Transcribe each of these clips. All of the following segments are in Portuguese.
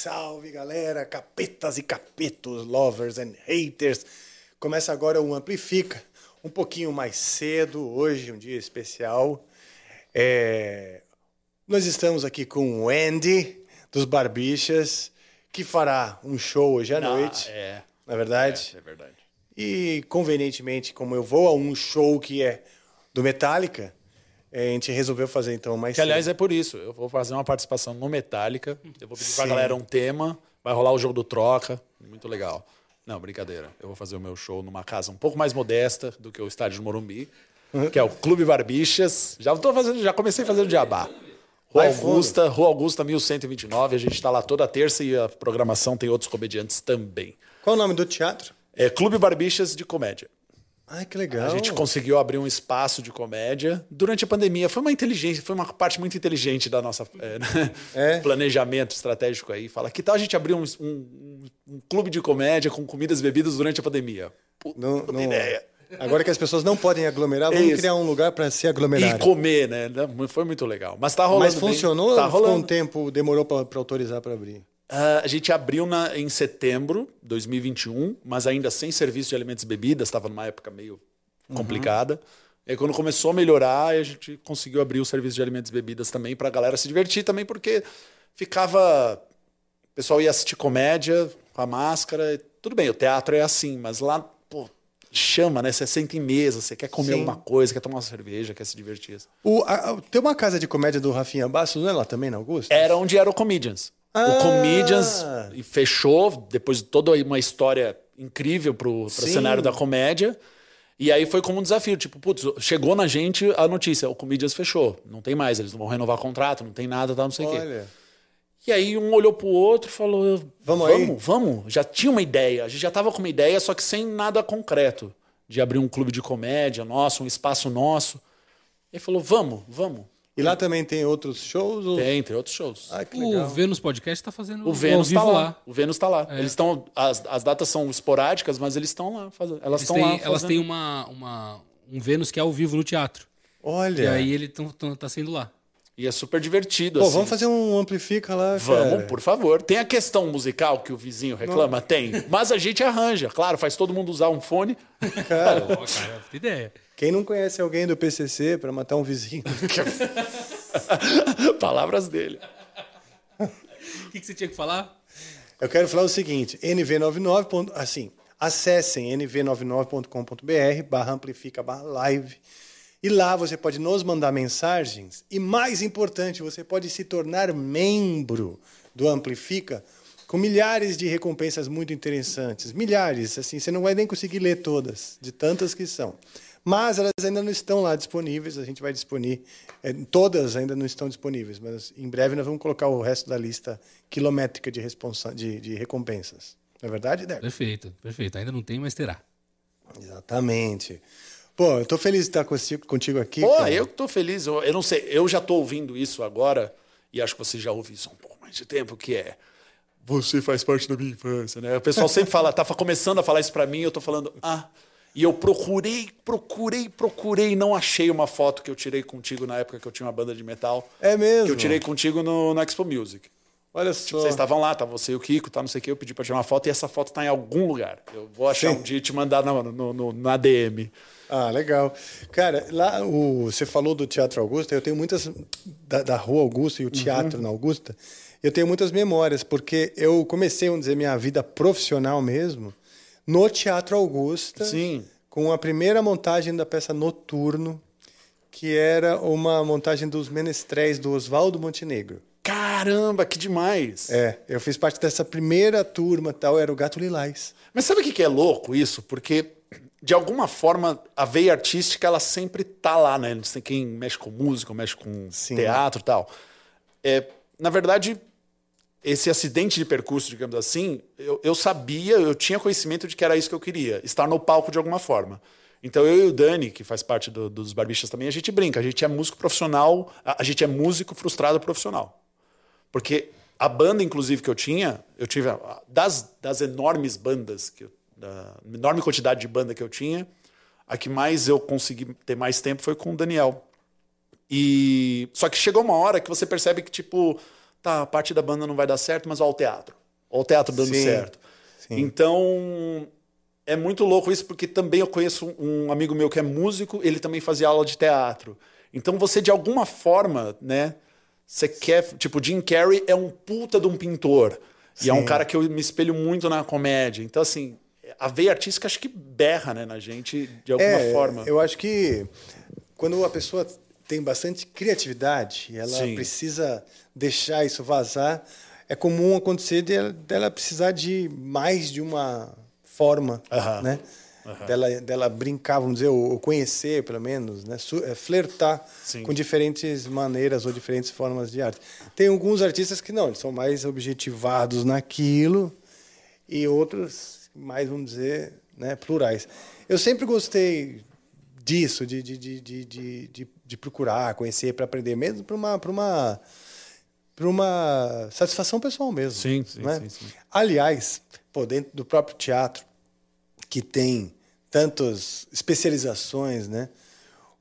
Salve galera, capetas e capetos, lovers and haters. Começa agora o Amplifica, um pouquinho mais cedo, hoje, um dia especial. É... Nós estamos aqui com o Andy, dos Barbichas, que fará um show hoje à noite. É. Na verdade? É, é verdade. E convenientemente, como eu vou a um show que é do Metallica, é, a gente resolveu fazer então mais Que aliás é por isso. Eu vou fazer uma participação no Metallica. Eu vou pedir pra Sim. galera um tema. Vai rolar o jogo do troca. Muito legal. Não, brincadeira. Eu vou fazer o meu show numa casa um pouco mais modesta do que o estádio do Morumbi, que é o Clube Barbichas. Já tô fazendo, já comecei fazendo jabá. Rua. Augusta, Rua Augusta 1129. A gente está lá toda terça e a programação tem outros comediantes também. Qual o nome do teatro? É Clube Barbichas de Comédia. Ai, que legal. A gente conseguiu abrir um espaço de comédia durante a pandemia. Foi uma inteligência, foi uma parte muito inteligente da nossa é, né? É? planejamento estratégico aí. Fala, que tal a gente abrir um, um- um clube de comédia com comidas e bebidas durante a pandemia? Puta Não- não- ideia. Agora que as pessoas não podem aglomerar, vamos Isso. criar um lugar para se aglomerar. E comer, né? Foi muito legal. Mas tá rolando. Mas bem. funcionou Tá ou ficou um rolando. tempo, demorou para autorizar para abrir? Ah, a gente abriu na- em setembro de 2021, mas ainda sem serviço de alimentos e bebidas, estava numa época meio complicada. E aí, quando começou a melhorar, a gente conseguiu abrir o serviço de alimentos e bebidas também para a galera se divertir também, porque ficava. O pessoal ia assistir comédia com a máscara. e Tudo bem, o teatro é assim, mas lá, pô, chama, né? Você senta em mesa, você quer comer Sim. alguma coisa, quer tomar uma cerveja, quer se divertir. O, a- tem uma casa de comédia do Rafinha Bastos, não é lá também, na Augusta? Era onde era o Comedians. Ah! O Comedians fechou, depois de toda uma história incrível pro, pro cenário da comédia. E aí foi como um desafio, tipo, putz, chegou na gente a notícia, o Comedians fechou, não tem mais, eles não vão renovar contrato, não tem nada, tá, não sei o quê. E aí um olhou pro outro e falou, Vamos aí?" vamos, vamos. Já tinha uma ideia, a gente já tava com uma ideia, só que sem nada concreto, de abrir um clube de comédia nosso, um espaço nosso. Ele falou, vamos, vamos. E lá também tem outros shows? Ou... Tem, tem outros shows. Ah, que O. Vênus Podcast tá fazendo O Vênus vivo tá lá. lá. O Vênus tá lá. Eles estão. As, as datas são esporádicas, mas eles estão lá fazendo. Elas estão têm- lá. elas fazendo. têm uma, uma- um Vênus que é ao vivo no teatro. Olha. E aí ele tão, tão- tá sendo lá. E é super divertido. Pô, assim. vamos fazer um Amplifica lá, Vamos, cara. por favor. Tem a questão musical que o vizinho reclama? Tem. Mas a gente arranja. Claro, faz todo mundo usar um fone. Cara, Ó, cara, ideia. Quem não conhece alguém do PCC para matar um vizinho? Palavras dele. O que, que você tinha que falar? Eu quero falar o seguinte, nv99. ponto- Assim, acessem nv99.com.br barra amplifica barra live e lá você pode nos mandar mensagens e mais importante, você pode se tornar membro do Amplifica com milhares de recompensas muito interessantes. Milhares, assim, você não vai nem conseguir ler todas, de tantas que são. Mas elas ainda não estão lá disponíveis, a gente vai disponível. eh, todas ainda não estão disponíveis, mas em breve nós vamos colocar o resto da lista quilométrica de, responsa de, de recompensas. Não é verdade, Débora? Perfeito, perfeito. Ainda não tem, mas terá. Exatamente. Pô, eu tô feliz de estar contigo, aqui. Pô, cara. eu tô feliz. Eu, eu não sei, eu já tô ouvindo isso agora, e acho que você já ouviu isso há um pouco mais de tempo, que é. Você faz parte da minha infância, né? O pessoal sempre fala, tá começando a falar isso pra mim, eu tô falando, ah. E eu procurei, procurei, procurei, não achei uma foto que eu tirei contigo na época que eu tinha uma banda de metal. É mesmo? Que eu tirei contigo no, no Expo Music. Olha Tipo, só. vocês estavam lá, tava você e o Kiko, tá, não sei o que, eu pedi pra tirar uma foto e essa foto tá em algum lugar. Eu vou achar Sim. um dia e te mandar no, no, no- na DM. Ah, legal. Cara, lá o, você falou do Teatro Augusta, eu tenho muitas. Da, da Rua Augusta e o Teatro na Augusta, eu tenho muitas memórias, porque eu comecei, vamos dizer, minha vida profissional mesmo no Teatro Augusta. Sim. Com a primeira montagem da peça Noturno, que era uma montagem dos menestréis do Oswaldo Montenegro. Caramba, que demais! É, eu fiz parte dessa primeira turma tal, era o Gato Lilás. Mas sabe o que é louco isso? Porque, de alguma forma, a veia artística ela sempre tá lá, né? Tem quem mexe com música, mexe com Sim. teatro e tal. É, na verdade, esse acidente de percurso, digamos assim, eu, eu sabia, eu tinha conhecimento de que era isso que eu queria, estar no palco de alguma forma. Então eu e o Dani, que faz parte do- dos Barbichas também, a gente brinca, a gente é músico profissional, a, a gente é músico frustrado profissional. Porque a banda, inclusive, que eu tinha, eu tive. Das, das enormes bandas, que da enorme quantidade de banda que eu tinha, a que mais eu consegui ter mais tempo foi com o Daniel. E. Só que chegou uma hora que você percebe que, tipo, tá, a parte da banda não vai dar certo, mas olha o teatro. Olha o teatro dando Sim, certo. sim. Então, é muito louco isso, porque também eu conheço um amigo meu que é músico, ele também fazia aula de teatro. Então, você, de alguma forma, né, você quer. Tipo, Jim Carrey é um puta de um pintor. E é um Sim. cara que eu me espelho muito na comédia. Então, assim, a veia artística acho que berra, né, na gente, de alguma É, forma. Eu acho que quando a pessoa tem bastante criatividade, ela Sim. precisa deixar isso vazar. É comum acontecer dela, dela precisar de mais de uma forma, né? Dela, dela brincar, vamos dizer, ou, conhecer, pelo menos, né? É, flertar Sim. com diferentes maneiras ou diferentes formas de arte. Tem alguns artistas que não, eles são mais objetivados naquilo e outros mais, vamos dizer, né, plurais. Eu sempre gostei disso, de, de, de, de, de, de, procurar, conhecer, para aprender, mesmo para uma, para uma, para uma satisfação pessoal mesmo. Sim, sim, né? sim, sim. Aliás, pô, dentro do próprio teatro, que tem tantas especializações, né?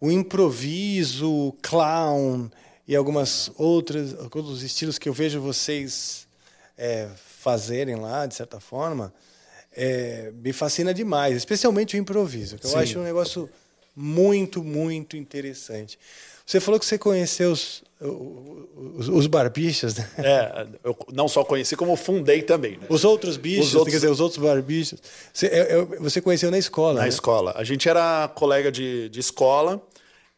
O improviso, o clown e algumas outras outros estilos que eu vejo vocês é, fazerem lá, de certa forma, é, me fascina demais, especialmente o improviso, que eu Sim. acho um negócio muito, muito interessante. Você falou que você conheceu os, os, os barbichas, né? É, eu não só conheci, como fundei também, né? Os outros bichos, Os outros- quer dizer, os outros barbichos. Você, é- é- você conheceu na escola, Na né? escola. A gente era colega de, de escola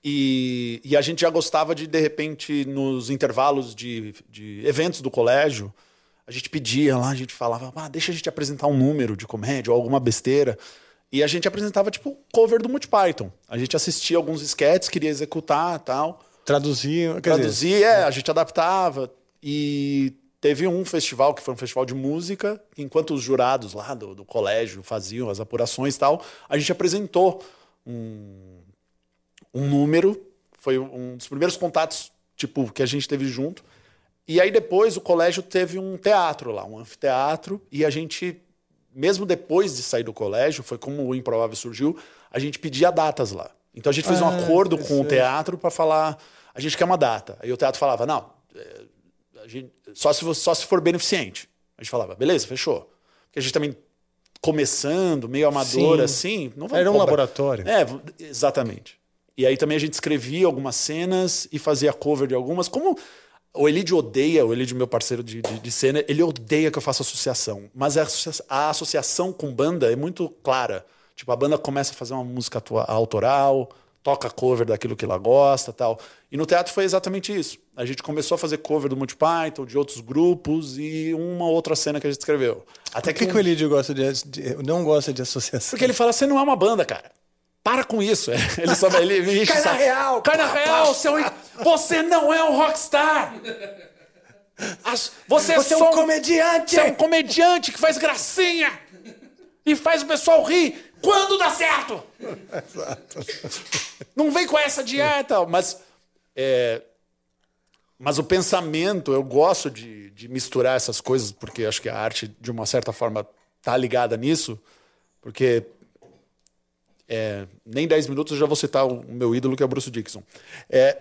e, e a gente já gostava de, de repente, nos intervalos de, de eventos do colégio, a gente pedia lá, a gente falava, ah, deixa a gente apresentar um número de comédia ou alguma besteira. E a gente apresentava, tipo, cover do Monty Python. A gente assistia alguns sketches, queria executar tal. Dizer, Traduzia, é, a gente adaptava. E teve um festival, que foi um festival de música, enquanto os jurados lá do, do colégio faziam as apurações e tal, a gente apresentou um, um número. Foi um dos primeiros contatos, tipo, que a gente teve junto. E aí depois o colégio teve um teatro lá, um anfiteatro, e a gente, mesmo depois de sair do colégio, foi como o Improvável surgiu, a gente pedia datas lá. Então a gente fez um Ah, acordo com o teatro para falar, a gente quer uma data. Aí o teatro falava, não, a gente- só, se, só se for beneficente. A gente falava, beleza, fechou. Porque a gente também começando, meio amador Sim. assim, não Era um laboratório. É, exatamente. E aí também a gente escrevia algumas cenas e fazia cover de algumas. Como o Elide odeia, o Elide, meu parceiro de, de, de cena, ele odeia que eu faça associação. Mas a, associa- a associação com banda é muito clara. Tipo, a banda começa a fazer uma música autoral, toca cover daquilo que ela gosta tal. E no teatro foi exatamente isso. A gente começou a fazer cover do Monty Python, de outros grupos e uma outra cena que a gente escreveu. Até Por que, que o Elidio gosta de, de- não gosta de associação? porque ele fala, você não é uma banda, cara. Para com isso. Ele só ele, ele enche Cai na real, Cai na real, seu... você não é um rockstar. As- Você, Você é um comediante! Você é um comediante que faz gracinha e faz o pessoal rir. Quando dá certo? Não vem com essa dieta, mas é, mas o pensamento, eu gosto de, de misturar essas coisas, porque acho que a arte, de uma certa forma, tá ligada nisso, porque é, nem 10 minutos eu já vou citar o meu ídolo, que é o Bruce Dixon. É,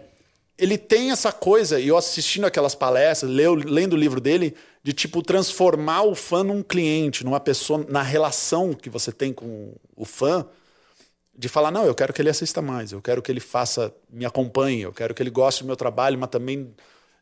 ele tem essa coisa, e eu assistindo aquelas palestras, leu, lendo o livro dele, de tipo transformar o fã num cliente, numa pessoa, na relação que você tem com o fã, de falar, não, eu quero que ele assista mais, eu quero que ele faça, me acompanhe, eu quero que ele goste do meu trabalho, mas também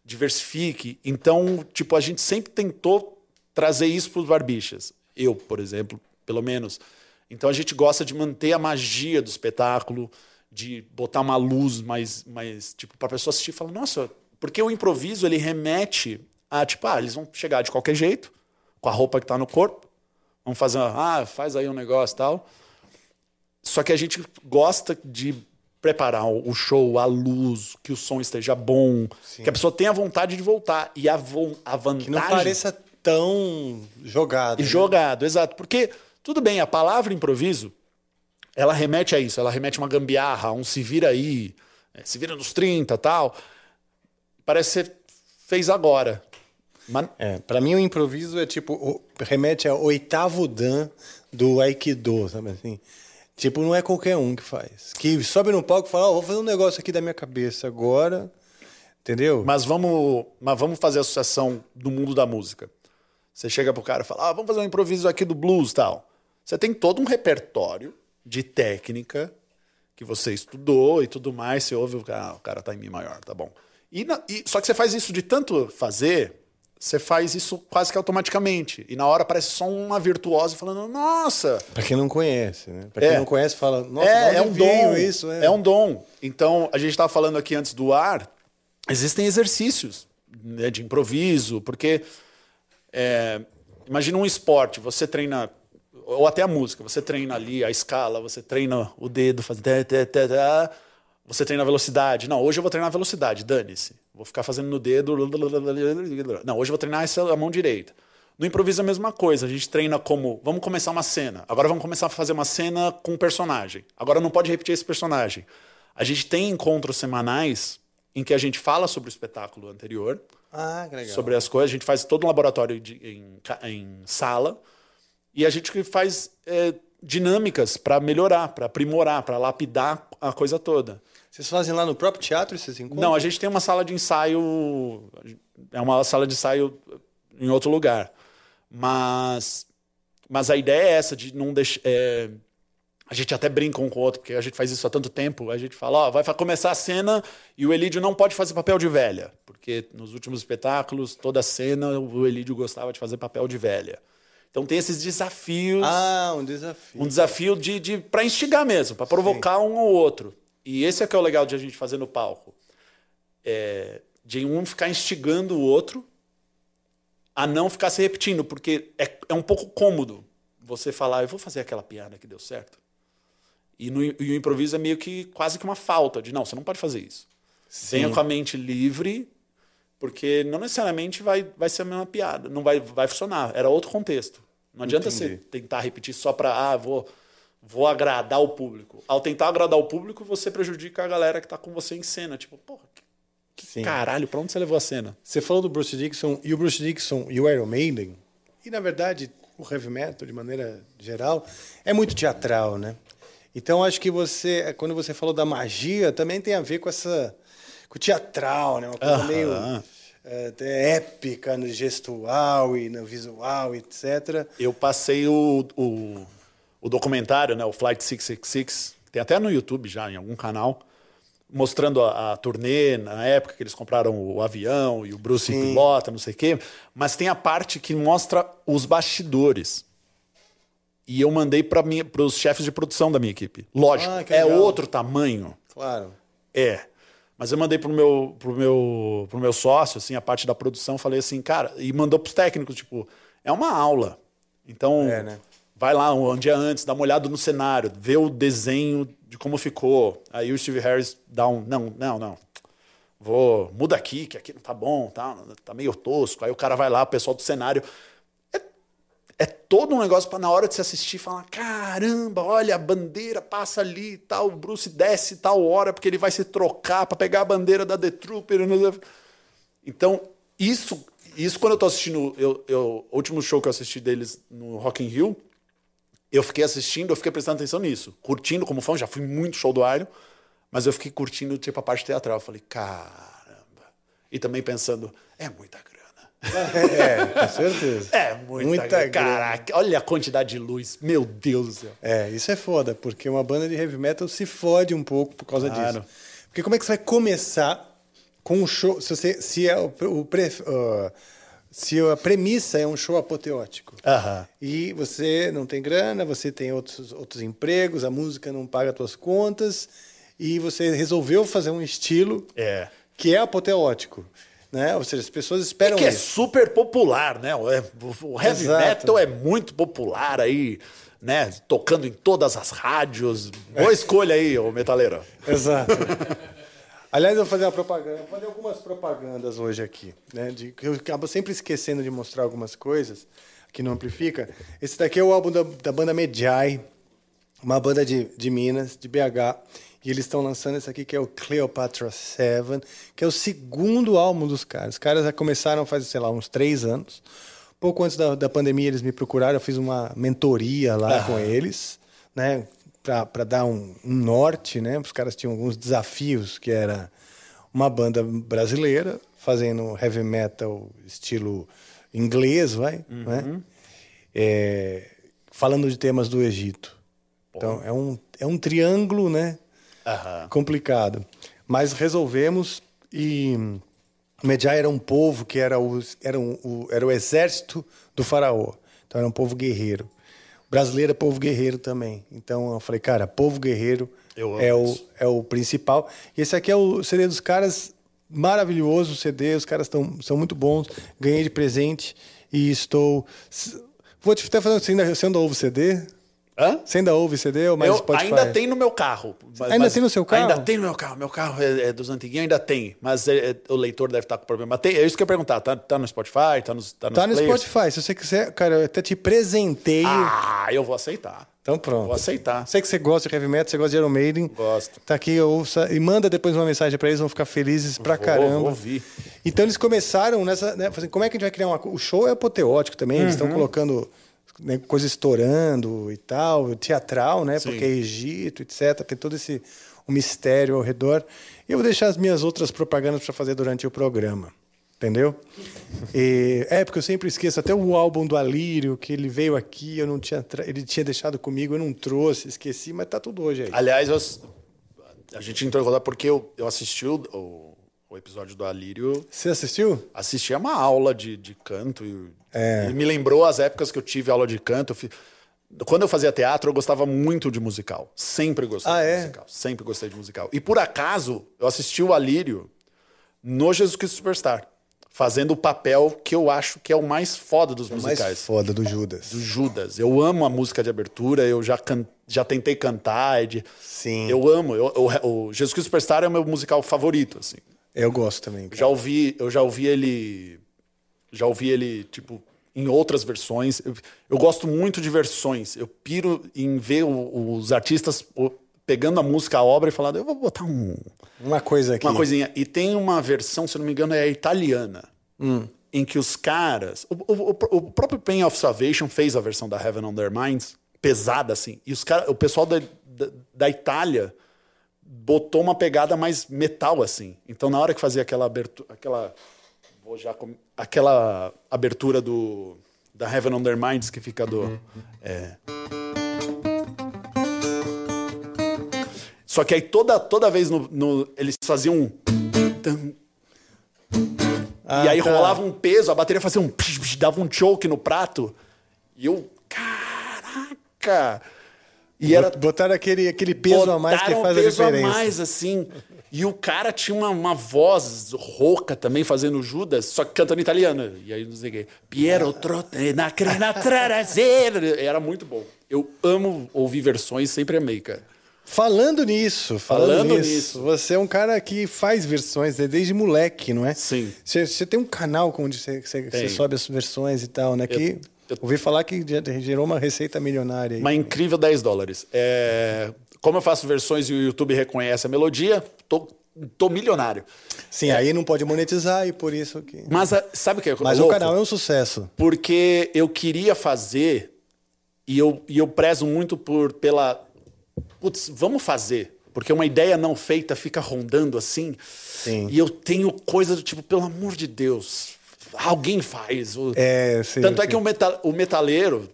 diversifique. Então, tipo, a gente sempre tentou trazer isso para os barbichas. Eu, por exemplo, pelo menos. Então a gente gosta de manter a magia do espetáculo, de botar uma luz mais, mais tipo, para a pessoa assistir e falar, nossa, porque o improviso ele remete a, tipo, ah, eles vão chegar de qualquer jeito, com a roupa que está no corpo, vão fazer, uma, ah, faz aí um negócio e tal. Só que a gente gosta de preparar o show, a luz, que o som esteja bom, que a pessoa tenha vontade de voltar. E a, vo- a vantagem. Que não pareça tão jogado. E né? jogado, exato. Porque, tudo bem, a palavra improviso, ela remete a isso, ela remete a uma gambiarra, a um se vira aí, é, se vira nos 30 tal. Parece que você fez agora. Mas É, para mim o improviso é tipo, o- remete ao oitavo dan do Aikido, sabe assim? Tipo, não é qualquer um que faz. Que sobe no palco e fala, ó, vou fazer um negócio aqui da minha cabeça agora. Entendeu? Mas vamos, mas vamos fazer associação do mundo da música. Você chega pro cara e fala: ah, vamos fazer um improviso aqui do blues tal. Você tem todo um repertório de técnica que você estudou e tudo mais. Você ouve, ah, o cara tá em Mi maior, tá bom. E, na- e- só que você faz isso de tanto fazer, você faz isso quase que automaticamente. E na hora parece só uma virtuosa falando: nossa, Pra quem não conhece, né? Pra É. quem não conhece, fala, nossa, é, é um dom. isso, é. é um dom. Então, a gente estava falando aqui antes do ar, existem exercícios né, de improviso, porque é, imagina um esporte, você treina, ou até a música, você treina ali a escala, você treina o dedo, faz você treina a velocidade. Não, hoje eu vou treinar a velocidade, dane-se. Vou ficar fazendo no dedo. Não, hoje eu vou treinar essa a mão direita. No improviso é a mesma coisa. A gente treina como. Vamos começar uma cena. Agora vamos começar a fazer uma cena com um personagem. Agora não pode repetir esse personagem. A gente tem encontros semanais em que a gente fala sobre o espetáculo anterior, Ah, sobre as coisas. A gente faz todo um laboratório de- em, em sala e a gente é, é, dinâmicas para melhorar, para aprimorar, para lapidar a coisa toda. Vocês fazem lá no próprio teatro esses encontros? Não, a gente tem uma sala de ensaio. É uma sala de ensaio em outro lugar. Mas, mas a ideia é essa, de não deixar. é, a gente até brinca um com o outro, porque a gente faz isso há tanto tempo. A gente fala, ó, vai começar a cena e o Elídio não pode fazer papel de velha. Porque nos últimos espetáculos, toda cena, o Elídio gostava de fazer papel de velha. Então tem esses desafios Ah, um desafio. um desafio de, de para instigar mesmo, para provocar um ou outro. E esse é que é o legal de a gente fazer no palco. É, de um ficar instigando o outro a não ficar se repetindo, porque é, é um pouco cômodo você falar, eu vou fazer aquela piada que deu certo. E, no, e o improviso é meio que quase que uma falta de, não, você não pode fazer isso. Venha com a mente livre, porque não necessariamente vai, vai ser a mesma piada, não vai, vai funcionar. Era outro contexto. Não adianta você Entendi. tentar repetir só para, ah, vou, vou agradar o público. Ao tentar agradar o público, você prejudica a galera que tá com você em cena. Tipo, porra, que Sim. caralho, pra onde você levou a cena? Você falou do Bruce Dixon e o Bruce Dixon e o Iron Maiden. E, na verdade, o heavy metal, de maneira geral, é muito teatral, né? Então, acho que você, quando você falou da magia, também tem a ver com essa. com o teatral, né? Uma coisa Aham. meio é, até épica no gestual e no visual, etc. Eu passei o, o, o documentário, né, o Flight 666, tem até no YouTube já, em algum canal, mostrando a, a turnê, na época que eles compraram o avião e o Bruce pilota, não sei o quê. Mas tem a parte que mostra os bastidores. E eu mandei para os chefes de produção da minha equipe. Lógico, Ah, é outro tamanho. Claro. É. Mas eu mandei pro meu, pro meu, pro meu sócio, assim, a parte da produção, falei assim, cara, e mandou pros técnicos, tipo, é uma aula. Então, É, né? vai lá um dia antes, dá uma olhada no cenário, vê o desenho de como ficou. Aí o Steve Harris dá um, não, não, não. Vou, muda aqui, que aqui não tá bom, tá, tá meio tosco. Aí o cara vai lá, o pessoal do cenário. É, todo um negócio para na hora de se assistir falar: caramba, olha, a bandeira passa ali e tal, o Bruce desce tal hora porque ele vai se trocar para pegar a bandeira da The Trooper. Então, isso, isso quando eu tô assistindo, eu, eu, o último show que eu assisti deles no Rock in Rio, eu fiquei assistindo, eu fiquei prestando atenção nisso, curtindo como fã, já fui muito show do Iron, mas eu fiquei curtindo tipo a parte teatral, eu falei, caramba. E também pensando, é muita grana. É, com certeza. É muita, Muita grana. grana. Caraca, olha a quantidade de luz. Meu Deus do céu. É, isso é foda, porque uma banda de heavy metal se fode um pouco por causa Claro. disso. Porque como é que você vai começar com um show. Se, você, se, é o, o pre- ah, se a premissa é um show apoteótico. E você não tem grana, você tem outros, outros empregos, a música não paga as suas contas, e você resolveu fazer um estilo É. que é apoteótico. Né? Ou seja, as pessoas esperam Que é isso. super popular, né? O, é- o heavy Exato. metal é muito popular aí, né? Tocando em todas as rádios. Boa escolha aí, ô metaleiro. Exato. Aliás, eu vou fazer uma propaganda, vou fazer algumas propagandas hoje aqui, né? De, que eu acabo sempre esquecendo de mostrar algumas coisas que não amplifica. Esse daqui é o álbum da, da banda Medjai, uma banda de, de Minas, de BH. E eles estão lançando esse aqui que é o Cleopatra 7, que é o segundo álbum dos caras. Os caras já começaram faz, sei lá, uns três anos. Pouco antes da, da pandemia eles me procuraram, eu fiz uma mentoria lá com eles, né? Para dar um, um norte, né? Os caras tinham alguns desafios que era uma banda brasileira fazendo heavy metal estilo inglês, vai, né? É, falando de temas do Egito. Então é um, é um triângulo, né? Aham. complicado. Mas resolvemos e Medjay era um povo que era o, era, um- o, era o exército do faraó. Então era um povo guerreiro. O brasileiro é povo guerreiro também. Então eu falei, cara, povo guerreiro é o, é o principal. E esse aqui é o CD dos caras, maravilhoso o CD, os caras tão, são muito bons. Ganhei de presente e estou... Vou te até fazer, você ainda, você ainda ouve CD? Hã? Você ainda ouve CD ou mais Eu Spotify? ainda tem no meu carro. Mas- Ainda mas- tem no seu carro? Ainda tem no meu carro. Meu carro é, é dos antiguinhos, ainda tem. Mas é- é- o leitor deve estar com problema. Tem- é isso que eu ia perguntar. Tá, tá no Spotify? Tá, nos, tá, nos Tá no players? Spotify. Se você quiser, cara, eu até te presenteio. Ah, eu vou aceitar. então pronto. Vou aceitar. Sei que você gosta de heavy metal, você gosta de Iron Maiden. Gosto. Tá aqui, ouça. E manda depois uma mensagem pra eles, vão ficar felizes pra Vou, caramba. vou ouvir. Então eles começaram nessa. Né, assim, como é que a gente vai criar uma. O show é apoteótico também, eles Uhum. estão colocando né, coisa estourando e tal, teatral, né? Sim. Porque é Egito, etc. Tem todo esse um mistério ao redor. E eu vou deixar as minhas outras propagandas para fazer durante o programa. Entendeu? E- é, porque eu sempre esqueço. Até o álbum do Alírio, que ele veio aqui, eu não tinha. Ele tinha deixado comigo, eu não trouxe, esqueci, mas tá tudo hoje aí. Aliás, eu- a gente entrou em contato porque eu, eu assisti o, o- episódio do Alírio. Você assistiu? Assisti a uma aula de, de canto e, É. e me lembrou as épocas que eu tive aula de canto. Eu Quando eu fazia teatro, eu gostava muito de musical. Sempre gostei Ah, de é? musical. Sempre gostei de musical. E por acaso, eu assisti o Alírio no Jesus Cristo Superstar, fazendo o papel que eu acho que é o mais foda dos Mais musicais. foda do Judas. Do Judas. Eu amo a música de abertura, eu já, can- já tentei cantar. é de- Sim. Eu amo. Eu- eu- o Jesus Cristo Superstar é o meu musical favorito, assim. Eu gosto também. Cara. já ouvi, eu já ouvi ele. Já ouvi ele, tipo, em outras versões. Eu, eu gosto muito de versões. Eu piro em ver o- os artistas pegando a música, a obra e falando, eu vou botar um, Uma coisa aqui. uma coisinha. E tem uma versão, se não me engano, é a italiana. Em que os caras. O, o- o- o próprio Pain of Salvation fez a versão da Heaven on Their Minds, pesada assim. E os cara, o pessoal da, da, da Itália botou uma pegada mais metal assim. Então na hora que fazia aquela abertura, aquela vou já com- aquela abertura do da Heaven on Their Minds que fica do é. Só que aí toda toda vez no, no- eles faziam um Ah, e aí tá. rolava um peso, a bateria fazia um dava um choke no prato. E eu, caraca! E era Botaram aquele, aquele peso a mais que faz a peso diferença. a mais, assim. E o cara tinha uma, uma voz rouca também, fazendo Judas, só que cantando italiano. E aí não sei o quê. Piero trotte na crena traseira. Era muito bom. Eu amo ouvir versões, sempre amei, cara. Falando nisso, falando, Falando nisso, nisso. você é um cara que faz versões né, desde moleque, não é? Sim. Você, você tem um canal onde você, você, você sobe as versões e tal, né? Que eu- ouvi falar que ge- gerou uma receita milionária. aí. Uma incrível 10 dólares. É, Como eu faço versões e o YouTube reconhece a melodia, tô, tô milionário. Sim, aí não pode monetizar e por isso que. Mas a- sabe o que é Mas o louco? canal é um sucesso. Porque eu queria fazer e eu, e eu prezo muito por pela. Putz, vamos fazer. Porque uma ideia não feita fica rondando assim. Sim. E eu tenho coisa do tipo, pelo amor de Deus, alguém faz. O- É, sim, Tanto é sim. que o, metal, o metaleiro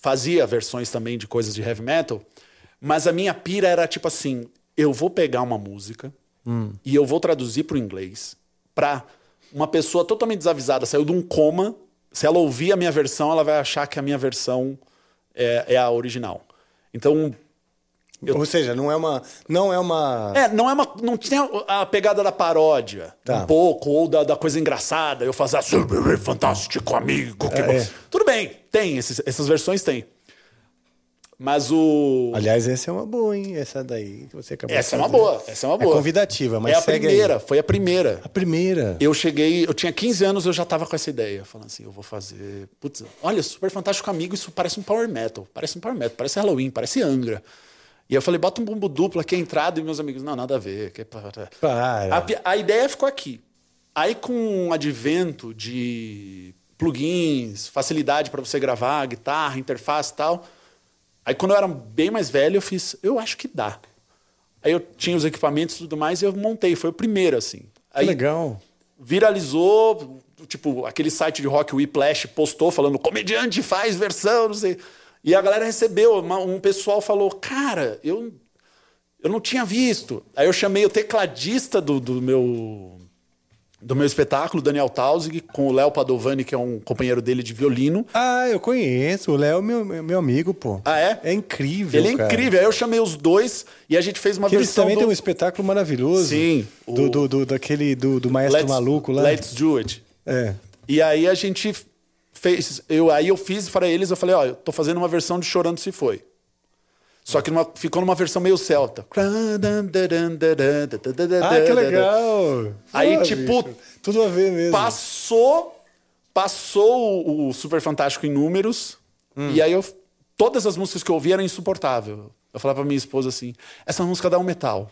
fazia versões também de coisas de heavy metal, mas a minha pira era tipo assim: eu vou pegar uma música Hum. e eu vou traduzir para o inglês para uma pessoa totalmente desavisada, saiu de um coma. Se ela ouvir a minha versão, ela vai achar que a minha versão é, é a original. Então, Ou seja, não é uma. Não é uma. é, não é uma. Não tem a a pegada da paródia. Tá. Um pouco, ou da, da coisa engraçada. Eu fazer super fantástico amigo. que É, bom." é. Tudo bem, tem. esses- essas versões tem. Mas o. Aliás, essa é uma boa, hein? Essa daí que você acabou de Essa é uma boa. Essa é uma boa. convidativa, mas É a segue aí. primeira, foi a primeira. A primeira. Eu cheguei, eu tinha 15 anos, eu já tava com essa ideia. Falando assim, eu vou fazer. Putz, olha, super fantástico amigo, isso parece um power metal. Parece um power metal, parece Halloween, parece Angra. E eu falei, bota um bumbo duplo aqui, a entrada, e meus amigos, não, nada a ver. Que é Para. a, a ideia ficou aqui. Aí, com o advento de plugins, facilidade para você gravar, guitarra, interface e tal. Aí, quando eu era bem mais velho, eu fiz, eu acho que dá. Aí eu tinha os equipamentos e tudo mais e eu montei. Foi o primeiro, assim. Aí legal. viralizou, tipo, aquele site de rock, Whiplash, postou falando, comediante faz versão, não sei. E a galera recebeu, um pessoal falou, cara, eu, eu não tinha visto. Aí eu chamei o tecladista do, do meu do meu espetáculo, Daniel Tausig, com o Léo Padovani, que é um companheiro dele de violino. Ah, eu conheço. O Léo é meu, meu amigo, pô. Ah, é? É incrível. Ele é cara. incrível. Aí eu chamei os dois e a gente fez uma Que eles versão também do... têm um espetáculo maravilhoso. Sim, Do, o- do, do- daquele do, do maestro Let's- maluco lá. Let's do it. É. E aí a gente fez. Eu, aí eu fiz para eles, eu falei, ó, eu tô fazendo uma versão de Chorando Se Foi. Só que numa- ficou numa versão meio celta. Ah, que legal. Aí, tipo, bicho, tudo a ver mesmo. Passou, passou o, o Super Fantástico em números. Hum. E aí eu. Todas as músicas que eu ouvi eram insuportáveis. Eu falava pra minha esposa assim: essa música dá um metal.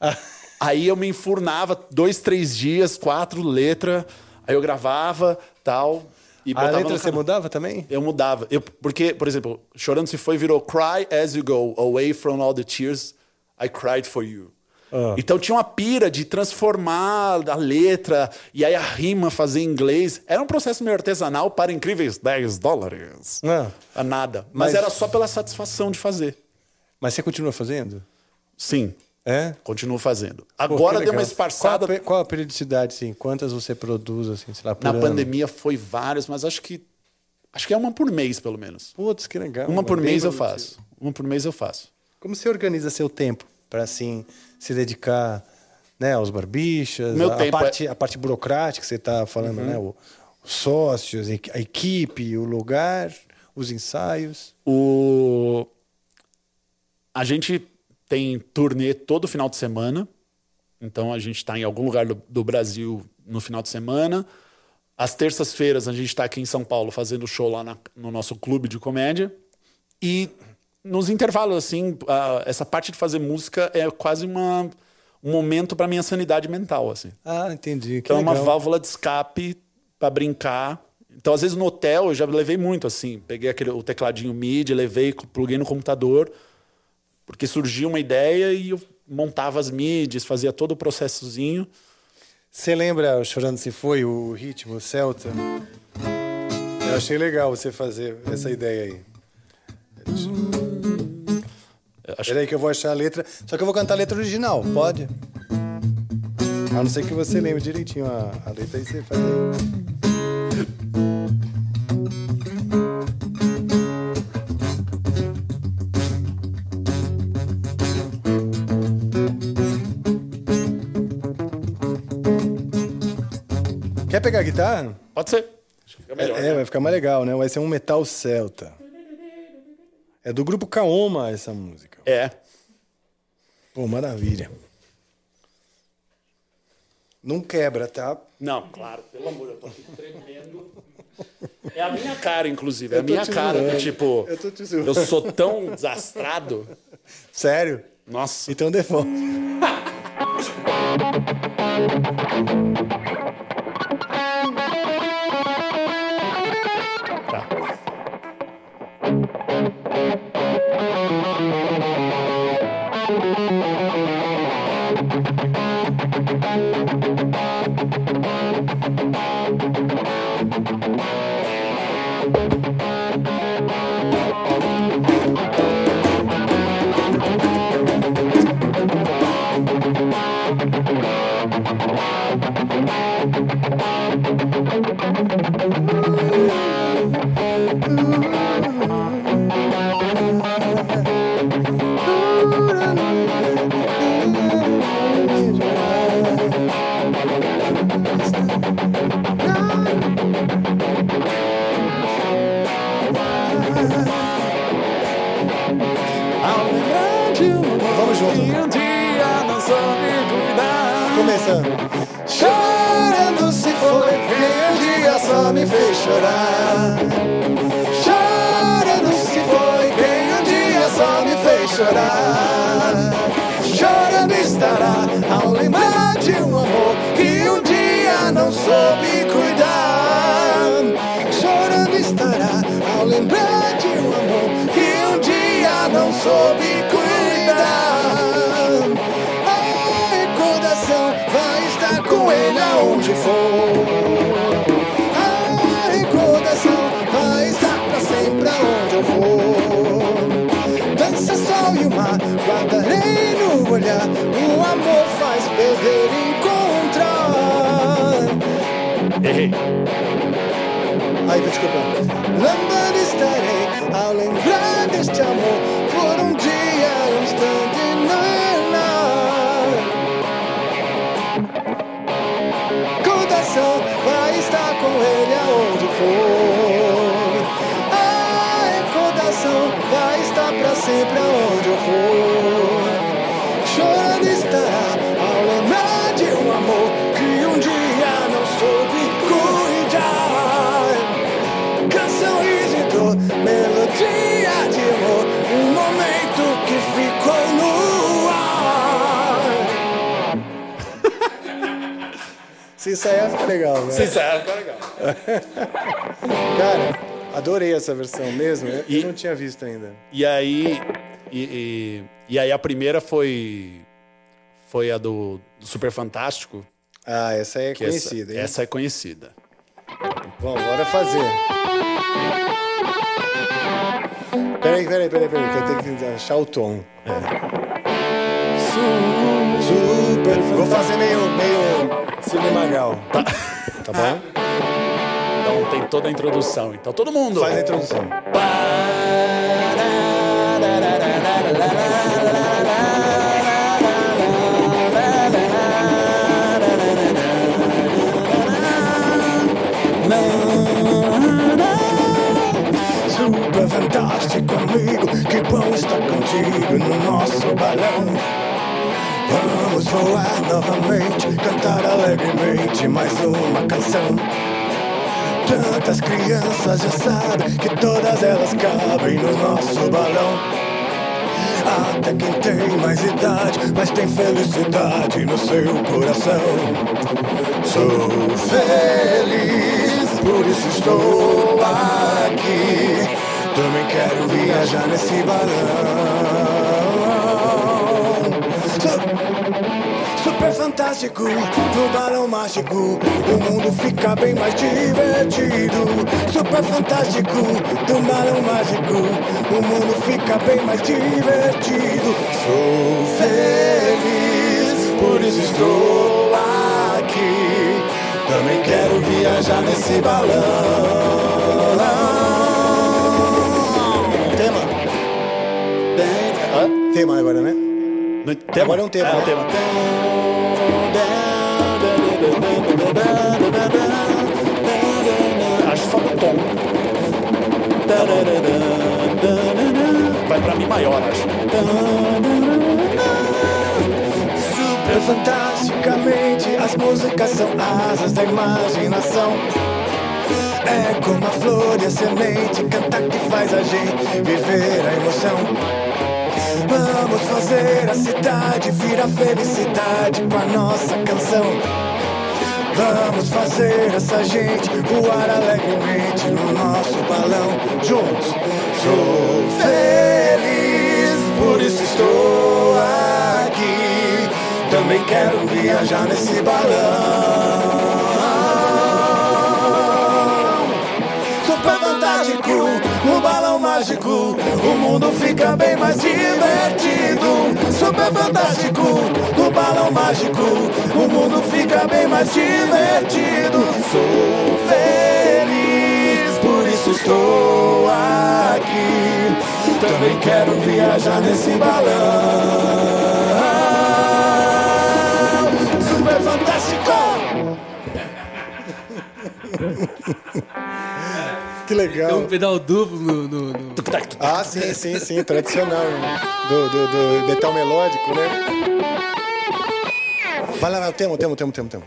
Ah. Aí eu me enfurnava dois, três dias, quatro letras. Aí eu gravava, tal. E A letra você mudava também? Eu mudava. Eu, porque, por exemplo, Chorando Se Foi virou Cry As You Go, Away From All The Tears, I Cried For You. Ah. Então tinha uma pira de transformar a letra e aí a rima fazer em inglês. Era um processo meio artesanal para incríveis 10 dólares. Ah. A nada. Mas, Mas- era só pela satisfação de fazer. Mas você continua fazendo? Sim, É? continuo fazendo. Agora deu uma esparçada. Qual a, qual a periodicidade, assim? Quantas você produz, assim, sei lá, Na ano? pandemia foi vários, mas acho que. Acho que é uma por mês, pelo menos. Putz, que legal. Uma por mês eu produtivo. faço. Uma por mês eu faço. Como você organiza seu tempo para assim se dedicar, né, aos barbichas, Meu a, tempo é- parte, a parte burocrática que você está falando, né, o, os sócios, a equipe, o lugar, os ensaios. O... A gente tem turnê todo final de semana. Então a gente está em algum lugar do, do Brasil no final de semana. Às terças-feiras a gente está aqui em São Paulo fazendo show lá na- no nosso clube de comédia. E nos intervalos, assim, a- essa parte de fazer música é quase uma, um momento para minha sanidade mental, assim. Ah, entendi. Que Então é uma válvula de escape para brincar. Então, às vezes, no hotel eu já levei muito assim. Peguei aquele, o tecladinho MIDI, levei, pluguei no computador, porque surgiu uma ideia e eu montava as MIDIs, fazia todo o processozinho. Você lembra o Chorando Se Foi, o ritmo celta? Eu achei legal você fazer essa ideia aí. Acho- Peraí que eu vou achar a letra. Só que eu vou cantar a letra original, pode? A não ser que você lembre direitinho a, a letra aí você faz aí. Guitarra? Pode ser. Acho que fica melhor. É, vai ficar mais legal, né? Vai ser um metal celta. É do grupo Kaoma essa música. É. Pô, maravilha. Não quebra, tá? Não, claro, pelo amor, eu tô aqui tremendo. É a minha cara, inclusive. É a minha cara. zoando. tipo, Eu tô te zoando. eu sou tão desastrado. Sério? Nossa. Então devolve. quem um dia só me fez chorar. Chorando se foi quem um dia só me fez chorar. Chorando estará ao lembrar de um amor que um dia não soube cuidar. Chorando estará ao lembrar de um amor que um dia não soube cuidar. Ai, coração vai estar com ele onde for. Olhar. O amor faz perder e encontrar. Errei. Aí, desculpa. Lembrando estarei ao lembrar deste amor por um dia, um instante. Coração vai estar com ele aonde for. A recordação vai estar pra sempre aonde eu for. Se ensaiar fica legal, né? Sincero, fica legal. Cara, adorei essa versão mesmo. Eu E- não tinha visto ainda. E aí. E, e- e aí a primeira foi. Foi a do, do Super Fantástico. Ah, essa é conhecida, essa, essa é conhecida. Bom, bora fazer. Peraí, peraí, peraí, peraí, que eu tenho que achar o tom. Super. Vou fazer meio, meio cinemagal. Tá. Tá bom? Então tem toda a introdução. Então todo mundo. Faz a introdução. Que bom estar contigo no nosso balão. Vamos voar novamente, cantar alegremente mais uma canção. Tantas crianças já sabem que todas elas cabem no nosso balão. Até quem tem mais idade, mas tem felicidade no seu coração. Sou feliz, por isso estou aqui. Também quero viajar nesse balão. Super fantástico, no balão mágico, o mundo fica bem mais divertido. Super fantástico, no balão mágico, o mundo fica bem mais divertido. Sou feliz, por isso estou aqui. Também quero viajar nesse balão. Tema agora, né? No- tema? Agora é um tema, É, um né? tema. Acho só no tom. Vai pra mim maior, acho. Super fantasticamente, as músicas são asas da imaginação. É como a flor e a semente, cantar que faz a gente viver a emoção. Vamos fazer a cidade virar felicidade com a nossa canção. Vamos fazer essa gente voar alegremente no nosso balão juntos. Sou feliz, por isso estou aqui. Também quero viajar nesse balão. Mágico, o mundo fica bem mais divertido. Super fantástico, um balão mágico, o mundo fica bem mais divertido. Sou feliz, por isso estou aqui. Também quero viajar nesse balão. Super fantástico! Que legal. Tem um pedal duplo no. no- no- Ah, sim, sim, sim, tradicional. né? Do, do, do metal melódico, né? Vai lá, vai, o tema, o tema, tema, tema,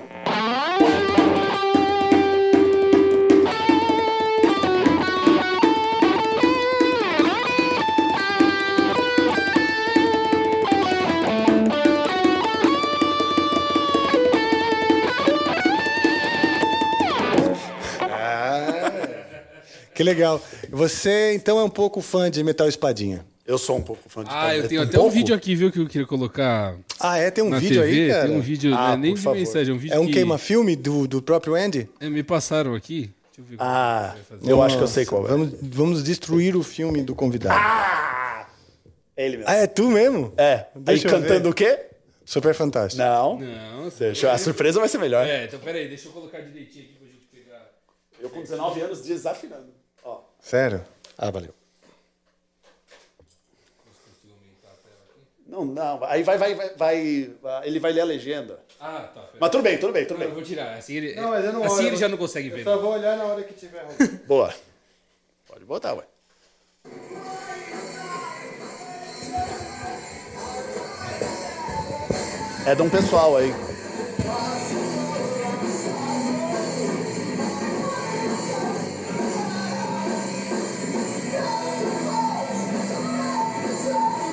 Que legal. Você, então, é um pouco fã de Metal Espadinha. Eu sou um pouco fã de Ah, eu tenho um até um pouco? vídeo aqui, viu, que eu queria colocar. Ah, é? Tem um na vídeo TV, aí, cara? tem um vídeo, Ah, não é nem por de favor. mensagem, é um vídeo É um que queima-filme do, do próprio Andy? É, me passaram aqui. Deixa eu ver. Ah, vai fazer. eu acho que eu sei qual é. Vamos, vamos destruir o filme do convidado. Ah, É ele mesmo. é tu mesmo? É. Deixa Aí cantando ver. o quê? Super fantástico. Não. Não, Deixa, a surpresa vai ser melhor. É, então peraí, deixa eu colocar direitinho aqui pra gente pegar. Eu com 19 anos desafinando. Sério? Ah, valeu. Não, não. Aí vai, vai, vai, vai, Ele vai ler a legenda. Ah, tá. Mas tudo bem, tudo bem, tudo Não, eu bem. vou tirar. Assim ele, Não, mas eu não assim olho, ele eu- já não consegue ver. só né? vou olhar na hora que tiver. Boa. Pode botar, ué. É de um pessoal aí.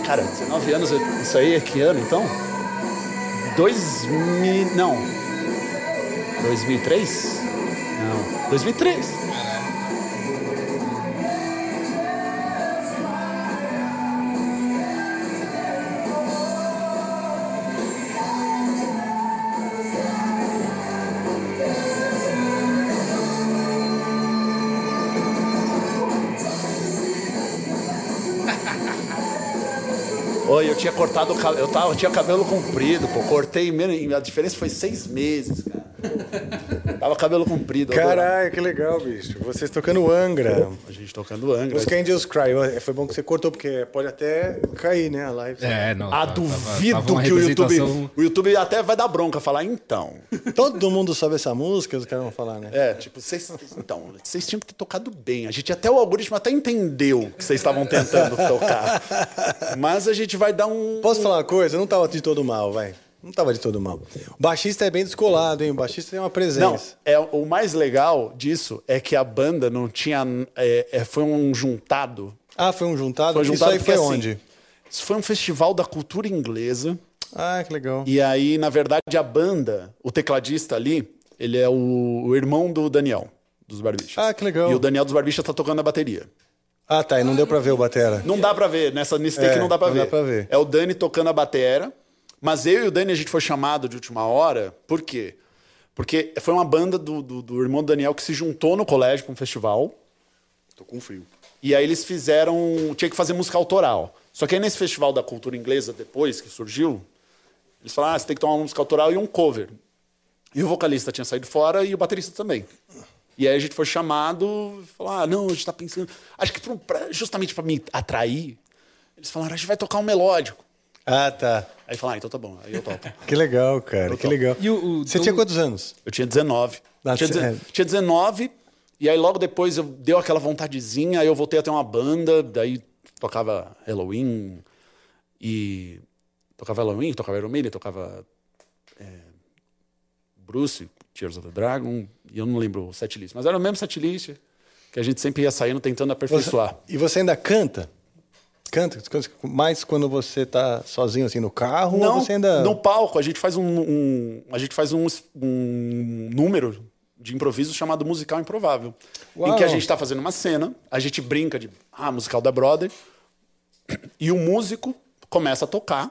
Cara, 19 anos, isso aí é que ano então? 2000. Não. 2003? Não. 2003. Tinha cortado o cabelo. Eu, tava, eu tinha cabelo comprido, pô. Cortei menos. A diferença foi seis meses, cara. Tava cabelo comprido. eu. Caralho, que legal, bicho. Vocês tocando Angra. A gente tocando Angra. Música Angels Cry. Foi bom que você cortou, porque pode até cair, né, a live. É, não. Ah, tá- duvido tava- tava que o YouTube. O YouTube até vai dar bronca, falar então. Todo mundo sabe essa música, os caras vão falar, né? É, tipo, vocês. Então, vocês tinham que ter tocado bem. A gente até o algoritmo até entendeu que vocês estavam tentando tocar. Mas a gente vai dar um. Posso falar uma coisa? Não tava de todo mal, vai. Não tava de todo mal. O baixista é bem descolado, hein? O baixista tem uma presença. Não, é, o mais legal disso é que a banda não tinha. é, é, foi um juntado. Ah, foi um juntado? Foi Isso juntado aí porque, foi assim, onde? Isso foi um festival da cultura inglesa. Ah, que legal. E aí, na verdade, a banda, o tecladista ali, ele é o, o irmão do Daniel, dos Barbichas. Ah, que legal. E o Daniel dos Barbichas tá tocando a bateria. Ah, tá. E não deu pra ver o Batera. Não dá pra ver, nessa nesse take É, não dá pra não ver. dá pra ver. É o Dani tocando a batera, mas eu e o Dani a gente foi chamado de última hora, por quê? Porque foi uma banda do, do, do irmão do Daniel que se juntou no colégio pra um festival. Tô com frio. E aí eles fizeram. Tinha que fazer música autoral. Só que aí nesse festival da cultura inglesa, depois que surgiu, eles falaram: ah, você tem que tomar uma música autoral e um cover. E o vocalista tinha saído fora e o baterista também. E aí a gente foi chamado e falou: ah, não, a gente tá pensando. Acho que pra- justamente para me atrair, eles falaram: a gente vai tocar um melódico. Ah, tá. Aí falaram: ah, então tá bom, aí eu topo. Que legal, cara. Que legal. E o- o- Você então- tinha quantos anos? Eu tinha 19. Ah, tinha, cê- deze- tinha 19, e aí logo depois eu deu aquela vontadezinha, aí eu voltei a ter uma banda, daí tocava Halloween e. Tocava Halloween, tocava Iron Maiden, tocava. é, Bruce, Tears of the Dragon, e eu não lembro o setlist, mas era o mesmo setlist que a gente sempre ia saindo tentando aperfeiçoar. E você ainda canta? Canta? Mais quando você tá sozinho assim no carro Não, ou você ainda. no palco, a gente faz um, um- a gente faz um, um número de improviso chamado musical improvável. Uau. Em que a gente está fazendo uma cena, a gente brinca de ah, musical da Brother, e o músico começa a tocar,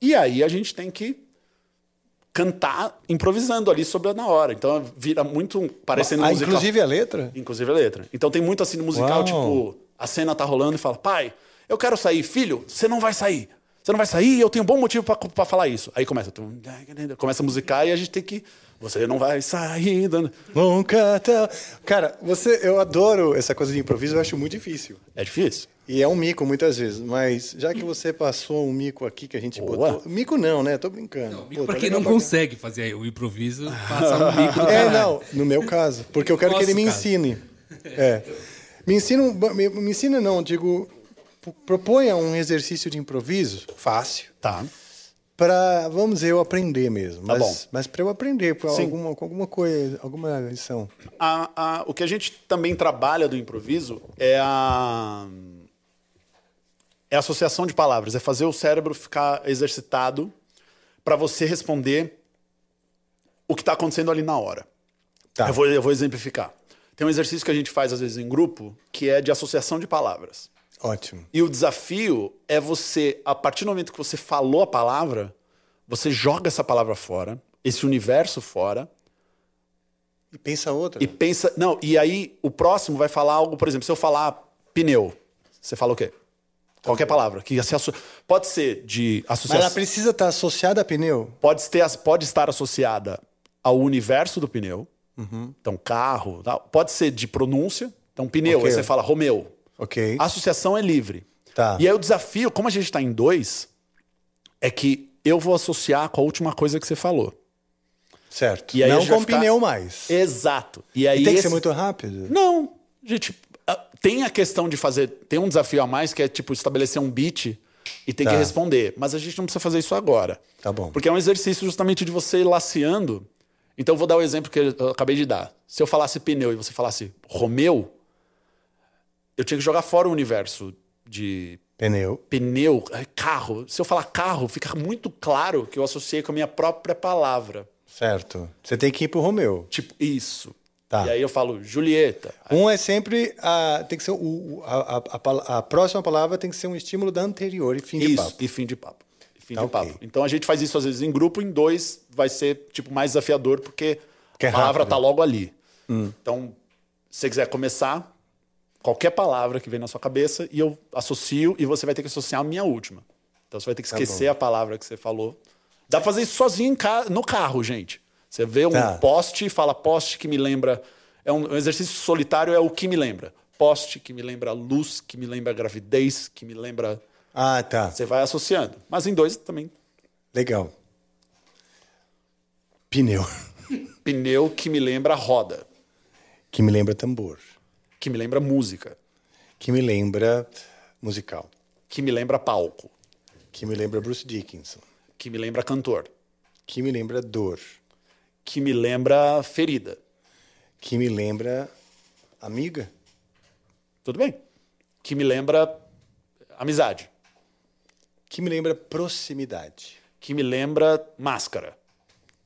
e aí a gente tem que cantar improvisando ali sobre a na hora. Então vira muito parecendo Ah, musical. inclusive a letra? Inclusive a letra. Então tem muito assim no musical, Uau. tipo, a cena tá rolando e fala, pai, eu quero sair. Filho, você não vai sair. Você não vai sair, eu tenho um bom motivo pra, pra falar isso. Aí começa, começa a musicar e a gente tem que. Você não vai sair. dando-" Nunca tá. Cara, você, eu adoro essa coisa de improviso, eu acho muito difícil. É difícil. E é um mico muitas vezes, mas já que você passou um mico aqui que a gente Boa. botou. Mico não, né? Tô brincando. Pô, pra tá quem não pra consegue fazer o improviso, passa um mico no É, não, no meu caso. Porque eu quero que nosso ele me caso. ensine. É. Me ensina, me, me ensina não, digo, proponha um exercício de improviso fácil Tá. para, vamos dizer, eu aprender mesmo. Tá Mas, bom. mas para eu aprender com alguma, alguma coisa, alguma lição. A- a- o que a gente também trabalha do improviso é a. É a associação de palavras, é fazer o cérebro ficar exercitado para você responder o que está acontecendo ali na hora. Tá. Eu, vou, eu vou exemplificar. Tem um exercício que a gente faz às vezes em grupo que é de associação de palavras. Ótimo. E o desafio é você, a partir do momento que você falou a palavra, você joga essa palavra fora, esse universo fora, E pensa outra. e pensa. Não, e aí o próximo vai falar algo, por exemplo, se eu falar pneu, você fala o quê? Qualquer palavra. Que se asso- Pode ser de Mas associação. ela precisa estar associada a pneu. pode, ter, pode estar associada ao universo do pneu. Então, carro. tal. Pode ser de pronúncia. Então, pneu. Ok. Aí você fala Romeu. Ok. A associação é livre. Tá. E aí o desafio, como a gente está em dois, é que eu vou associar com a última coisa que você falou. Certo. E aí Não com ficar- pneu mais. Exato. E aí E tem que esse- ser muito rápido. Não, gente, ah, tem a questão de fazer, tem um desafio a mais que é tipo estabelecer um beat e tem Tá. que responder, mas a gente não precisa fazer isso agora. Tá bom. Porque é um exercício justamente de você ir laceando. Então eu vou dar o exemplo que eu acabei de dar. Se eu falasse pneu e você falasse Romeu, eu tinha que jogar fora o universo de Pneu. pneu, eh, carro. Se eu falar carro, fica muito claro que eu associei com a minha própria palavra. Certo. Você tem que ir pro Romeu. Tipo, isso. Tá. E aí eu falo Julieta. Um é sempre. A, tem que ser o, a, a, a próxima palavra tem que ser um estímulo da anterior e fim de Isso, papo. e fim de papo. E fim Tá de ok. papo. Então a gente faz isso às vezes em grupo, em dois vai ser tipo mais desafiador porque Que é a palavra rápido. Hum. tá logo ali. Então, se você quiser começar, qualquer palavra que vem na sua cabeça e eu associo e você vai ter que associar a minha última. Então você vai ter que Tá esquecer a palavra que você falou. Dá pra fazer isso sozinho ca- no carro, gente. Você vê um Tá. poste e fala poste que me lembra. É um, um exercício solitário, é o que me lembra. Poste que me lembra luz, que me lembra gravidez, que me lembra Ah, tá. você vai associando. Mas em dois também. Legal. Pneu. Pneu que me lembra roda, Que me lembra tambor. Que me lembra música, Que me lembra musical. que me lembra palco, Que me lembra Bruce Dickinson. que me lembra cantor, Que me lembra dor. que me lembra ferida. Que me lembra amiga. Tudo bem? Que me lembra amizade, Que me lembra proximidade. que me lembra máscara,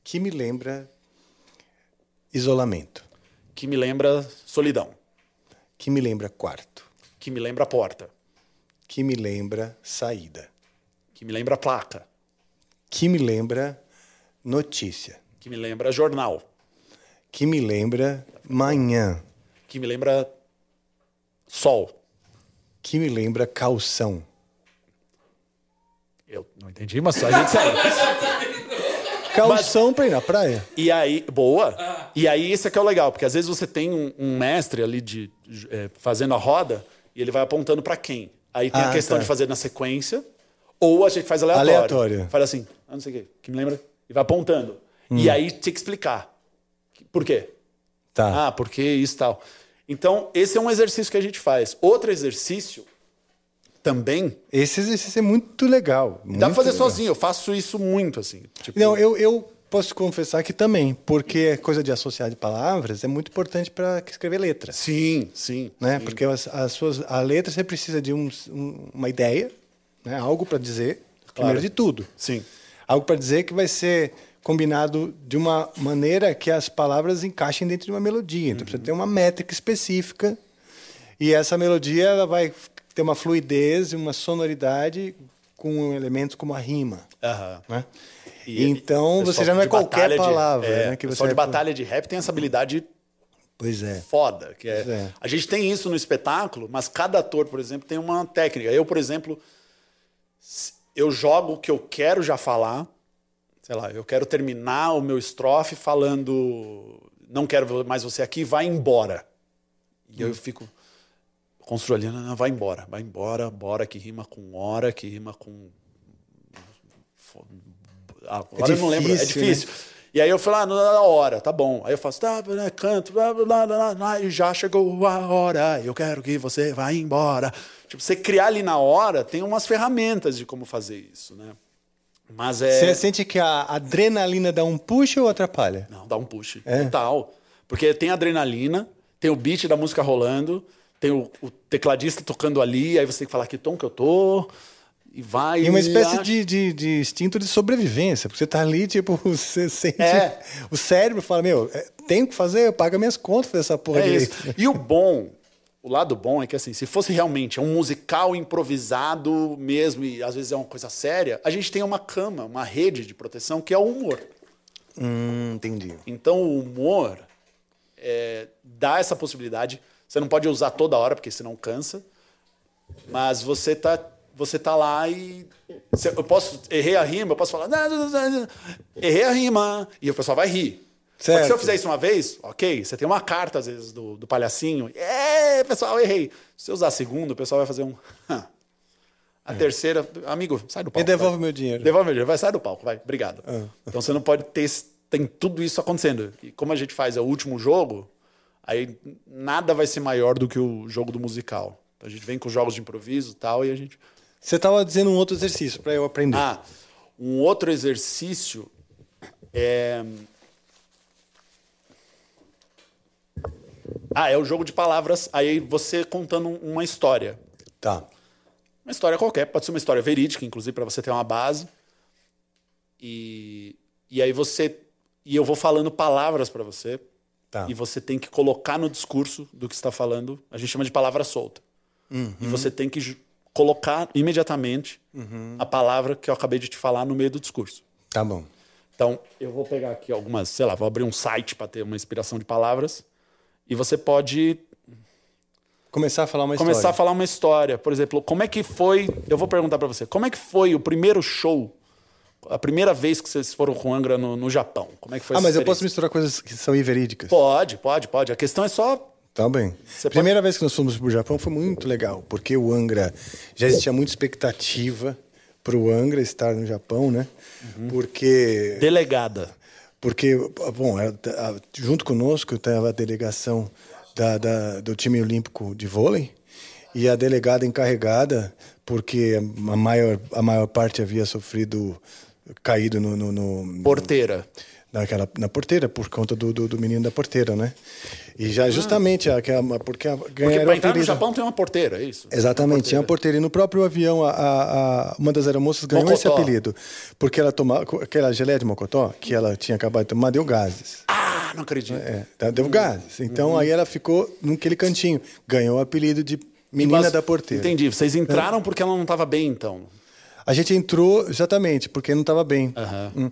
Que me lembra isolamento. que me lembra solidão, Que me lembra quarto. que me lembra porta, Que me lembra saída. que me lembra placa, Que me lembra notícia. que me lembra jornal, Que me lembra manhã. que me lembra sol. Que me lembra calção. Eu não entendi, mas só a gente sabe. Calção pra ir na praia? E aí, boa. E aí, esse aqui é o legal, porque às vezes você tem um, um mestre ali de, é, fazendo a roda e ele vai apontando pra quem. Aí tem Ah, a questão tá. de fazer na sequência, ou a gente faz aleatório. Aleatório. Faz assim, ah, não sei o quê, que me lembra? E vai apontando. Hum. E aí tem que explicar. Por quê? Tá. Ah, porque isso e tal. Então, esse é um exercício que a gente faz. Outro exercício também. Esse exercício é muito legal. Dá pra muito fazer legal. sozinho, eu faço isso muito, assim. Tipo, Não, eu, eu posso confessar que também, porque a coisa de associar de palavras é muito importante para escrever letras. Sim, sim. Né? sim. Porque as, as suas, a letra você precisa de um- um- uma ideia, né? algo para dizer, primeiro de tudo. Sim. Algo para dizer que vai ser combinado de uma maneira que as palavras encaixem dentro de uma melodia. Então precisa ter uma métrica específica e essa melodia ela vai ter uma fluidez e uma sonoridade com elementos como a rima. Aham. Né? E- então você já não é qualquer de- palavra. é, né, que você pessoal de batalha de rap tem essa habilidade Pois é. foda. Que é, é. A gente tem isso no espetáculo, mas cada ator, por exemplo, tem uma técnica. Eu, por exemplo, eu jogo o que eu quero já falar. Sei lá, eu quero terminar o meu estrofe falando não quero mais você aqui, vai embora. E Hum. eu fico construindo, não, não, vai embora, vai embora, bora, que rima com hora, que rima com Agora eu não lembro, é difícil, né? difícil. E aí eu falei, ah, não dá hora, tá bom. Aí eu faço, tá, né, canto, blá, blá, blá, blá, e já chegou a hora, eu quero que você vá embora. Tipo, você criar ali na hora, tem umas ferramentas de como fazer isso, né? Mas é... Você sente que a adrenalina dá um push ou atrapalha? Não, dá um push. É? Total. Porque tem adrenalina, tem o beat da música rolando, tem o, o tecladista tocando ali, aí você tem que falar que tom que eu tô, e vai... E uma espécie acha- de, de, de instinto de sobrevivência, porque você tá ali, tipo, você sente. É. O cérebro fala, meu, é, tenho que fazer, eu pago minhas contas dessa porra É direito. isso. E o bom, o lado bom é que, assim, se fosse realmente um musical improvisado mesmo, e às vezes é uma coisa séria, a gente tem uma cama, uma rede de proteção que é o humor. Hum, entendi. Então, o humor é, dá essa possibilidade. Você não pode usar toda hora, porque senão cansa. Mas você tá, você tá lá e. Eu posso. Errei a rima, eu posso falar. "Não, não, não, não, Errei a rima. E o pessoal vai rir. Só que se eu Certo. fizer isso uma vez, ok, você tem uma carta, às vezes, do, do palhacinho. É, pessoal, errei. Se eu usar a segunda, o pessoal vai fazer um. A terceira, amigo, sai do Me palco. devolve vai. meu dinheiro. Devolve meu dinheiro, vai, sai do palco, vai, obrigado. Ah. Então você não pode ter. Tem tudo isso acontecendo. E como a gente faz é o último jogo, aí nada vai ser maior do que o jogo do musical. A gente vem com jogos de improviso e tal, e a gente. Você estava dizendo um outro exercício para eu aprender. Ah, um outro exercício é. Ah, é o jogo de palavras. Aí você contando um- uma história. Tá. Uma história qualquer, pode ser uma história verídica, inclusive, para você ter uma base. E, e aí você. E eu vou falando palavras para você. Tá. E você tem que colocar no discurso do que está falando. A gente chama de palavra solta. E você tem que colocar imediatamente a palavra que eu acabei de te falar no meio do discurso. Tá bom. Então, eu vou pegar aqui algumas, sei lá, vou abrir um site para ter uma inspiração de palavras. E você pode Começar a falar uma começar a história. falar uma história. Por exemplo, como é que foi. Eu vou perguntar para você, como é que foi o primeiro show? A primeira vez que vocês foram com Angra no, no Japão? Como é que foi Ah, mas eu posso misturar coisas que são verídicas. Pode, pode, pode. A questão é só. Tá bem. Você Primeira vez que nós fomos pro Japão foi muito legal, porque o Angra já existia muita expectativa pro Angra estar no Japão, né? Uhum. Porque Delegada. porque bom, a- junto conosco estava a delegação da, da- do time olímpico de vôlei e a delegada encarregada, porque a maior a maior parte havia sofrido caído no, no, no- Porteira. naquela, na porteira, por conta do, do, do menino da porteira, né? E Ah. já justamente aquela, porque a- Porque para entrar no Japão tem uma porteira, é isso? Exatamente, tinha uma porteira. E no próprio avião, a, a- a- uma das aeromoças ganhou esse Mocotó. apelido. Porque ela tomava aquela geleia de mocotó, que ela tinha acabado de tomar, deu gases. Ah, não acredito. É, tá, deu Uhum. gases. Então aí ela ficou naquele cantinho. Ganhou o apelido de menina Mas- da porteira. Entendi. Vocês entraram porque ela não estava bem, então. A gente entrou exatamente porque não estava bem. Hum.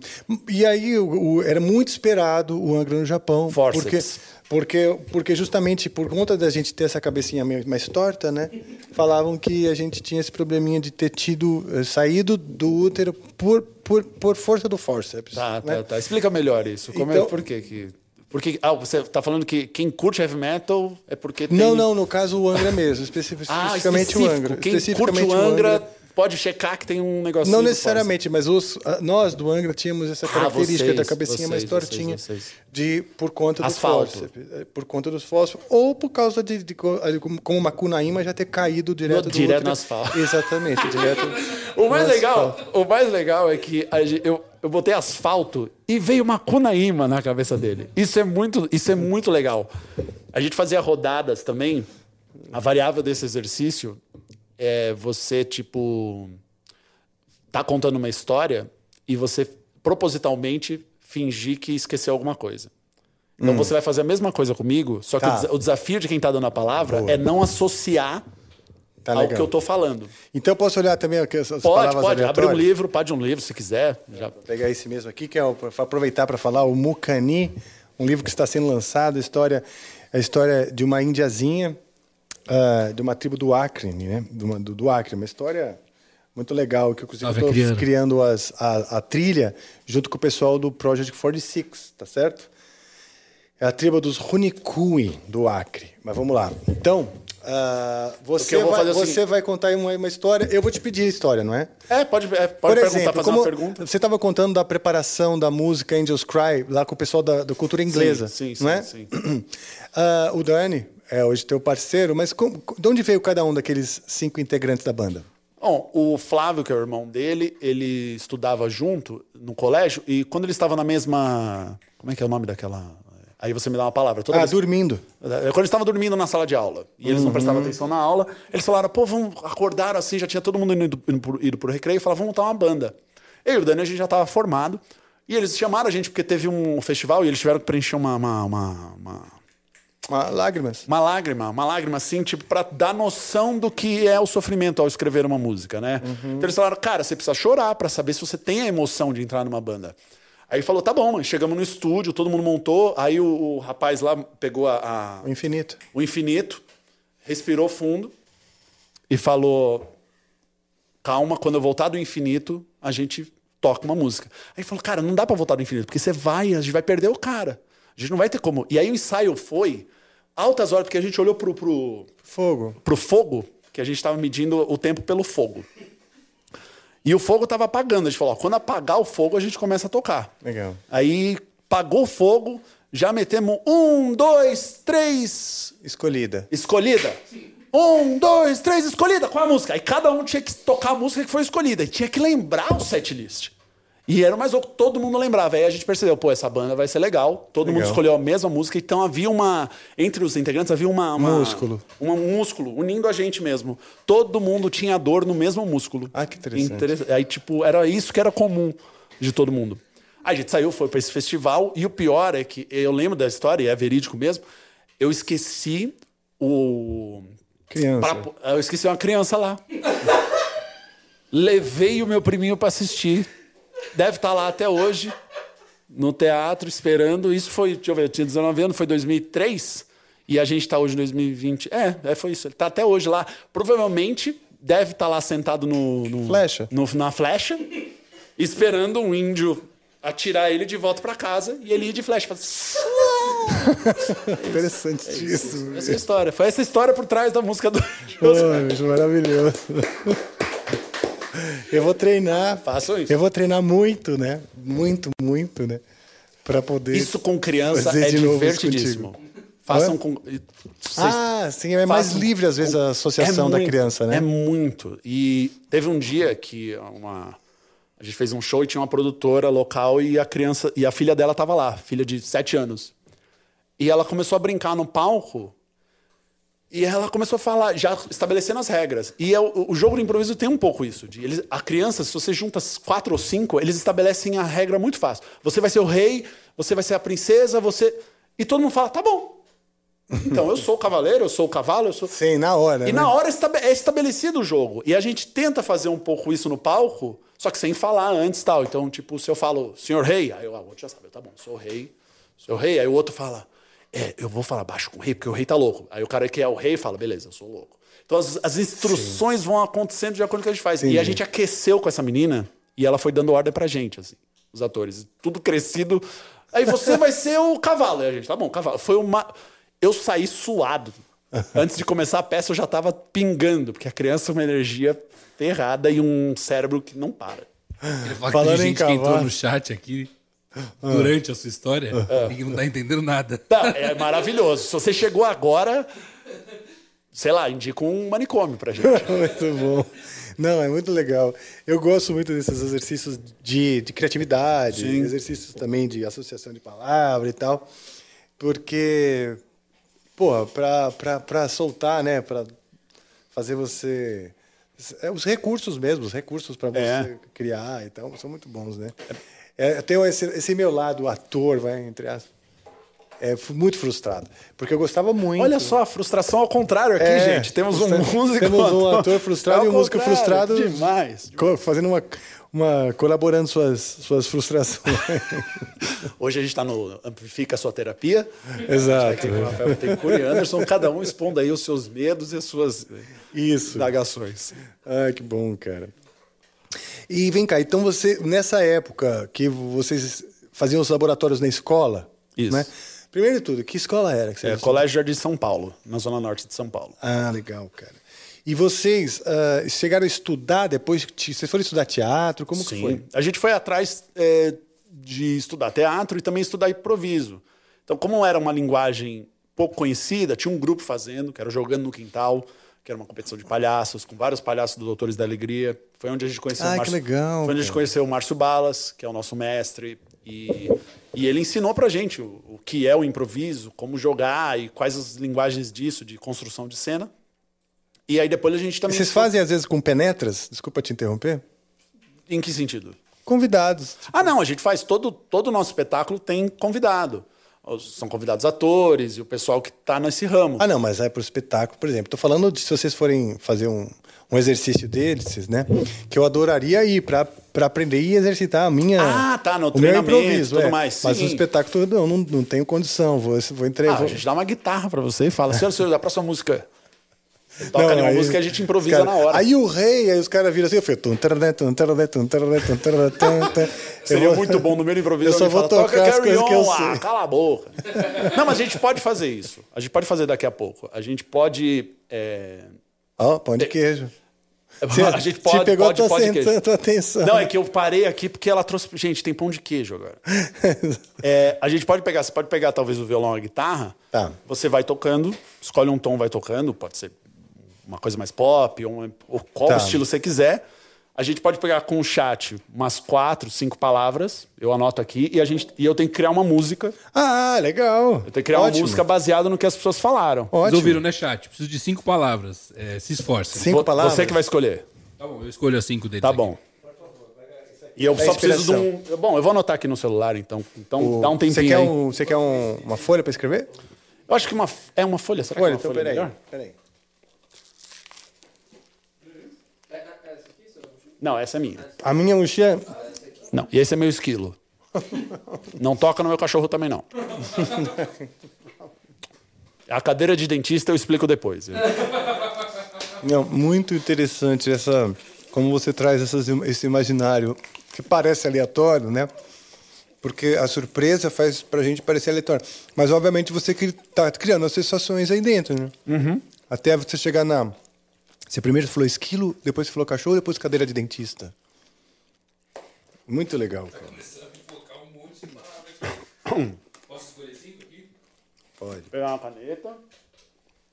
E aí o- o- era muito esperado o Angra no Japão. Porque, Forceps. porque, porque justamente por conta da gente ter essa cabecinha meio mais torta, né? Falavam que a gente tinha esse probleminha de ter tido eh, saído do útero por, por, por força do forceps. Tá, né? tá, tá. Explica melhor isso. Como é, Então- por quê que. Porque, ah, você tá falando que quem curte heavy metal é porque tem. Não, não, no caso o Angra mesmo, Ah, especificamente específico. o Angra. Quem curte especificamente o Angra pode checar que tem um negocinho. Não do necessariamente, mas os, a- nós do Angra tínhamos essa Ah, característica vocês, da cabecinha mais vocês, tortinha vocês, de por conta do Asfalto. fósforo, eh, por conta dos fósforos ou por causa de, de ali como como uma cunaíma já ter caído direto No- do direto no asfalto. Exatamente, direto. O mais legal, asfalto. o mais legal é que a eu, eu botei asfalto e veio uma cunaíma na cabeça dele. Isso é muito, isso é muito legal. A gente fazia rodadas também. A variável desse exercício é você tipo tá contando uma história e você propositalmente fingir que esqueceu alguma coisa. Então você vai fazer a mesma coisa comigo, só que Hum. Tá. o desa- o desafio de quem tá dando a palavra é não associar Tá ao legal. que eu tô falando. Então eu posso olhar também essas Pode, palavras pode. Abre um livro, pode um livro se quiser. Já. Vou pegar esse mesmo aqui, que é o, aproveitar para falar, o Mukani, um livro que está sendo lançado, a história, a história de uma indiazinha, ah, de uma tribo do Acre, né? Do, do, do Acre, uma história muito legal, que eu Tava estou criando. as, a, a trilha junto com o pessoal do Project 46, tá certo? É a tribo dos Hunikui do Acre. Mas vamos lá. Então, ah, você, eu vai, você vai contar aí uma, uma história. Eu vou te pedir a história, não é? É, pode, é, pode Por perguntar, exemplo, fazer como uma pergunta. você estava contando da preparação da música Angels Cry lá com o pessoal da, da cultura inglesa, sim, não é? sim, Ah, o Dani é hoje teu parceiro, mas de onde veio cada um daqueles cinco integrantes da banda? Bom, o Flávio, que é o irmão dele, ele estudava junto no colégio e quando ele estava na mesma. Como é que é o nome daquela. Aí você me dá uma palavra. Toda Ah, vez- dormindo. É, Quando eles estavam dormindo na sala de aula e eles não prestavam atenção na aula, eles falaram, pô, vamos acordar assim, já tinha todo mundo indo, indo, pro, ido pro recreio e falaram, vamos montar uma banda. Eu e o Dani, a gente já estava formado e eles chamaram a gente porque teve um festival e eles tiveram que preencher uma, uma, uma, uma, Ah, lágrimas. Uma lágrima, uma lágrima assim, tipo, pra dar noção do que é o sofrimento ao escrever uma música, né? Então eles falaram, cara, você precisa chorar pra saber se você tem a emoção de entrar numa banda. Aí falou, tá bom, mano. chegamos no estúdio, todo mundo montou, aí o, o rapaz lá pegou a- a, O infinito. o infinito, respirou fundo e falou: Calma, quando eu voltar do infinito, a gente toca uma música. Aí falou: Cara, não dá pra voltar do infinito, porque você vai, a gente vai perder o cara. A gente não vai ter como. E aí o ensaio foi altas horas, porque a gente olhou pro, pro, Fogo. pro fogo, que a gente estava medindo o tempo pelo fogo. E o fogo estava apagando. A gente falou: ó, quando apagar o fogo, a gente começa a tocar. Legal. Aí pagou o fogo, já metemos um, dois, três, Escolhida. escolhida. Um, dois, três, escolhida. Qual a música? Aí cada um tinha que tocar a música que foi escolhida. E tinha que lembrar o set list. E era mais ou todo mundo lembrava. Aí a gente percebeu, pô, essa banda vai ser legal. Todo mundo Legal. escolheu a mesma música. Então havia uma. Entre os integrantes havia uma. uma Músculo. um músculo, unindo a gente mesmo. Todo mundo tinha dor no mesmo músculo. Ah, que interessante. Interessa- Aí, tipo, era isso que era comum de todo mundo. Aí a gente saiu, foi pra esse festival, e o pior é que eu lembro da história, e é verídico mesmo. Eu esqueci o. Criança. pra- eu esqueci uma criança lá. Levei o meu priminho pra assistir. Deve estar lá até hoje, no teatro, esperando. Isso foi, deixa eu ver, eu tinha 19 anos, foi 2003. E a gente tá hoje em 2020. É, é, foi isso. Ele tá até hoje lá. Provavelmente deve estar lá sentado no, no- Flecha. no- na flecha, esperando um índio atirar ele de volta pra casa e ele ir de flecha. Fazer... Interessantíssimo. Essa é história. Foi essa história por trás da música do. Pô, bicho, maravilhoso. Eu vou treinar. Façam isso. Eu vou treinar muito, né? Muito, muito, né? Pra poder. Isso com criança é divertidíssimo. Façam com. Ah, sim, é mais façam livre às vezes a associação É da muito, criança, né? É muito. E teve um dia que uma. A gente fez um show e tinha uma produtora local e a criança. E a filha dela tava lá, filha de sete anos. E ela começou a brincar no palco. E ela começou a falar, já estabelecendo as regras. E é o, o jogo de improviso tem um pouco isso. De eles, a criança, se você junta quatro ou cinco, eles estabelecem a regra muito fácil. Você vai ser o rei, você vai ser a princesa, você. E todo mundo fala, tá bom. Então, eu sou o cavaleiro, eu sou o cavalo, eu sou. Sim, na hora. E né? na hora é estabelecido o jogo. E a gente tenta fazer um pouco isso no palco, só que sem falar antes e tal. Então, tipo, se eu falo, senhor rei, aí ah, o outro já sabe, tá bom, sou o rei, sou o rei. Aí o outro fala, é, eu vou falar baixo com o rei, porque o rei tá louco. Aí o cara que é o rei fala, beleza, eu sou louco. Então as, as instruções vão acontecendo de acordo com o que a gente faz. E a gente aqueceu com essa menina e ela foi dando ordem pra gente, assim, os atores. Tudo crescido. Aí você vai ser o cavalo. Aí a gente, tá bom, cavalo. Foi uma. Eu saí suado. Antes de começar a peça, eu já tava pingando, porque a criança é uma energia ferrada e um cérebro que não para. Falando que tem em gente que entrou cavalo. no chat aqui durante a sua história e que não tá entendendo nada. Tá, é maravilhoso. Se você chegou agora, sei lá, indica um manicômio pra gente. muito bom. Não, é muito legal. Eu gosto muito desses exercícios de, de criatividade, Sim. exercícios também de associação de palavra e tal, porque, pô, pra, pra, pra soltar, né, pra fazer você... É, os recursos mesmo, os recursos para você É. criar, então, são muito bons, né? É, eu tenho esse, esse meu lado ator, vai, entre aspas, é muito frustrado, porque eu gostava muito... Olha só, a frustração ao contrário aqui, É, gente. Temos um músico. temos um ator frustrado É e um músico frustrado. Demais. Co- fazendo uma, uma colaborando suas suas frustrações. Hoje a gente está no Amplifica a Sua Terapia. Exato. Aqui com o Rafael Bittencourt e Anderson, cada um expondo aí os seus medos e as suas Isso. indagações. Ai, que bom, cara. E vem cá, então você nessa época que vocês faziam os laboratórios na escola, Isso. né? Primeiro de tudo, que escola era que É, Colégio Jardim de São Paulo, na zona norte de São Paulo. Ah, legal, cara. E vocês ah, chegaram a estudar depois? que- Vocês foram estudar teatro? Como que Sim. foi? A gente foi atrás é, de estudar teatro e também estudar improviso. Então, como era uma linguagem pouco conhecida, tinha um grupo fazendo, que era Jogando no Quintal, que era uma competição de palhaços, com vários palhaços do Doutores da Alegria. Foi onde a gente conheceu Ah, o que Márcio. legal, Foi onde a gente conheceu o Márcio Balas, que é o nosso mestre. E, e ele ensinou pra gente o, o que é o improviso, como jogar e quais as linguagens disso, de construção de cena. E aí depois a gente E também. vocês fazem às vezes com penetras? Desculpa te interromper. Em que sentido? Convidados. Ah, não, a gente faz todo todo o nosso espetáculo tem convidado. São convidados atores e o pessoal que tá nesse ramo. Ah, não, mas é pro espetáculo, por exemplo. Tô falando de se vocês forem fazer um, um exercício desses, né? Que eu adoraria ir pra aprender e exercitar a minha. Ah, tá, no o meu treinamento, improviso, tudo é. mais, Mas sim. no espetáculo eu não, não tenho condição. Vou, vou entregar. Ah, a gente dá uma guitarra pra você e fala, senhor, senhor, dá pra sua música. Toca Não, uma aí- música e a gente improvisa cara, na hora. Aí o rei, aí os caras viram assim, eu falei... Seria vou- muito bom no meu improviso. Eu só vou fala, tocar as Carry coisas que eu On". Ah, sei. cala a boca. Não, mas a gente pode fazer isso. A gente pode fazer daqui a pouco. A gente pode... é, Ó, pão de queijo. a gente pode, Te pegou pode, tua, pode queijo. tua atenção. Não, é que eu parei aqui porque ela trouxe. Gente, tem pão de queijo agora. É, a gente pode pegar, você pode pegar talvez o violão ou a guitarra. Tá. Você vai tocando, escolhe um tom, vai tocando, pode ser uma coisa mais pop, ou, ou qual Tá. estilo você quiser. A gente pode pegar com o chat umas quatro, cinco palavras, eu anoto aqui, e, a gente, e eu tenho que criar uma música. Ah, legal. Eu tenho que criar Ótimo. uma música baseada no que as pessoas falaram. Vocês Ótimo. ouviram, né, chat? Preciso de cinco palavras. É, se esforça. Cinco Vo- palavras? Você que vai escolher. Tá bom, eu escolho as cinco deles. Tá aqui. bom. E eu É só preciso de um. Bom, eu vou anotar aqui no celular, então. Então dá um tempinho Você quer, aí. um, você quer um- uma folha para escrever? Eu acho que uma, é uma folha. Será Folha, que é então uma folha peraí. melhor? peraí. Não, essa é minha. A minha mochila. Não, e esse é meu esquilo. Não toca no meu cachorro também, não. A cadeira de dentista eu explico depois. Não, muito interessante essa. Como você traz essas, esse imaginário que parece aleatório, né? Porque a surpresa faz pra gente parecer aleatório. Mas, obviamente, você está criando as sensações aí dentro, né? Uhum. Até você chegar na. Você primeiro falou esquilo, depois você falou cachorro, depois cadeira de dentista. Muito legal, cara. Posso escolher cinco aqui? Pode. Pegar uma caneta.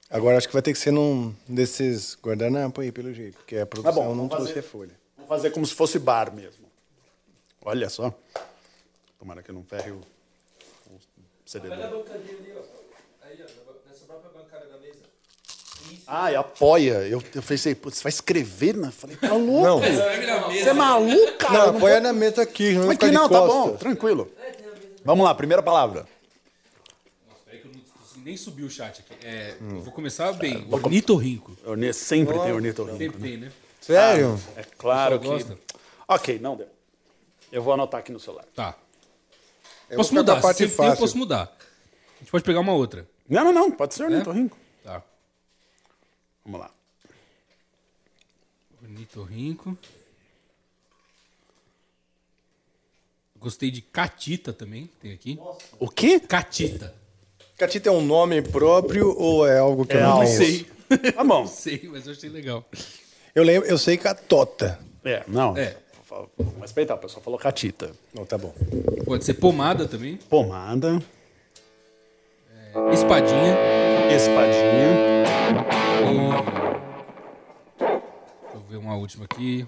Agora acho que vai ter que ser num desses guardanapos aí, pelo jeito, porque a produção Tá bom, não trouxe fazer. a folha. Vamos fazer como se fosse bar mesmo. Olha só. Tomara que eu não ferre o, o CD dele. Ah, e apoia. Eu, eu pensei, putz, você vai escrever? Né? Falei, tá louco? Não, Você é maluco, cara? não, Eu apoia vou- na mesa aqui, não Mas de não, tá bom, tranquilo. Vamos lá, primeira palavra. Peraí que eu não nem subir o chat aqui. É, Eu vou começar bem. Ornitorrinco. Orne- Sempre tem ornitorrinco. Sempre tem, né? Sério? É claro que... Gosta? Ok, não deu. Eu vou anotar aqui no celular. Tá. Eu posso mudar. parte Se sempre tem, eu fácil. posso mudar. A gente pode pegar uma outra. Não, não, não. Pode ser ornitorrinco. Tá. Vamos lá. Ornitorrinco. Gostei de catita também, tem aqui. O quê? Catita. Catita é um nome próprio ou é algo que eu É não algo. conheço? Sei. Tá bom. Sei, mas eu achei legal. Eu lembro, eu sei catota. É, não. É. Vamos respeitar, o pessoal falou catita. Não, tá bom. Pode ser pomada também. Pomada, Espadinha. espadinha, E... Deixa eu ver uma última aqui.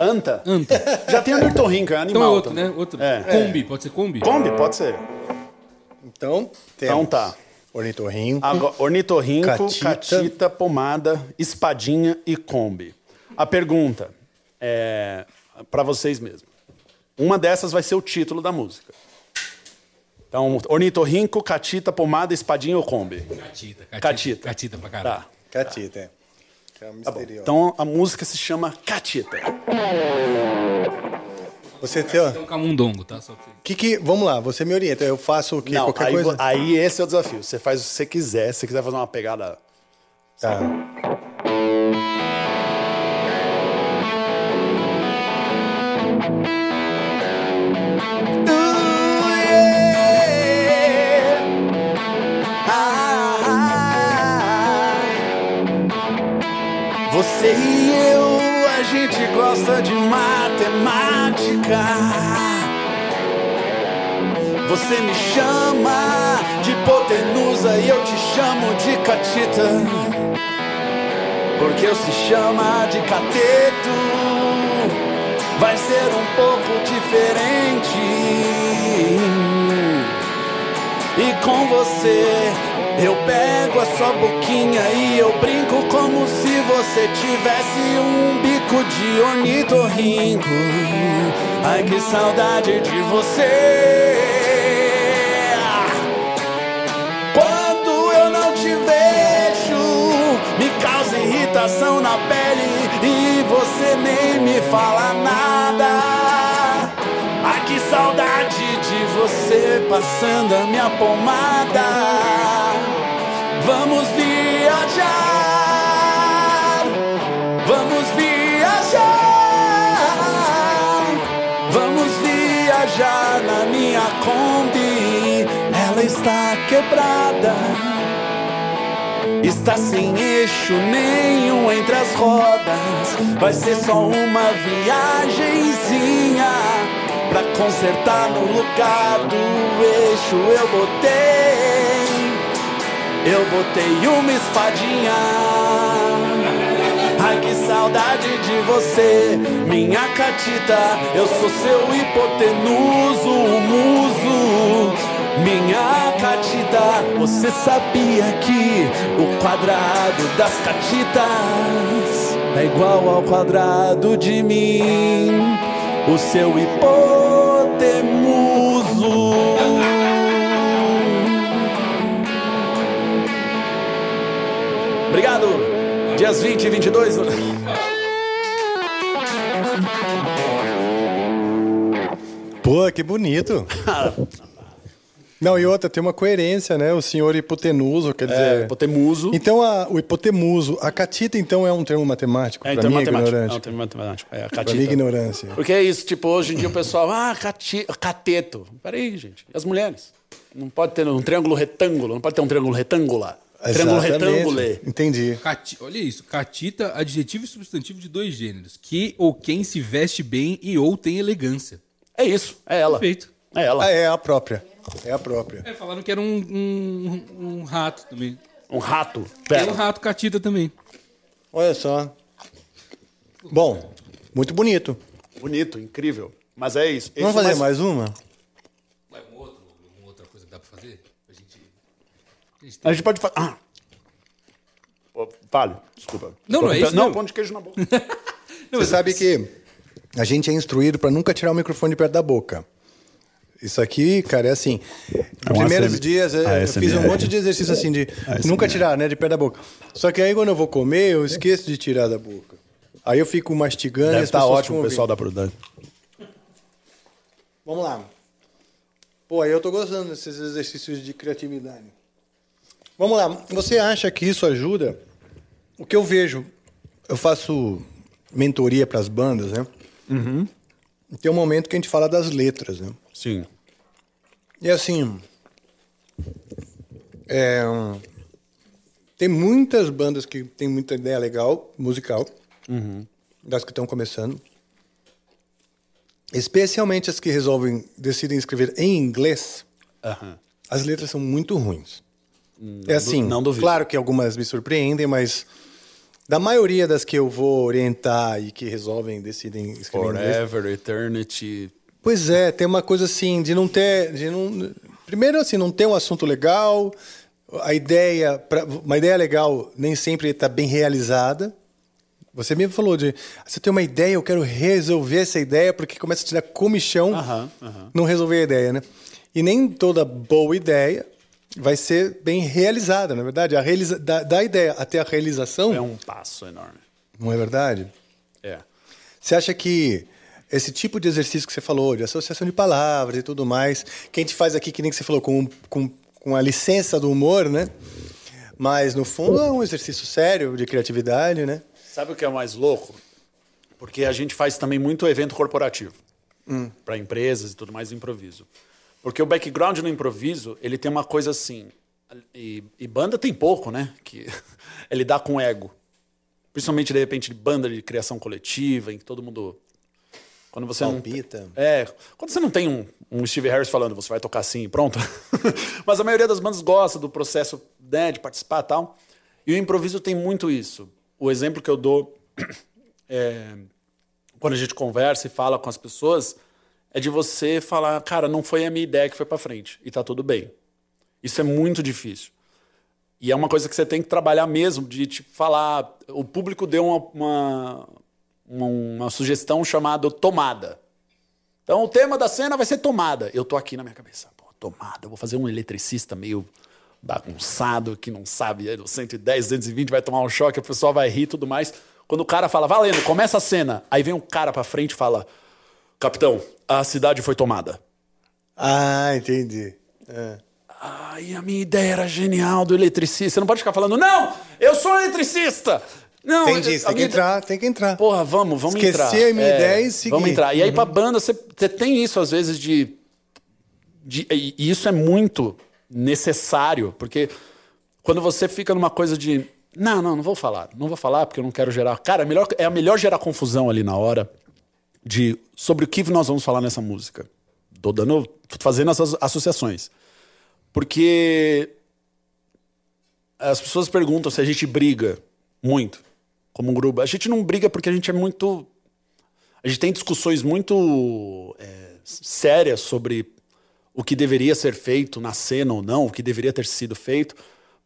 Anta. anta. Anta. Já tem ornitorrinco, é animal. Então é outro, também. né? Outro. É. Kombi, pode ser Kombi? Kombi, pode ser. Então, Então temos tá. ornitorrinco. Agora, ornitorrinco, Catita. catita. pomada, espadinha e Kombi. A pergunta é para vocês mesmos. Uma dessas vai ser o título da música. Então, ornitorrinco, catita, pomada, espadinha ou Kombi? Catita. Catita. Catita. Catita pra caralho. Tá. Catita, é. É Tá bom. misteriosa. Então a música se chama Catita. Você tem, ó, É um camundongo, tá? Só que... que que, vamos lá, você me orienta. Eu faço o quê? Não, Qualquer aí, coisa? aí esse é o desafio. Você faz o que você quiser. Se você quiser fazer uma pegada. Tá. Você e eu, a gente gosta de matemática. Você me chama de hipotenusa e eu te chamo de catita. Porque eu se chama de cateto. Vai ser um pouco diferente. E com você eu pego a sua boquinha e eu brinco como se você tivesse um bico de ornitorrinco. Ai que saudade de você. Quando eu não te vejo, me causa irritação na pele e você nem me fala nada. Ai que saudade de você passando a minha pomada. Vamos viajar, vamos viajar, vamos viajar na minha Kombi. Ela está quebrada. Está sem eixo nenhum entre as rodas. Vai ser só uma viagenzinha pra consertar no lugar do eixo. Eu botei, eu botei uma espadinha. Ai que saudade de você, minha catita. Eu sou seu hipotenuso, muso. Minha catita, você sabia que o quadrado das catitas é igual ao quadrado de mim, o seu hipotemuso. Obrigado. Dias 20 e 22. Pô, que bonito. Não, e outra, tem uma coerência, né? O senhor hipotenuso, quer É, dizer. hipotemuso. Então, a- o hipotemuso, a catita, então é um termo matemático? É, pra então mim, matemática. ignorante. Não, tem matemática. É, a Pra mim, catita. ignorância. Porque é isso, tipo, hoje em dia o pessoal, ah, cati, cateto. Peraí, gente. E as mulheres? Não pode ter um triângulo retângulo, não pode ter um triângulo retângulo. Triângulo Exatamente. retângulo. Entendi. Cati- Olha isso, catita, adjetivo e substantivo de dois gêneros. Que ou quem se veste bem e ou tem elegância. É isso, é ela. Perfeito. É ela. Ah, é a própria. É a própria. É, falaram que era um, um, um rato também. Um rato. Era Pera. um rato catita também. Olha só. Bom, muito bonito. Bonito, incrível. Mas é isso. Vamos Esse fazer mais uma? Ué, um outro, uma outra coisa que dá pra fazer? A gente... A gente pode fazer. Ah. Fale, desculpa. Não, não é isso Não, pão de queijo na boca. Você sabe que a gente é instruído para nunca tirar o microfone de perto da boca. Isso aqui, cara, é assim. Nos um primeiros dias eu, eu fiz um monte de exercício assim de nunca tirar, né, de perto da boca. Só que aí quando eu vou comer, eu esqueço de tirar da boca. Aí eu fico mastigando e Deve estar pessoas ótimo o pessoal da Prudente. Vamos lá. Pô, aí eu tô gostando desses exercícios de criatividade. Vamos lá. Você acha que isso ajuda? O que eu vejo, eu faço mentoria para as bandas, né? Tem um momento que a gente fala das letras, né? Sim. E assim, é, tem muitas bandas que tem muita ideia legal, musical, das que estão começando. Especialmente as que resolvem, decidem escrever em inglês, Aham. as letras são muito ruins. É assim, não duvido. claro que algumas me surpreendem, mas da maioria das que eu vou orientar e que resolvem, decidem escrever em inglês, Forever, Eternity. Pois é, tem uma coisa assim de não ter, de não, primeiro assim não ter um assunto legal, a ideia, pra- uma ideia legal nem sempre está bem realizada. Você mesmo falou de, você tem uma ideia, eu quero resolver essa ideia porque começa a te dar comichão Aham, aham. não resolver a ideia, né? E nem toda boa ideia vai ser bem realizada, na verdade, a realiza, da, da ideia até a realização, É um passo enorme. não é verdade? É. Você acha que esse tipo de exercício que você falou, de associação de palavras e tudo mais, que a gente faz aqui, que nem que você falou, com, com, com a licença do humor, né? Mas, no fundo, é um exercício sério de criatividade, né? Sabe o que é mais louco? Porque a gente faz também muito evento corporativo para empresas e tudo mais improviso. Porque o background no improviso, ele tem uma coisa assim. E, e banda tem pouco, né? Que é lidar com ego. Principalmente, de repente, de banda de criação coletiva, em que todo mundo. Quando você Palpita. não. É. Quando você não tem um, um Steve Harris falando, você vai tocar assim e pronto. Mas a maioria das bandas gosta do processo né, de participar e tal. E o improviso tem muito isso. O exemplo que eu dou é, quando a gente conversa e fala com as pessoas é de você falar, cara, não foi a minha ideia que foi para frente e tá tudo bem. Isso é muito difícil. E é uma coisa que você tem que trabalhar mesmo, de tipo, falar. O público deu uma, uma, uma, sugestão chamada tomada. Então o tema da cena vai ser tomada. Eu tô aqui na minha cabeça, pô, tomada. Eu vou fazer um eletricista meio bagunçado, que não sabe, aí do 110, 220 vai tomar um choque, a pessoa vai rir e tudo mais. Quando o cara fala, valendo, começa a cena, aí vem um cara pra frente e fala: Capitão, a cidade foi tomada. Ah, entendi. É. Ai, a minha ideia era genial do eletricista. Você não pode ficar falando, não, eu sou eletricista. Não, Entendi, a tem que entrar, tem que entrar. Porra, vamos, vamos Esquecer entrar. É, a minha ideia e seguir. Vamos entrar. E aí, pra banda, você, você tem isso, às vezes, de. de e isso é muito necessário, porque quando você fica numa coisa de. Não, não, não vou falar. Não vou falar porque eu não quero gerar. Cara, é melhor, é a melhor gerar confusão ali na hora de sobre o que nós vamos falar nessa música. Tô dando. Tô fazendo essas associações. Porque as pessoas perguntam se a gente briga muito como um grupo. A gente não briga porque a gente é muito. A gente tem discussões muito é, sérias sobre o que deveria ser feito na cena ou não, o que deveria ter sido feito.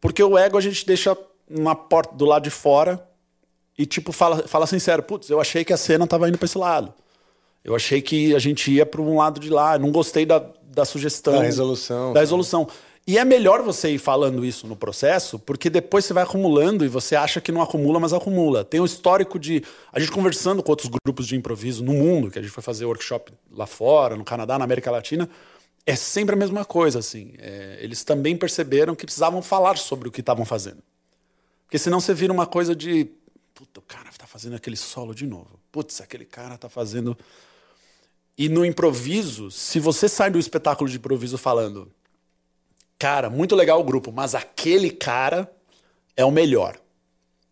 Porque o ego a gente deixa na porta do lado de fora e, tipo, fala, fala sincero: putz, eu achei que a cena tava indo pra esse lado. Eu achei que a gente ia para um lado de lá. Eu não gostei da, da sugestão. Da resolução. Da resolução. E é melhor você ir falando isso no processo, porque depois você vai acumulando e você acha que não acumula, mas acumula. Tem o histórico de. A gente conversando com outros grupos de improviso no mundo, que a gente foi fazer workshop lá fora, no Canadá, na América Latina. É sempre a mesma coisa, assim. É, eles também perceberam que precisavam falar sobre o que estavam fazendo. Porque senão você vira uma coisa de. Puta, o cara tá fazendo aquele solo de novo. Putz, aquele cara tá fazendo. E no improviso, se você sai do espetáculo de improviso falando, cara, muito legal o grupo, mas aquele cara é o melhor.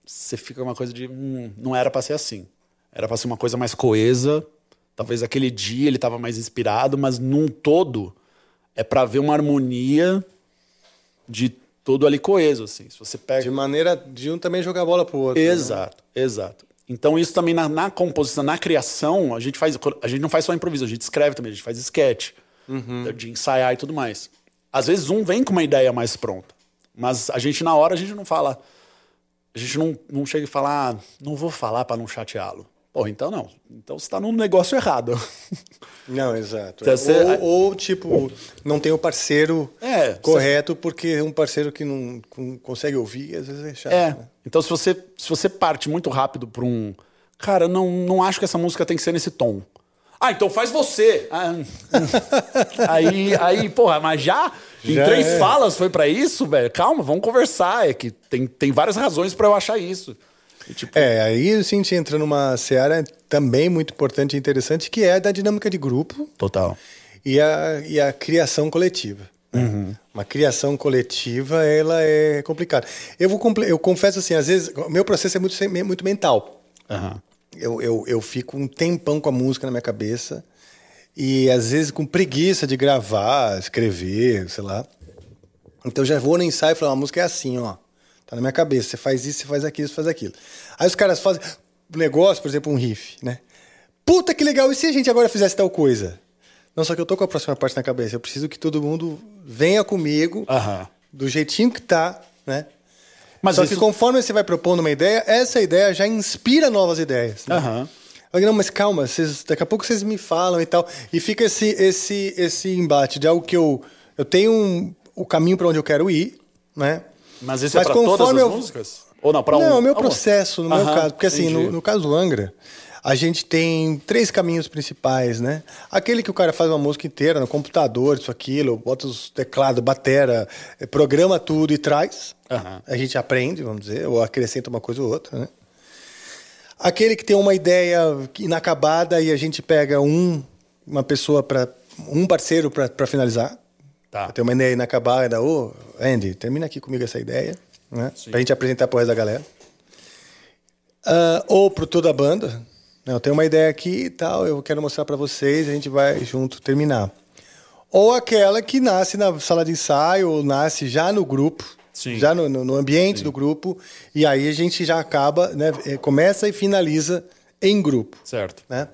Você fica uma coisa de, hum, não era pra ser assim. Era pra ser uma coisa mais coesa. Talvez aquele dia ele tava mais inspirado, mas num todo é pra ver uma harmonia de todo ali coeso, assim. Se você pega De maneira de um também jogar bola pro outro. né? Exato, exato. Então isso também na, na composição, na criação, a gente faz, a gente não faz só improviso, a gente escreve também, a gente faz sketch, de ensaiar e tudo mais. Às vezes um vem com uma ideia mais pronta, mas a gente na hora a gente não fala, a gente não, não chega e fala, ah, não vou falar para não chateá-lo. Pô, então não. Então você tá num negócio errado. Não, exato. Você- Ou, ou, tipo, não tem o parceiro É, correto, porque um parceiro que não consegue ouvir, às vezes é chato. É. né? Então, se você, se você parte muito rápido pra um. Cara, não, não acho que essa música tem que ser nesse tom. Ah, então faz você. Ah, aí, aí, porra, mas já em Já três é. falas foi pra isso, velho? Calma, vamos conversar. É que tem, tem várias razões pra eu achar isso. E, tipo, É, aí assim, a gente entra numa seara também muito importante e interessante, que é a da dinâmica de grupo Total. e a, e a criação coletiva. né? Uma criação coletiva, ela é complicada. Eu, vou, eu confesso assim, às vezes, o meu processo é muito, muito mental. Aham. Eu, eu, eu fico um tempão com a música na minha cabeça e às vezes com preguiça de gravar, escrever, sei lá. Então já vou no ensaio e falo, "Ó, a música é assim, ó. Tá na minha cabeça, você faz isso, você faz aquilo, você faz aquilo. Aí os caras fazem um negócio, por exemplo, um riff, né? Puta que legal, e se a gente agora fizesse tal coisa? Não, só que eu tô com a próxima parte na cabeça. Eu preciso que todo mundo venha comigo Aham. do jeitinho que tá, né? Mas Só isso- que conforme você vai propondo uma ideia, essa ideia já inspira novas ideias. Né? Aham. Eu não, mas calma, vocês- daqui a pouco vocês me falam e tal. E fica esse, esse, esse embate de algo que eu, eu tenho um, o caminho para onde eu quero ir, né? Mas isso é Mas pra todas as eu- músicas? Ou não, pra um? Não, o meu processo, no meu caso. Porque assim, no, no caso do Angra, a gente tem três caminhos principais, né? Aquele que o cara faz uma música inteira no computador, isso, aquilo, bota os teclados, batera, eh, programa tudo e traz. Aham. A gente aprende, vamos dizer, ou acrescenta uma coisa ou outra, né? Aquele que tem uma ideia inacabada e a gente pega um, uma pessoa para um parceiro para finalizar. Tá. Tem uma ideia inacabada, ô, Andy, termina aqui comigo essa ideia, né? Pra gente apresentar pro resto da galera. Ah, ou pro toda a banda. Não, eu tenho uma ideia aqui e tal, eu quero mostrar para vocês, a gente vai junto terminar. Ou aquela que nasce na sala de ensaio, ou nasce já no grupo, Sim. já no, no- ambiente do grupo, e aí a gente já acaba, né? eh, Começa e finaliza em grupo Certo. né?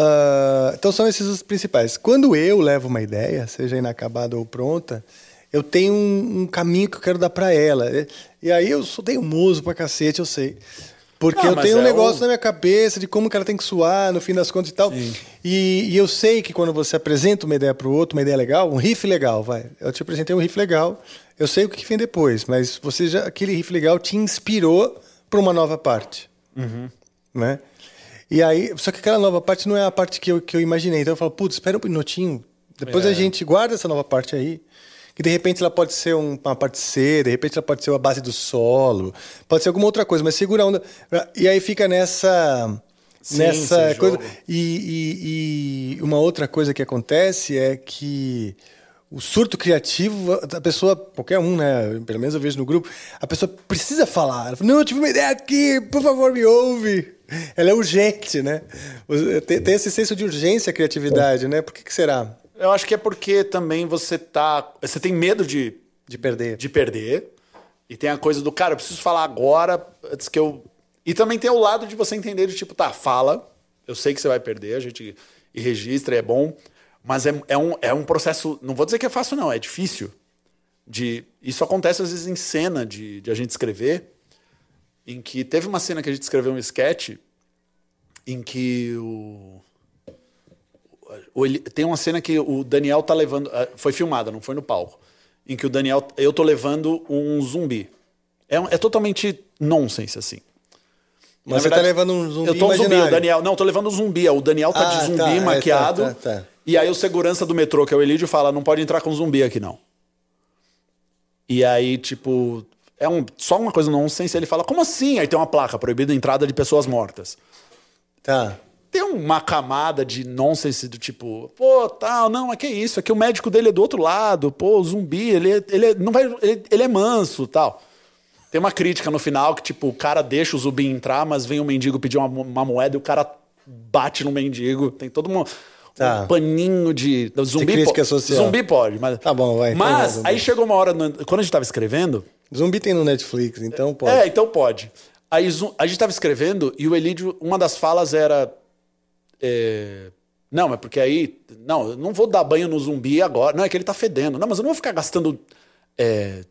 Ah, então são esses os principais. Quando eu levo uma ideia, seja inacabada ou pronta, eu tenho um, um caminho que eu quero dar para ela. E- aí eu sou teimoso pra cacete, eu sei. Porque Não, eu tenho um é negócio o- na minha cabeça de como que ela tem que suar, no fim das contas e tal. E, e eu sei que quando você apresenta uma ideia para o outro, uma ideia legal, um riff legal, vai. Eu te apresentei um riff legal, eu sei o que vem depois, mas você já, aquele riff legal te inspirou para uma nova parte. Né? E aí, só que aquela nova parte não é a parte que eu, que eu imaginei. Então eu falo, putz, espera um minutinho, depois É. a gente guarda essa nova parte aí. Que de repente ela pode ser um- uma parte C, de repente ela pode ser a base do solo, pode ser alguma outra coisa, mas segura a onda. E aí fica nessa. Sim, nessa coisa. E, e- e uma outra coisa que acontece é que o surto criativo, a pessoa, qualquer um, né? Pelo menos eu vejo no grupo, a pessoa precisa falar. Ela fala, Não, eu tive uma ideia aqui, por favor, me ouve. Ela é urgente, né? Tem, tem esse senso de urgência a criatividade, né? Por que, que será? Eu acho que é porque também você tá. Você tem medo de, De perder. de perder. E tem a coisa do, cara, eu preciso falar agora antes que eu. E também tem o lado de você entender de tipo, tá, fala. Eu sei que você vai perder, a gente e registra, é bom. Mas é, é, um, é um processo. Não vou dizer que é fácil, não, é difícil. De, isso acontece às vezes em cena de, de a gente escrever. Em que teve uma cena que a gente escreveu um sketch em que o. o tem uma cena que o Daniel tá levando. ah, Foi filmada, não foi no palco. Em que o Daniel. Eu tô levando um zumbi. É, um- é totalmente nonsense, assim. Mas Na você verdade, tá levando um zumbi Eu tô um zumbi, o. Daniel. Não, eu tô levando um zumbi. O Daniel tá Ah, de zumbi tá, é, maquiado. tá, tá, tá. E aí o segurança do metrô, que é o Elídio, fala: não pode entrar com zumbi aqui, não. E aí, tipo, é um, só uma coisa nonsense. Ele fala: como assim? Aí tem uma placa proibida a entrada de pessoas mortas. Tá. Tem uma camada de nonsense do tipo, pô, tal, não, mas que isso? Aqui o médico dele é do outro lado, pô, o zumbi, ele, é- ele, é- não vai, ele, ele é manso tal. Tem uma crítica no final que, tipo, o cara deixa o zumbi entrar, mas vem um mendigo pedir uma, uma moeda e o cara bate no mendigo. Tem todo um, Tá. um paninho de. Zumbi, crítica po- social. zumbi pode, mas. Tá bom, vai, Mas aí chegou uma hora, no- quando a gente tava escrevendo, Zumbi tem no Netflix, então pode. é, então pode. Aí a gente tava escrevendo e o Elídio, uma das falas era. é, não, é porque aí. Não, eu não vou dar banho no zumbi agora. Não, é que ele tá fedendo. Não, mas eu não vou ficar gastando é,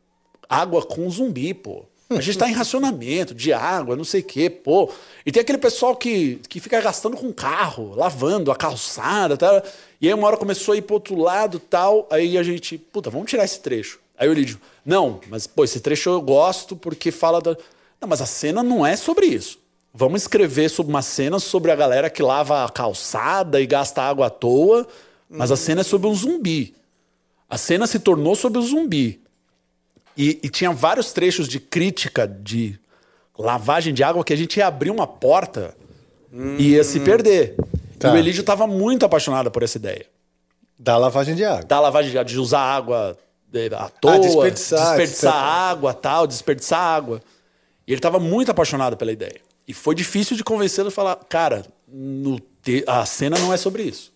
água com zumbi, pô. A gente tá em racionamento de água, não sei o quê, pô. E tem aquele pessoal que, que fica gastando com carro, lavando a calçada, tal. E aí uma hora começou a ir pro outro lado tal. Aí a gente, puta, vamos tirar esse trecho. Aí o Elídio, não, mas pô, esse trecho eu gosto porque fala da. Não, mas a cena não é sobre isso. Vamos escrever sobre uma cena sobre a galera que lava a calçada e gasta água à toa, mas a cena é sobre um zumbi. A cena se tornou sobre o zumbi. E, e tinha vários trechos de crítica de lavagem de água que a gente ia abrir uma porta e ia se perder. Tá. E o Elídio estava muito apaixonado por essa ideia. Da lavagem de água. Da lavagem de, de usar água à toa, Ah, desperdiçar, desperdiçar água, tal, desperdiçar água. E ele estava muito apaixonado pela ideia. E foi difícil de convencê-lo a falar, cara, te- a cena não é sobre isso.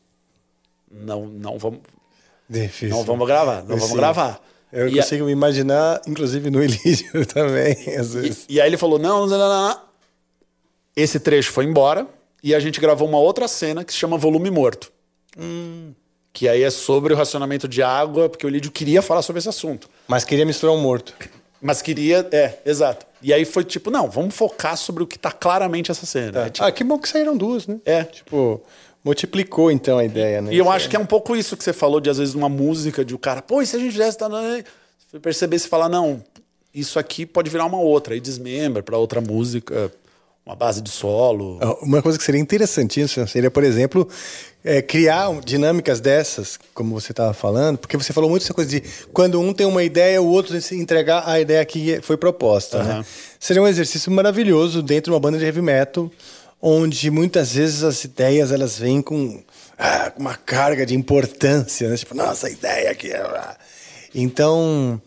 Não, não vamos, Difícil. não vamos gravar, não vamos gravar. Eu E a- consigo me imaginar, inclusive no Elídio também, às vezes. E, e aí ele falou: não, não, não, não, não. Esse trecho foi embora e a gente gravou uma outra cena que se chama Volume Morto. Que aí é sobre o racionamento de água, porque o Lídio queria falar sobre esse assunto. Mas queria misturar um morto. Mas queria. É, exato. E aí foi tipo: não, vamos focar sobre o que tá claramente essa cena. É, tipo- Ah, que bom que saíram duas, né? É. Tipo, multiplicou então a ideia, né? E eu acho que é um pouco isso que você falou de, às vezes, uma música, de o cara, pô, e se a gente fizesse. Perceber, você falar, não, isso aqui pode virar uma outra, aí desmembra pra outra música, uma base de solo. Ah, Uma coisa que seria interessantíssima seria, por exemplo, é, criar dinâmicas dessas, como você estava falando, porque você falou muito essa coisa de quando um tem uma ideia, o outro se entregar a ideia que foi proposta. Né? Aham. Seria um exercício maravilhoso dentro de uma banda de heavy metal, onde muitas vezes as ideias elas vêm com ah, uma carga de importância, né? tipo, nossa, a ideia aqui. é- ah." Então,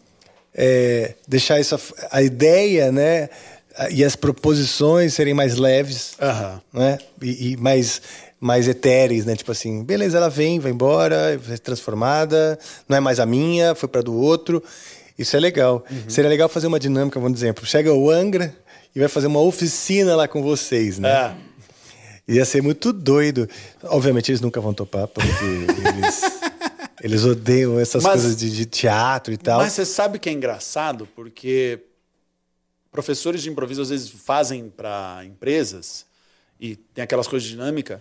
é, deixar isso, a ideia, né? E as proposições serem mais leves Aham. né? E, e mais, mais etéreis, né? Tipo assim, beleza, ela vem, vai embora, vai ser transformada, não é mais a minha, foi para do outro. Isso é legal. Seria legal fazer uma dinâmica, vamos exemplo, chega o Angra e vai fazer uma oficina lá com vocês, né? É. Ia ser muito doido. Obviamente eles nunca vão topar, porque eles, eles odeiam essas Mas- coisas de, de teatro e tal. Mas você sabe que é engraçado? Porque, professores de improviso às vezes fazem para empresas e tem aquelas coisas dinâmicas.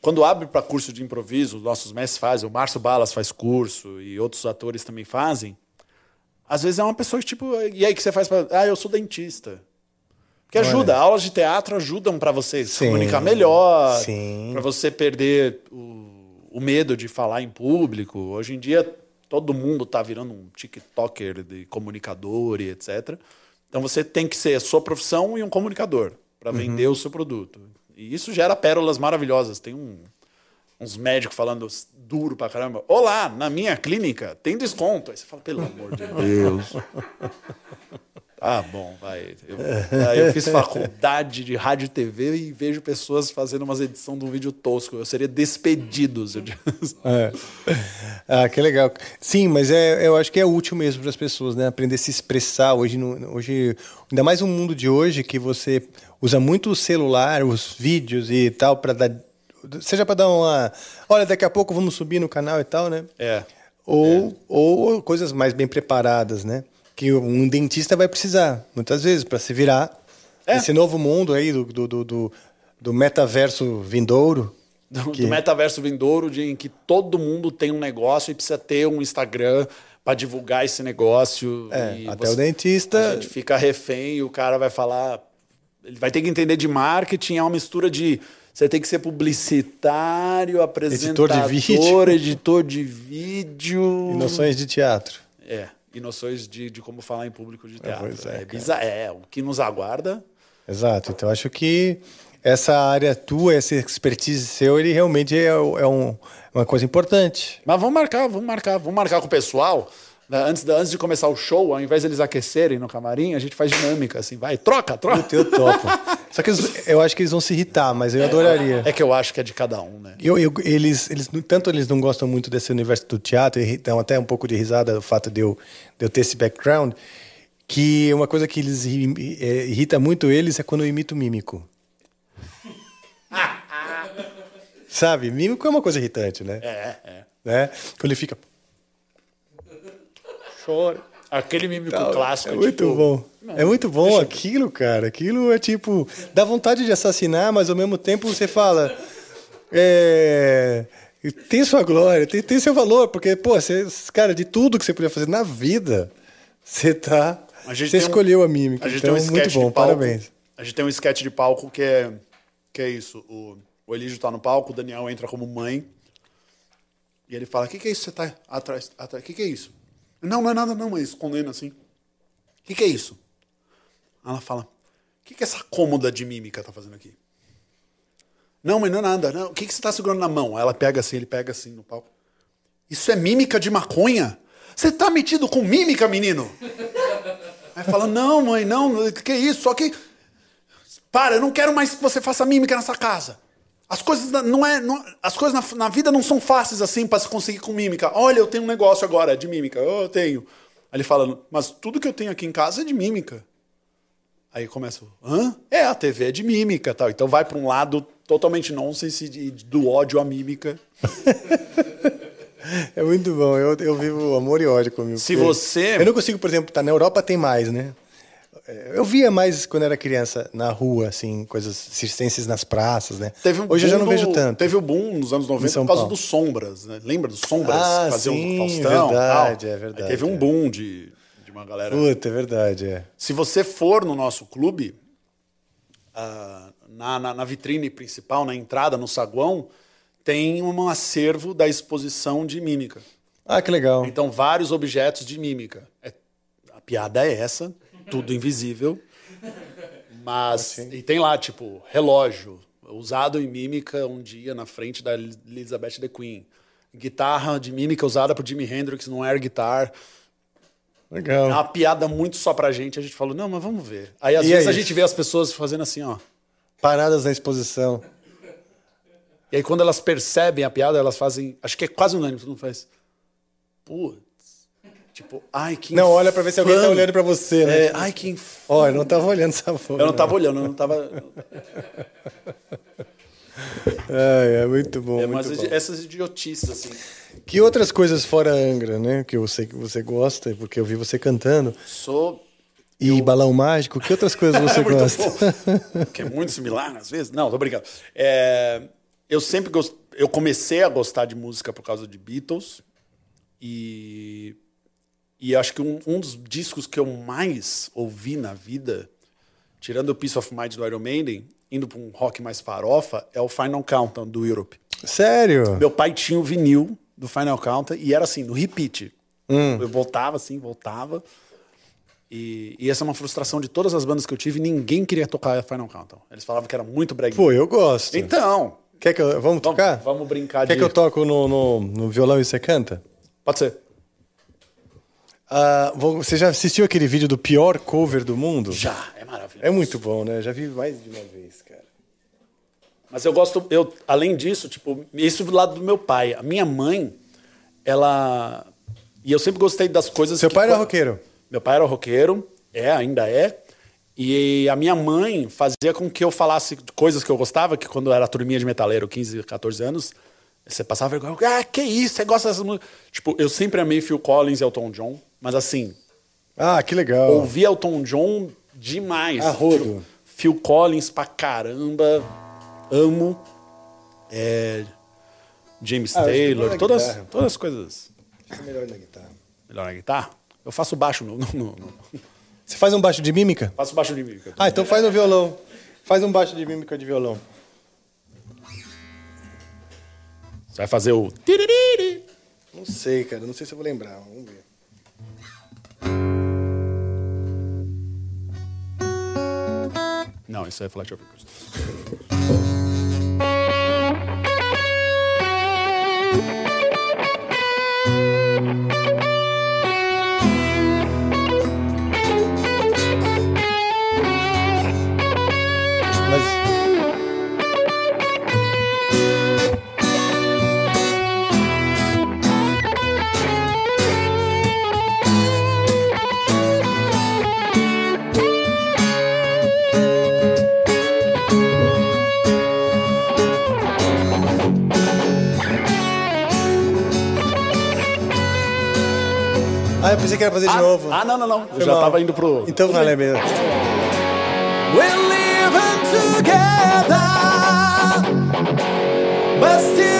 Quando abre para curso de improviso, nossos mestres fazem, o Márcio Balas faz curso e outros atores também fazem. Às vezes é uma pessoa que, tipo, e aí que você faz para. Ah, eu sou dentista. Que ajuda, Olha. aulas de teatro ajudam para você se comunicar melhor, para você perder o, o, medo de falar em público. Hoje em dia todo mundo está virando um TikToker de comunicador e etc. Então você tem que ser a sua profissão e um comunicador para vender uhum. o seu produto. E isso gera pérolas maravilhosas. Tem um, uns médicos falando duro pra caramba. Olá, na minha clínica tem desconto. Aí você fala, pelo amor de Deus. Ah, bom, vai. Eu, eu fiz faculdade de rádio e TV e vejo pessoas fazendo umas edições de um vídeo tosco. Eu seria despedido. Se eu... é. Ah, que legal. Sim, mas é, eu acho que é útil mesmo para as pessoas, né? Aprender a se expressar. Hoje, no, hoje, ainda mais no mundo de hoje, que você usa muito o celular, os vídeos e tal, para dar. Seja para dar uma. Olha, daqui a pouco vamos subir no canal e tal, né? É. Ou, é. ou coisas mais bem preparadas, né? Que um dentista vai precisar, muitas vezes, para se virar. É. Esse novo mundo aí do, do, do, do metaverso vindouro. Do, que... do metaverso vindouro, de, em que todo mundo tem um negócio e precisa ter um Instagram para divulgar esse negócio. É, até você, o dentista. A gente fica refém e o cara vai falar. Ele vai ter que entender de marketing, é uma mistura de. Você tem que ser publicitário, apresentador, editor de vídeo, editor de vídeo. E noções de teatro. É e noções de, de como falar em público de teatro. É, é, bizarro, é, o que nos aguarda. Exato. Então acho que essa área tua, essa expertise seu, ele realmente é, é um, uma coisa importante. Mas vamos marcar, vamos marcar, vamos marcar com o pessoal. Né, antes, antes de começar o show, ao invés de eles aquecerem no camarim, a gente faz dinâmica, assim, vai, troca, troca. Eu topo. Só que eles, eu acho que eles vão se irritar, mas eu adoraria. É que eu acho que é de cada um, né? Eu, eu, eles, eles, tanto eles não gostam muito desse universo do teatro, e dão até um pouco de risada do fato de eu, de eu ter esse background, que uma coisa que eles é, irrita muito eles é quando eu imito mímico. Sabe? Mímico é uma coisa irritante, né? É, é. Né? Quando ele fica chora. Aquele mímico Não, clássico. É muito tipo, bom. Não, é muito bom aquilo, cara. Aquilo é tipo. Dá vontade de assassinar, mas ao mesmo tempo você fala. É, tem sua glória, tem, tem seu valor, porque, pô, você, cara, de tudo que você podia fazer na vida, você tá. Você escolheu um, a mímica. A gente então, tem um muito bom, parabéns. A gente tem um sketch de palco que é, que é isso. O, o Elígio tá no palco, o Daniel entra como mãe. E ele fala: O que, que é isso? Você tá atrás? O que, que é isso? Não, não é nada, não, mas escondendo assim. O que, que é isso? Ela fala: O que, que essa cômoda de mímica tá fazendo aqui? Não, mas não é nada. Não. O que, que você tá segurando na mão? Ela pega assim, ele pega assim no palco. Isso é mímica de maconha? Você tá metido com mímica, menino? Aí fala: Não, mãe, não, que é isso? Só que. Para, eu não quero mais que você faça mímica nessa casa. As coisas não é, não, as coisas na, na, vida não são fáceis assim para se conseguir com mímica. Olha, eu tenho um negócio agora de mímica. Oh, eu tenho. Aí ele fala, mas tudo que eu tenho aqui em casa é de mímica. Aí começa, hã? É, a TV é de mímica, tal. Então vai para um lado totalmente nonsense de, de, do ódio à mímica. é muito bom. Eu, eu vivo amor e ódio comigo. Se você. Eu não consigo, por exemplo, tá na Europa tem mais, né? É, eu via mais quando era criança na rua, assim, coisas circenses nas praças, né? Um Hoje eu já não do, vejo tanto. Teve o boom nos anos 90 por causa dos Sombras, né? Lembra dos Sombras ah, faziam sim, Faustão? Verdade, tal. é verdade. Aí teve um boom de, de uma galera. Puta, é verdade, é. Se você for no nosso clube, uh, na, na, na vitrine principal, na entrada, no saguão, tem um acervo da exposição de mímica. Ah, que legal. Então, vários objetos de mímica. É, a piada é essa tudo invisível. Mas. E tem lá, tipo, relógio, usado em mímica um dia na frente da Elizabeth the Queen. Guitarra de mímica usada por Jimi Hendrix no air guitar. Legal. É uma piada muito só pra gente. A gente falou, não, mas vamos ver. Aí às e vezes é a gente vê as pessoas fazendo assim, ó. Paradas na exposição. E aí quando elas percebem a piada, elas fazem. Acho que é quase unânime, todo mundo faz. Putz. Tipo, ai, que Não, olha pra ver se alguém tá olhando pra você, né? É, ai, que Olha, eu não tava olhando essa foto. Eu não tava olhando, eu não tava. é, é muito bom. É, muito mas bom. essas idiotices, assim. Que outras coisas fora Angra, né? Que eu sei que você gosta, porque eu vi você cantando. Sou. E balão mágico, que outras coisas você Muito gosta? que é muito similar, às vezes. Não, tô brincando. É, eu sempre gost... eu comecei a gostar de música por causa de Beatles. E, e acho que um, um dos discos que eu mais ouvi na vida, tirando o Peace of Mind do Iron Maiden, indo para um rock mais farofa, é o Final Countdown do Europe. Sério? Meu pai tinha o vinil do Final Countdown e era assim, no repeat. Eu voltava assim, voltava. E, e essa é uma frustração de todas as bandas que eu tive. Ninguém queria tocar Final Countdown. Eles falavam que era muito breguinho. Pô, eu gosto. Então, Quer que eu... Vamos vamos, tocar? vamos brincar Quer de... que eu toco no, no, no violão e você canta? Pode ser. Vou- você já assistiu aquele vídeo do pior cover do mundo? Já, é maravilhoso. É muito bom, né? Já vi mais de uma vez, cara. Mas eu gosto, eu, além disso, tipo, isso do lado do meu pai. A minha mãe, ela. E eu sempre gostei das coisas. Seu pai era roqueiro? Meu pai era roqueiro, é, ainda é. E a minha mãe fazia com que eu falasse coisas que eu gostava, que quando eu era turminha de metaleiro, 15, 14 anos, você passava vergonha. Ah, que isso, você gosta dessas músicas? Tipo, eu sempre amei Phil Collins e Elton John, mas assim, Ah, que legal. ouvi Elton John demais. A rodo. Phil, Phil Collins pra caramba. Amo. É, James Ah, é Taylor, todas, guitarra. todas as coisas. É melhor na guitarra. Melhor na guitarra? Eu faço baixo no. no- no- no- Você faz um baixo de mímica? faço baixo de mímica. Ah, então faz no violão. Faz um baixo de mímica de violão. Você vai fazer o. Não sei, cara. Não sei se eu vou lembrar. Vamos ver. Não, isso é Flat of pensei que era fazer de novo. Ah, não, não, não. Eu já mal. tava indo pro. Então vale mesmo. We're living together, but still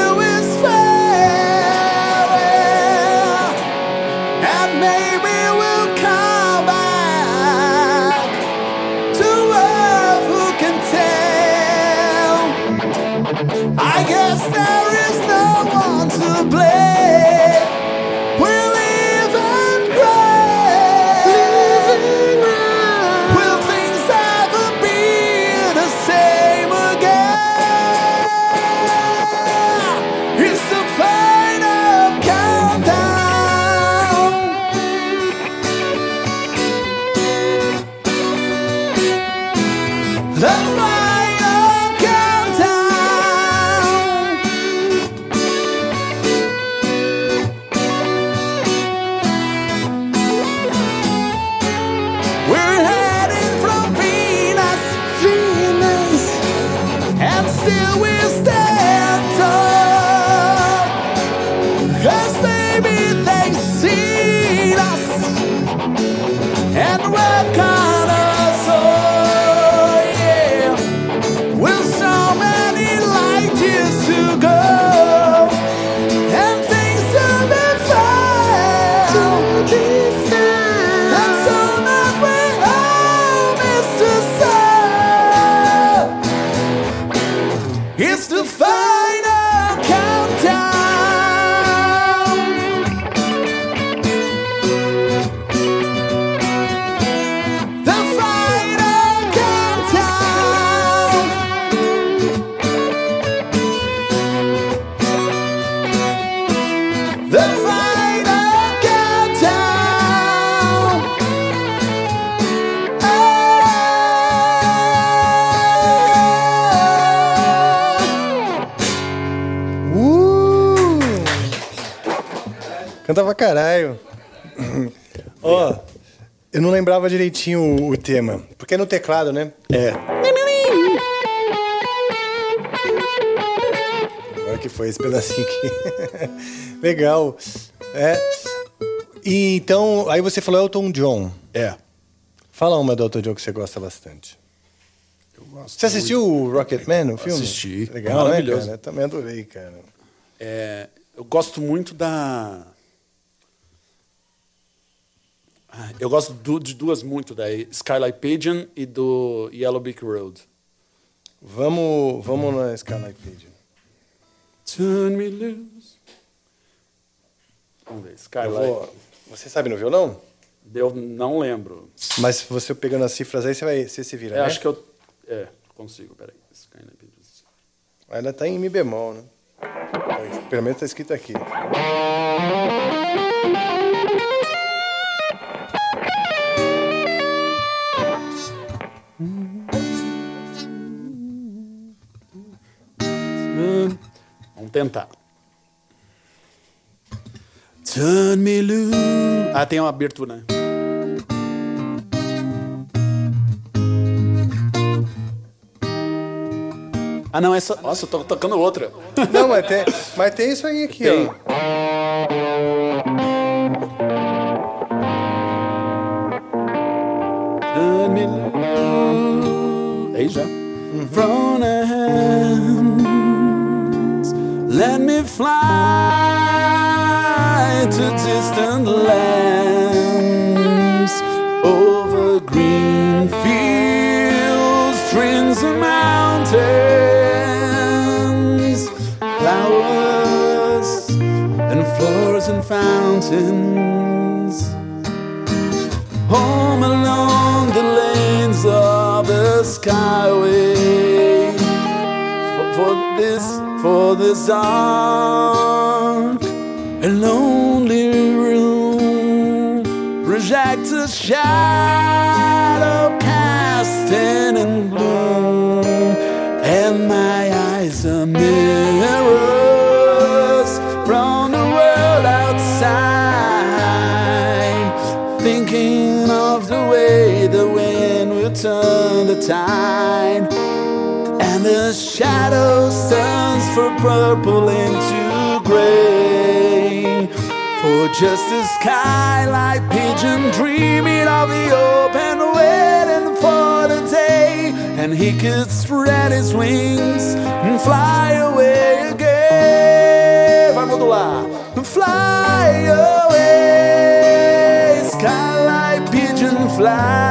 lembrava direitinho o, o tema. Porque é no teclado, né? É. Agora que foi esse pedacinho aqui. Legal. É. E então, aí você falou Elton John. É. Fala uma do Elton John que você gosta bastante. Eu gosto Você assistiu o Rocketman, o filme? Assisti. Legal, Maravilhoso. né, cara? Eu também adorei, cara. É, eu gosto muito da. Ah, Eu gosto du- de duas muito, da Skylight Pigeon e do Yellow Brick Road. Vamos, vamos na Skylight Pigeon. Turn me loose. Vamos ver, Skylight. vou- Você sabe no violão? Eu não lembro. Mas você pegando as cifras aí, você, vai, você se vira, Eu né? acho que eu. É, consigo, peraí. Skylight Pigeon. Ela tá em Mi bemol, né? Pelo menos tá escrito aqui. Vamos tentar. Turn me loose. Ah, tem uma abertura, né? Ah, não, essa. Nossa, eu tô tocando outra. Não, mas tem, mas tem isso aí aqui, Tem. ó. Turn me loose. Aí já. From the hands, let me fly to distant lands over green fields, streams and mountains, flowers and flowers and fountains. Home along the lanes of the skyway. For, for this for this dark and lonely room projector shadow casting in gloom and my eyes are mirrors from the world outside. Thinking of the way the wind will turn the tide. And the from purple into gray. For just a skylight pigeon dreaming of the open waiting for the day. And he could spread his wings and fly away again. Vai modular fly away. Skylight pigeon fly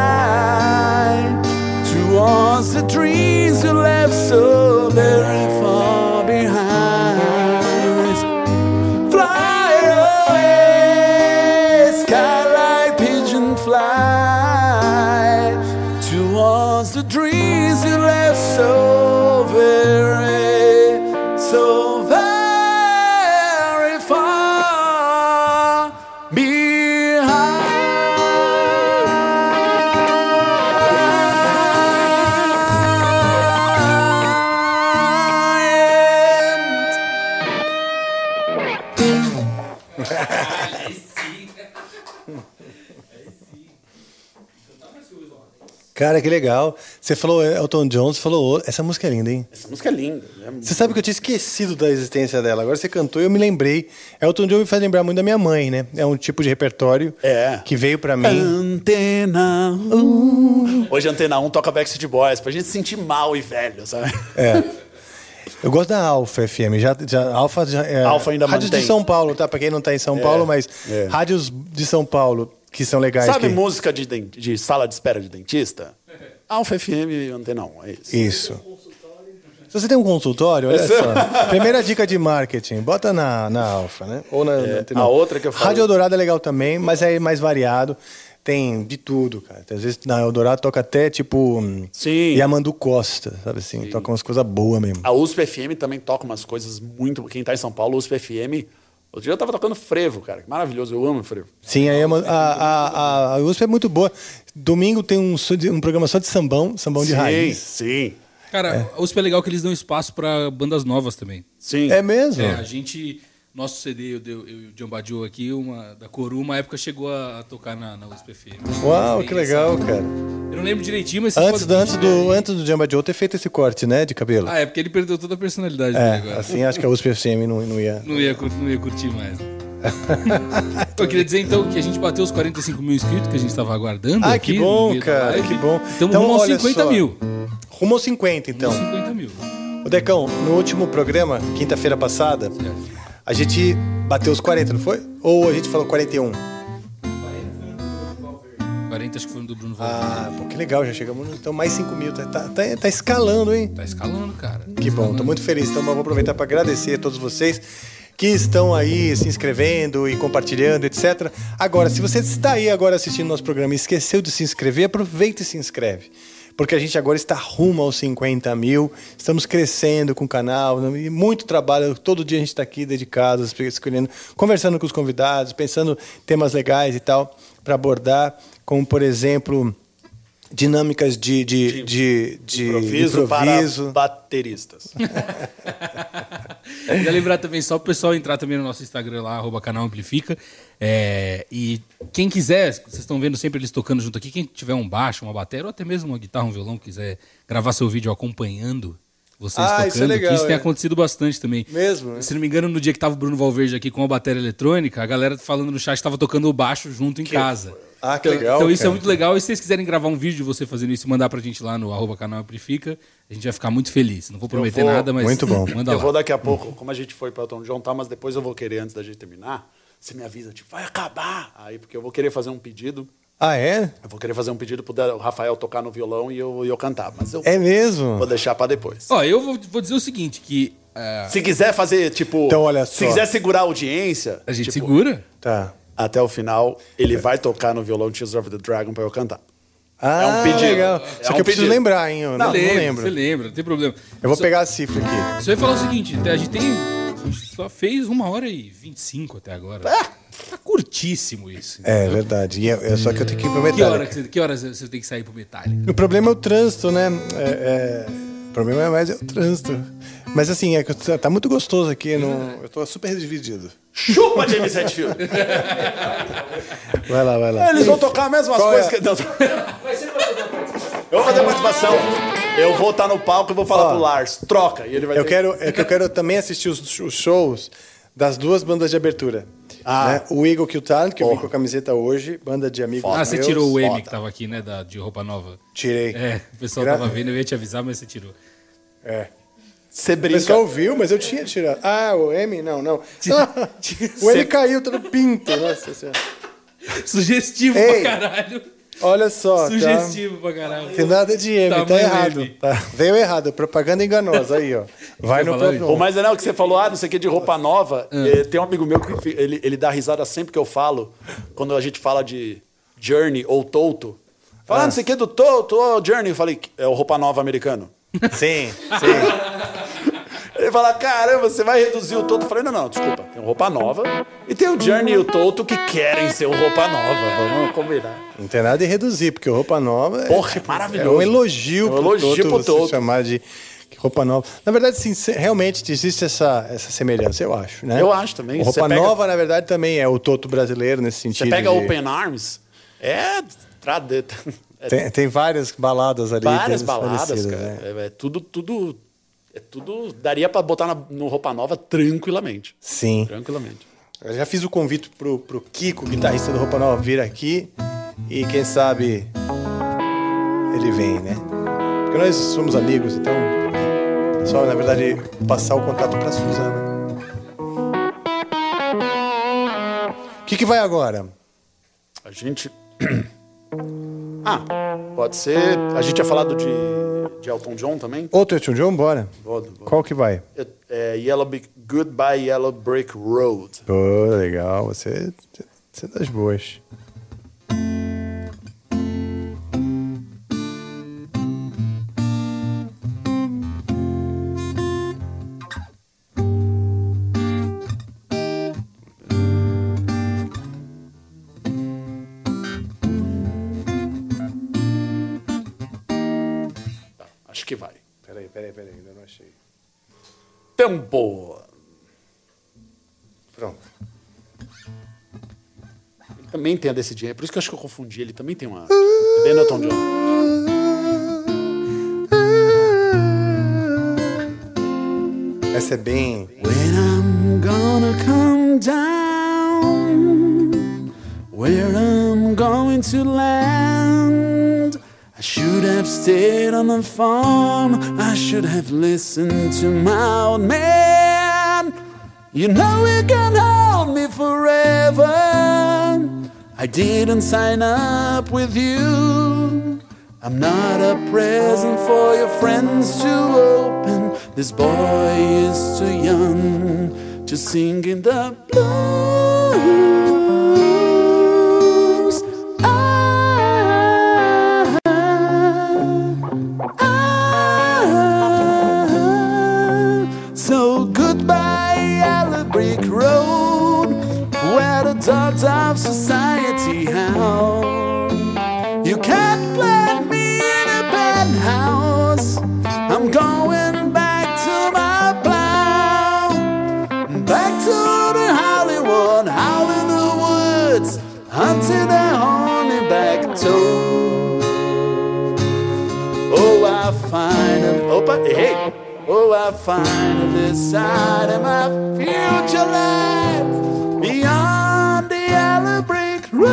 Cara, que legal. Você falou Elton John, você falou. Essa música é linda, hein? essa música é linda né? Você sabe que eu tinha esquecido da existência dela. Agora você cantou e eu me lembrei. Elton John me faz lembrar muito da minha mãe, né? É um tipo de repertório É. que veio pra mim. Antena 1. Hoje Antena 1 toca Backstreet Boys pra gente se sentir mal e velho, sabe? É. Eu gosto da Alfa FM. Já, já, Alfa já, é, Alfa ainda Rádios mantém. de São Paulo, tá? Pra quem não tá em São Paulo, mas é. rádios de São Paulo que são legais. Sabe que... música de, de sala de espera de dentista? Alfa FM Antena 1, é isso. Isso. Se você tem um consultório, olha só. Primeira dica de marketing, bota na, na Alfa, né? Ou na, na a outra que eu falo- Rádio Eldorado é legal também, mas é mais variado. Tem de tudo, cara. Às vezes na Eldorado toca até tipo. Sim. Yamandu Costa, sabe assim? Toca umas coisas boas mesmo. A USP FM também toca umas coisas muito. Quem tá em São Paulo, USP FM. Outro dia eu tava tocando frevo, cara. Que maravilhoso, eu amo frevo. Sim, a, Yaman- a, a, a USP é muito boa. Domingo tem um, um programa só de sambão, sambão de sim, raiz. sim, Cara, a USP é legal que eles dão espaço pra bandas novas também. sim. É mesmo? É, a gente. Nosso CD, eu, eu, eu e o John Badio aqui, uma, da Coru, uma época chegou a, a tocar na, na USP FM. Uau, que essa- legal, cara. Eu não lembro direitinho, mas... Antes, do, antes, do, antes do Jamba Joe ter feito esse corte, né? De cabelo. Ah, é porque ele perdeu toda a personalidade dele É, agora. assim acho que a USP FM não, não ia. Não, ia, não ia curtir mais. Eu queria dizer então que a gente bateu os 45 mil inscritos que a gente estava aguardando. Ah, que bom, cara, que bom. Estamos Então, rumo aos olha 50 só. mil. Rumo aos 50, então. 50 mil. Ô, Decão, no último programa, quinta-feira passada, a gente bateu os 40, não foi? Ou a gente falou 41? 40 acho que foi no do Bruno Valdir. Ah, pô, que legal, já chegamos. no- Então, mais 5 mil. Tá, tá, tá- tá escalando, hein? Tá escalando, cara. Que bom, tô muito feliz. Então, eu vou aproveitar para agradecer a todos vocês que estão aí se inscrevendo e compartilhando, etc. Agora, se você está aí agora assistindo nosso programa e esqueceu de se inscrever, aproveita e se inscreve. Porque a gente agora está rumo aos 50 mil, estamos crescendo com o canal, e muito trabalho. Todo dia a gente está aqui dedicado, escolhendo, conversando com os convidados, pensando em temas legais e tal, para abordar, como por exemplo, dinâmicas de, de, de, de Improviso, improviso. para bateristas. Queria lembrar também só o pessoal entrar também no nosso Instagram lá, arroba canal Amplifica. É, e quem quiser, vocês estão vendo sempre eles tocando junto aqui, quem tiver um baixo, uma bateria, ou até mesmo uma guitarra, um violão, quiser gravar seu vídeo acompanhando vocês Ah, tocando, isso é legal, que isso tem é. acontecido bastante também. Mesmo, né? Se não me engano, no dia que tava o Bruno Valverde aqui com a bateria eletrônica, a galera falando no chat estava tocando o baixo junto em casa. Ah, que Então- legal. Então isso é cara. muito legal. E se vocês quiserem gravar um vídeo de você fazendo isso e mandar pra gente lá no arroba canal Amplifica, a gente vai ficar muito feliz. Não vou prometer vou- nada, mas Muito bom. manda eu lá. vou daqui a pouco, como a gente foi para Elton John, tá, mas depois eu vou querer, antes da gente terminar, você me avisa, tipo, vai acabar. Aí, porque eu vou querer fazer um pedido. Ah, é? Eu vou querer fazer um pedido pro o Rafael tocar no violão e eu, e eu cantar. Mas eu É mesmo? vou deixar para depois. Ó, eu vou, vou dizer o seguinte, que é, Se quiser fazer, tipo. Então, olha Se só. quiser segurar a audiência. a gente tipo, segura. Tá. Até o final, ele vai tocar no violão Tears of the Dragon pra eu cantar. Ah, É um pedido. legal. É Só um que eu preciso pedido. lembrar, hein? Eu não, não Você lembra, lembro. Você lembra, não tem problema. Eu vou Só- pegar a cifra aqui. Só ia falar o seguinte, a gente tem. A gente só fez uma hora e 25 até agora. Tá curtíssimo isso. É verdade. E é, é só que eu tenho que ir pro Que hora, Metallica. que, você, que horas você tem que sair pro Metallica? O problema é o trânsito, né? É, é, O problema é mais é o trânsito. Mas assim, é que tá muito gostoso aqui. Não... Eu tô super dividido. Chupa, James Hetfield! Vai lá, vai lá. Eles vão tocar as mesmas Qual coisas é? que. Não. Eu vou fazer participação. Eu vou estar no palco e vou falar Ó. pro Lars, troca. E ele vai Eu ter- quero, é que eu quero também assistir os, os shows das duas bandas de abertura. Ah. Né? O Eagle Kill Talent, que eu vim Porra. com a camiseta hoje, banda de amigos Ah, você meus. tirou o M foda. que tava aqui, né? Da, de roupa nova. Tirei. É, o pessoal Gra- tava vendo, eu ia te avisar, mas você tirou. É. Você O brinca. pessoal viu, mas eu tinha tirado. Ah, o M? Não, não. Ah, o M caiu, todo pinto. Nossa senhora. Sugestivo Ei. pra caralho. Olha só, tá? Sugestivo pra caralho. Tem nada de M, tá, errado. M. Tá. Veio errado, propaganda enganosa aí, ó. Vai no. Ô, mas não, que você falou, ah, não sei o que, de roupa nova. Ah. Eh, Tem um amigo meu que ele, ele dá risada sempre que eu falo, quando a gente fala de Journey ou Toto. Fala, ah, não sei o que do Toto, ô, Journey. Eu falei, é o roupa nova americano. Sim, sim. Ele fala, caramba, você vai reduzir o Toto. Eu falei, não, não, desculpa. Tem roupa nova e tem o Journey e o Toto que querem ser o roupa nova. Vamos combinar. Não tem nada de reduzir, porque roupa nova é, Porra, é tipo, maravilhoso. é um elogio, É um pro elogio Toto pro você Toto. chamar de roupa nova. Na verdade, sim, realmente existe essa, essa semelhança, eu acho, né? Eu acho também. O roupa Você pega- nova, na verdade, também é o Toto brasileiro nesse Você sentido. pega de- Open Arms, é. É Tem, tem várias baladas ali. várias baladas, cara. né? É, é tudo, tudo. É tudo. Daria pra botar na, no roupa nova tranquilamente. Sim. Tranquilamente. Eu já fiz o convite pro, pro Kiko, guitarrista do Roupa Nova, vir aqui. E quem sabe ele vem, né? Porque nós somos amigos, então. Só, na verdade, passar o contato pra Suzana. O que, que vai agora? A gente. Ah, pode ser. A gente tinha falado de, de Elton John também? Outro Elton John, bora. Vou- vou- Qual que vai? É, é Yellow Brick- Goodbye Yellow Brick Road. Pô, legal. Você, você é das boas. tempo. Pronto. Ele também tem a desse dia. É por isso que eu acho que eu confundi. Ele também tem uma. É Tom Elton John. Essa é bem. When I'm gonna come down, where I'm going to land. I should have stayed on the farm. I should have listened to my old man. You know you can hold me forever. I didn't sign up with you. I'm not a present for your friends to open. This boy is too young to sing in the blues. Of society how You can't plant me in a penthouse. I'm going back to my plow. Back to the Hollywood, out in the woods, hunting a hornyback toad. Oh, I finally, opa, hey, oh, I finally decided my future life What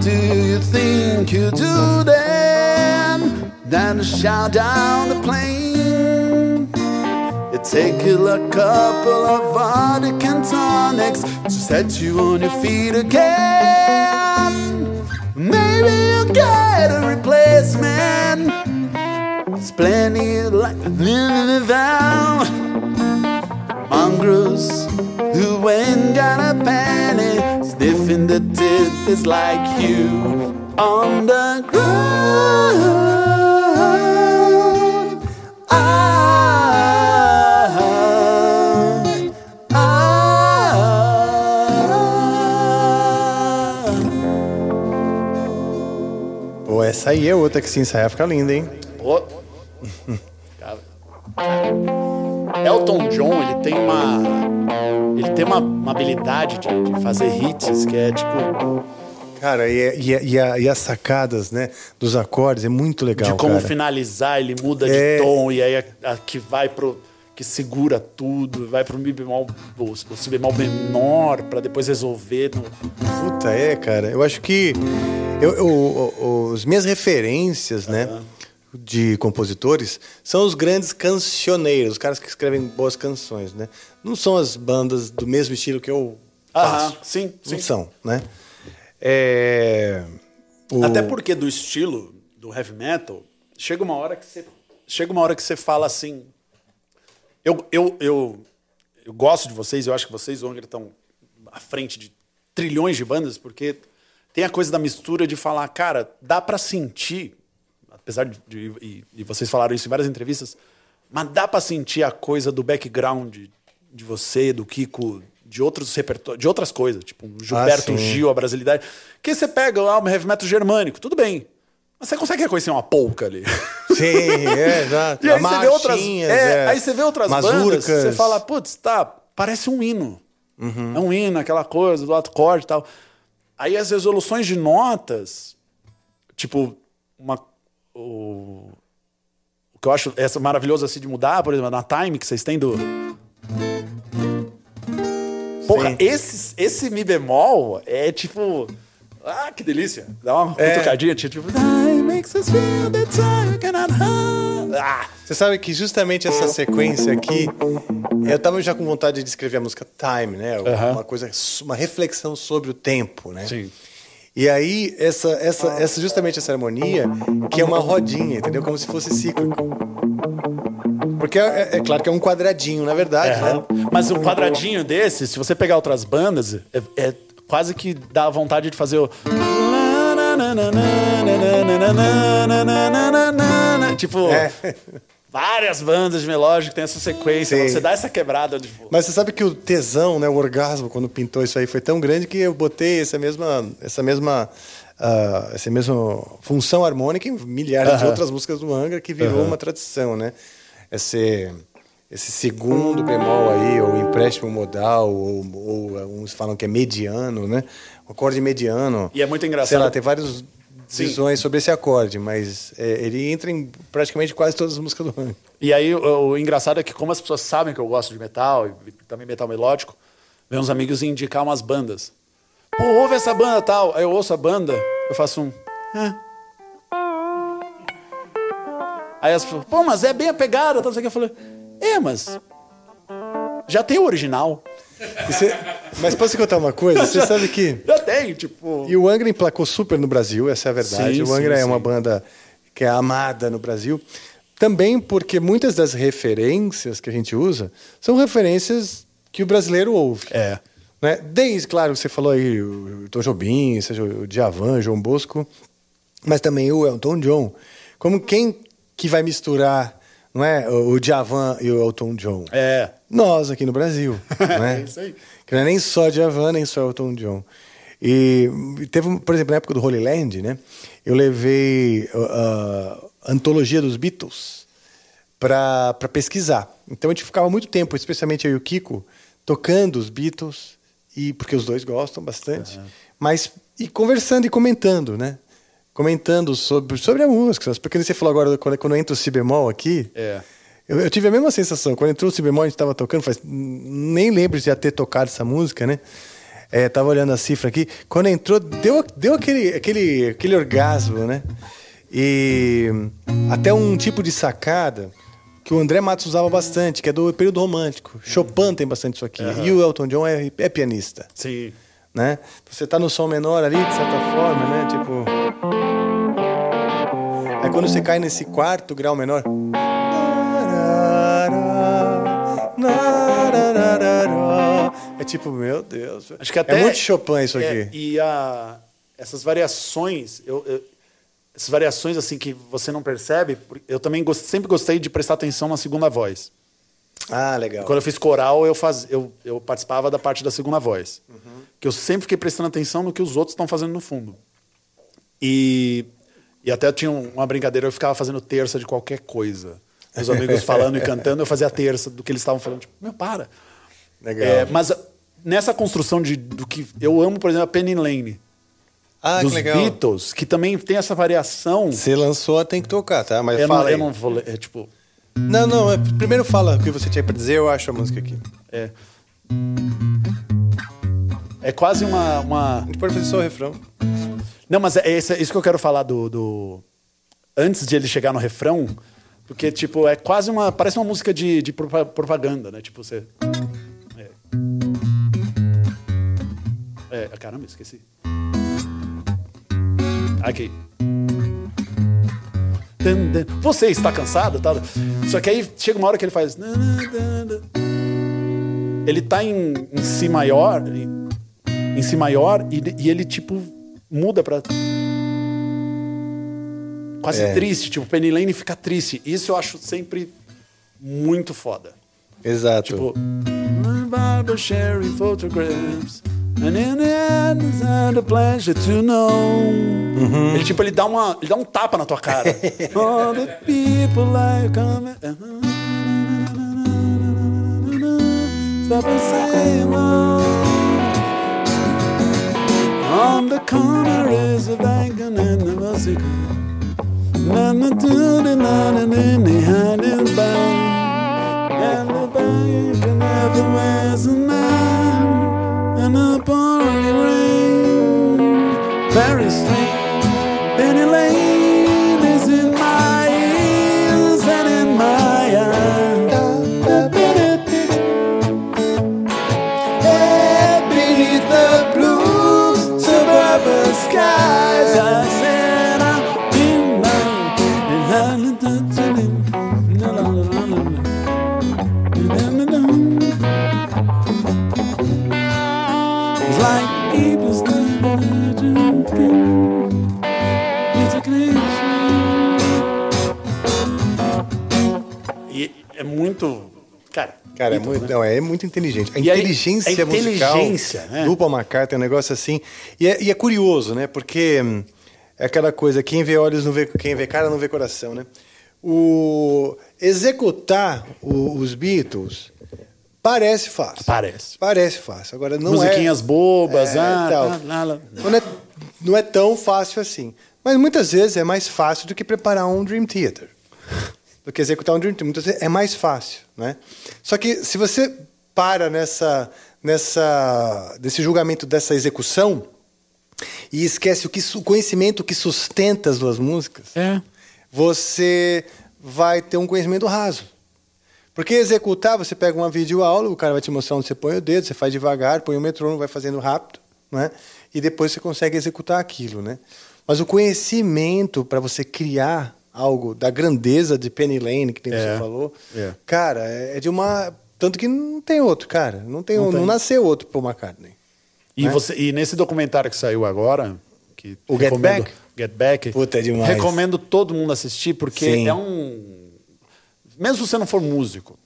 do you think you do then? Then shout down the. Take a couple of and tonics to set you on your feet again. Maybe you'll get a replacement. There's plenty like living down. Mongrels who ain't got a penny, sniffing the titties like you on the ground. Essa aí é outra que se ensaiar fica linda, hein? Pô. Elton John, ele tem uma. Ele tem uma, uma habilidade de, de fazer hits que é tipo. Cara, e, e, e, a- e as sacadas, né, dos acordes é muito legal, de como cara. finalizar, ele muda É. de tom, e aí a, a que vai pro. Que segura tudo, vai pro mi bemol, o, si bemol menor, pra depois resolver. No... Puta, é, cara. Eu acho que eu, eu- o- os minhas referências, né, de compositores são os grandes cancioneiros, os caras que escrevem boas canções, né? Não são as bandas do mesmo estilo que eu Aham, faço. sim, Não sim. são, né? É... o- Até porque do estilo do heavy metal, chega uma hora que você. Chega uma hora que você fala assim. Eu, eu, eu, eu gosto de vocês, eu acho que vocês, Onger, estão à frente de trilhões de bandas, porque tem a coisa da mistura de falar, cara, dá pra sentir, apesar de, de- e, e vocês falaram isso em várias entrevistas, mas dá pra sentir a coisa do background de você, do Kiko, de outros repertórios, de outras coisas, tipo um Gilberto Ah. Gil, a brasilidade. Que você pega ah, um heavy metal germânico, tudo bem. Mas você consegue reconhecer uma polca ali. Sim, é, exato. E aí você vê outras, é, é. aí você vê outras bandas, você fala, putz, tá, parece um hino. Uhum. É um hino, aquela coisa do acorde e tal. Aí as resoluções de notas, tipo, uma, o, o que eu acho essa maravilhoso assim de mudar, por exemplo, na time que vocês têm do. Porra, esse, esse Mi bemol é tipo. Ah, que delícia. Dá uma É. cutucadinha, tipo. Time makes us feel the time cannot hide. Ah, Você sabe que justamente essa sequência aqui, eu tava já com vontade de escrever a música Time, né? Uma coisa, uma reflexão sobre o tempo, né? Sim. E aí, essa, essa, essa, justamente essa harmonia, que é uma rodinha, entendeu? Como se fosse cíclico. Porque é, é claro que é um quadradinho, na verdade, né? Mas um quadradinho desse, se você pegar outras bandas, é, é quase que dá vontade de fazer o. Tipo, É. várias bandas de melódico tem essa sequência. Sim. Você dá essa quebrada. Tipo, Mas você sabe que o tesão, né, o orgasmo, quando pintou isso aí, foi tão grande que eu botei essa mesma, essa mesma, ah, essa mesma função harmônica em milhares de Aham. outras músicas do Angra que virou uma tradição, né? Esse, esse segundo bemol aí, ou empréstimo modal, ou, ou uns falam que é mediano, né? O acorde mediano. E é muito engraçado. Sei lá, tem várias visões sobre esse acorde, mas é, ele entra em praticamente quase todas as músicas do Rank. E aí, o, o engraçado é que, como as pessoas sabem que eu gosto de metal, e também metal melódico, vem uns amigos indicar umas bandas. Pô, ouve essa banda tal. Aí eu ouço a banda, eu faço um. "É." Aí as pessoas, pô, mas é bem a pegada, tal, não sei o que. Eu falei, é, mas. Já tem o original. Você- mas posso contar uma coisa? Você sabe que. Já tem, tipo. E o Angra emplacou super no Brasil, essa é a verdade. Sim, o Angra sim, é uma sim. banda que é amada no Brasil. Também porque muitas das referências que a gente usa são referências que o brasileiro ouve. É. Né? Desde, claro, você falou aí o Tom Jobim, seja o Djavan, João Bosco, mas também o Elton John. Como quem que vai misturar não é, o Djavan e o Elton John? É. Nós aqui no Brasil. né? É isso aí. Que não é nem só Djavan, nem só Elton John. E teve, por exemplo, na época do Holy Land, né? Eu levei uh, a antologia dos Beatles para pesquisar. Então a gente ficava muito tempo, especialmente eu e o Kiko, tocando os Beatles, e porque os dois gostam bastante, mas e conversando e comentando, né? Comentando sobre, sobre a música. Porque você falou agora, quando, quando entra o si bemol aqui, É. eu, eu tive a mesma sensação. Quando entrou o si bemol, a gente estava tocando, faz, nem lembro de já ter tocado essa música, né? É, tava olhando a cifra aqui. Quando entrou, deu, deu aquele, aquele, aquele orgasmo, né? E até um tipo de sacada que o André Matos usava bastante, que é do período romântico. Chopin tem bastante isso aqui. E o Elton John é, é pianista, Sim. né? Você tá no som menor ali, de certa forma, né? Tipo... Aí quando você cai nesse quarto grau menor... É tipo, meu Deus. Acho que até. é muito Chopin isso É, aqui. e a, essas variações, eu, eu- essas variações assim que você não percebe, eu também gos- sempre gostei de prestar atenção na segunda voz. Ah, legal. Quando eu fiz coral, eu, faz, eu, eu participava da parte da segunda voz. Que eu sempre fiquei prestando atenção no que os outros estão fazendo no fundo. E, e até tinha um- uma brincadeira, eu ficava fazendo terça de qualquer coisa. Os amigos falando e cantando, eu fazia a terça do que eles estavam falando. Tipo, meu, para. Legal. É, mas nessa construção de, do que eu amo, por exemplo, a Penny Lane. ah, dos que legal. Beatles, que também tem essa variação. Você lançou, tem que tocar, tá? Mas Eu não, fala aí. eu não vou é tipo. Não, não, é- primeiro fala o que você tinha pra dizer, eu acho a música aqui. É, é quase uma, uma. A gente pode fazer só o refrão. Não, mas é esse- é isso que eu quero falar do, do- Antes de ele chegar no refrão, porque, tipo, é quase uma. Parece uma música de, de propa- propaganda, né? Tipo, você. É. é. Caramba, esqueci. Aqui. Você está cansado? Tal. Só que aí chega uma hora que ele faz. Ele tá em, em Si maior. Em, em Si maior e, e ele, tipo, muda pra. Quase É. triste. Tipo, Penny Lane fica triste. Isso eu acho sempre muito foda. Exato. Tipo. Barbara sharing photographs. And in end, a pleasure to know. Ele, tipo, ele dá, uma, ele dá um tapa na tua cara. All the people like come. Stop and say. On the corner is a bank and the music. And the duty not and in the hand in bank. And the bank and everywhere is a man. And a pouring muito. Cara, Cara, é muito, né? não, é muito inteligente. A E inteligência a inteligência, musical né? do Paul McCartney é um negócio assim. E é, e é curioso, né? Porque hum, é aquela coisa, quem vê olhos não vê, quem vê cara não vê coração, né? o executar o- os Beatles parece fácil. Parece. Parece fácil. Agora não Musiquinhas é... bobas, É, ah, tal. tá, lá, lá. Não é, não é tão fácil assim. Mas muitas vezes é mais fácil do que preparar um Dream Theater. Do que executar um Dream Theater. Muitas vezes é mais fácil. Né? Só que se você para nessa, nessa, desse julgamento dessa execução e esquece o, que, o conhecimento que sustenta as duas músicas, É. você vai ter um conhecimento raso. Porque executar, você pega uma videoaula, o cara vai te mostrar onde você põe o dedo, você faz devagar, põe o metrônomo, vai fazendo rápido, né? E depois você consegue executar aquilo, né? Mas o conhecimento para você criar algo da grandeza de Penny Lane, que É, você falou, é. cara, é de uma tanto que não tem outro, cara, não tem, Não não, tem. nasceu outro Paul McCartney. E, Né? você, e nesse documentário que saiu agora, que O Get Back? Get Back, Puta, é demais. recomendo todo mundo assistir, porque Sim. é um. Mesmo se você não for músico,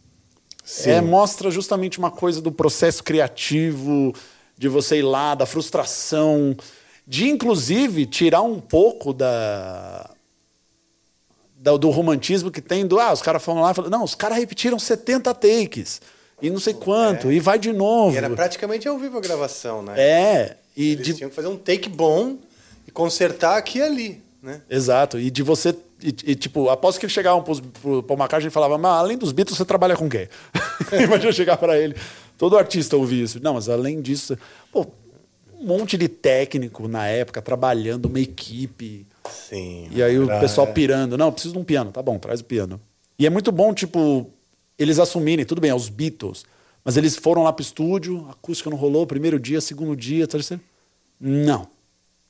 Sim. é, mostra justamente uma coisa do processo criativo, de você ir lá, da frustração, de inclusive tirar um pouco da. Da- do romantismo que tem do. Ah, os caras foram lá e falaram. Não, os caras repetiram 70 takes. E não sei quanto, e vai de novo. É. E era praticamente ao vivo a gravação, né? É, e Eles de, tinham que fazer um take bom e consertar aqui e ali, né? Exato. E de você. E, e, tipo, após que chegavam pros- pro Paul McCartney e falava, mas além dos Beatles, você trabalha com quem? Imagina chegar para ele. Todo artista ouvir isso. Não, mas além disso, pô, monte de técnico na época trabalhando, uma equipe. Sim. E aí o pessoal é. pirando. Não, preciso de um piano. Tá bom, traz o piano. E é muito bom, tipo, eles assumirem, tudo bem, é os Beatles. Mas eles foram lá pro estúdio, a acústica não rolou, primeiro dia, segundo dia, terceiro. Não,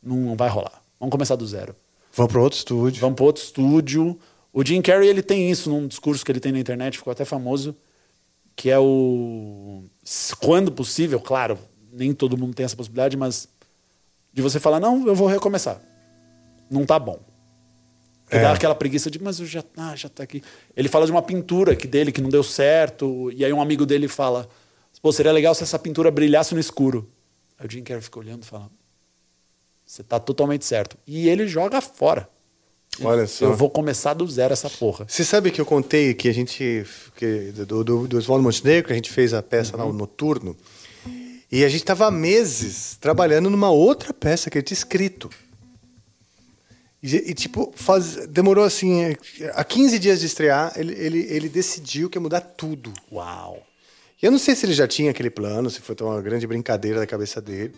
não vai rolar. Vamos começar do zero. Vão para outro estúdio. Vamos para outro estúdio. O Jim Carrey ele tem isso num discurso que ele tem na internet, ficou até famoso, que é o quando possível, claro, nem todo mundo tem essa possibilidade, mas de você falar não, eu vou recomeçar. Não tá bom. É. dá aquela preguiça de, mas eu já, ah, já tá aqui. Ele fala de uma pintura que dele que não deu certo, e aí um amigo dele fala: "Pô, seria legal se essa pintura brilhasse no escuro". Aí o Jim Carrey fica olhando e fala: "Você tá totalmente certo". E ele joga fora. Olha só. Eu vou começar do zero essa porra. Você sabe que eu contei que a gente. Que, do, do, do Oswaldo Montenegro, que a gente fez a peça lá, o Noturno. E a gente estava há meses trabalhando numa outra peça que ele tinha escrito. E, e, tipo, faz, demorou assim. Há 15 dias de estrear, ele, ele, ele decidiu que ia mudar tudo. Uau. E eu não sei se ele já tinha aquele plano, se foi uma grande brincadeira da cabeça dele.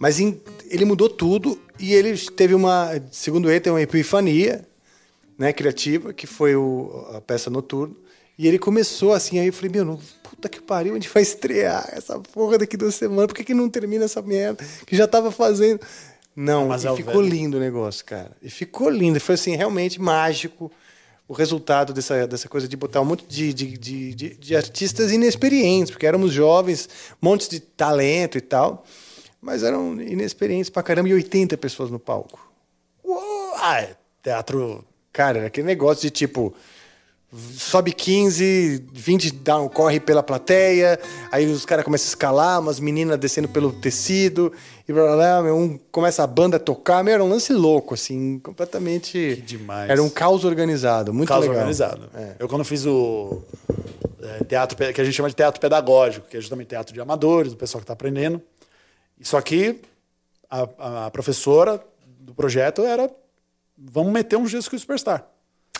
Mas em- ele mudou tudo e ele teve uma, segundo ele, tem uma epifania né, criativa, que foi o- a peça Noturno. E ele começou assim, aí eu falei, meu, não, puta que pariu, onde vai estrear essa porra daqui duas semanas? Por que, que não termina essa merda? Que já tava fazendo. Não, Mas e é ficou velho. lindo o negócio, cara. E ficou lindo. E foi assim, realmente mágico o resultado dessa, dessa coisa de botar um monte de, de, de, de- de artistas inexperientes, porque éramos jovens, montes de talento e tal, mas eram inexperientes pra caramba e 80 pessoas no palco. Uou. Ah, é teatro. Cara, era aquele negócio de tipo. Sobe 15, 20 dá um corre pela plateia, aí os caras começam a escalar, umas meninas descendo pelo tecido, e blá blá blá, um começa a banda a tocar, meu, era um lance louco, assim, completamente. Que demais. Era um caos organizado, muito Caso legal. organizado. É. Eu, quando fiz o é, teatro, que a gente chama de teatro pedagógico, que é justamente teatro de amadores, do pessoal que está aprendendo. Só que a, a professora do projeto era: vamos meter um Jesus Superstar.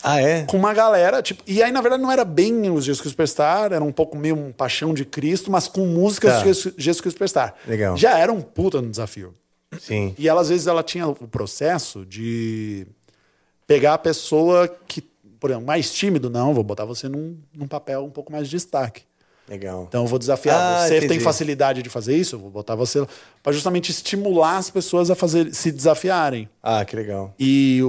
Ah, é? Com uma galera, tipo. E aí, na verdade, não era bem os Jesus Superstar, era um pouco meio um Paixão de Cristo, mas com músicas Tá. Jesus- Jesus Superstar. Legal. Já era um puta no desafio. Sim. E ela, às vezes, ela tinha o processo de pegar a pessoa que, por exemplo, mais tímido, não, vou botar você num, num papel um pouco mais de destaque. Legal. Então, eu vou desafiar. Ah, você entendi. tem facilidade de fazer isso? Eu vou botar você para justamente estimular as pessoas a fazer, se desafiarem. Ah, que legal. E,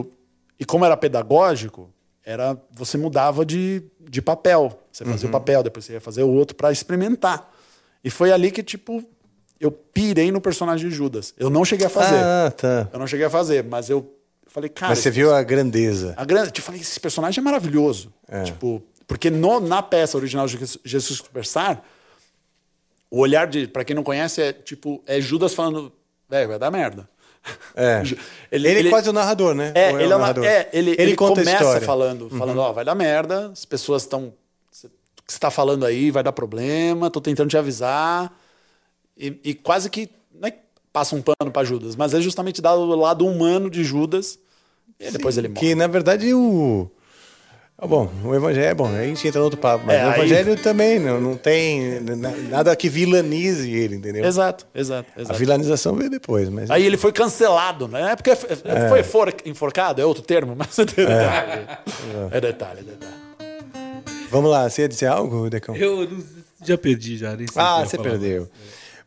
e como era pedagógico, era você mudava de, de papel. Você fazia Uhum. o papel, depois você ia fazer o outro para experimentar. E foi ali que, tipo, eu pirei no personagem de Judas. Eu não cheguei a fazer. Ah, tá. Eu não cheguei a fazer, mas eu falei, cara. Mas você viu a grandeza. a grande, eu falei, esse personagem é maravilhoso. É. Tipo, porque no, na peça original de Jesus- Jesus Superstar, o olhar de, para quem não conhece, é tipo, é Judas falando, velho, vai dar merda. É. Ele, ele, é quase o narrador, né? É, Ou ele, é o narrador? é, ele, ele a começa. Uhum. falando, falando, ó, vai dar merda, as pessoas estão. O que você tá falando aí vai dar problema, tô tentando te avisar. E, e quase que. Não é que passa um pano pra Judas, mas é justamente dar o lado humano de Judas. E aí depois ele morre. Que na verdade o. Ah, Bom, o evangelho é bom, aí a gente entra no outro papo, mas É, o aí- evangelho também não, não tem na- nada que vilanize ele, entendeu? Exato, exato, A exato. vilanização veio depois, mas. Aí ele foi cancelado, né? É porque foi for- enforcado, é outro termo, mas é detalhe. É detalhe, é detalhe. Vamos lá, você ia dizer algo, Decão? Eu já perdi, já. Nem sei Ah, você perdeu.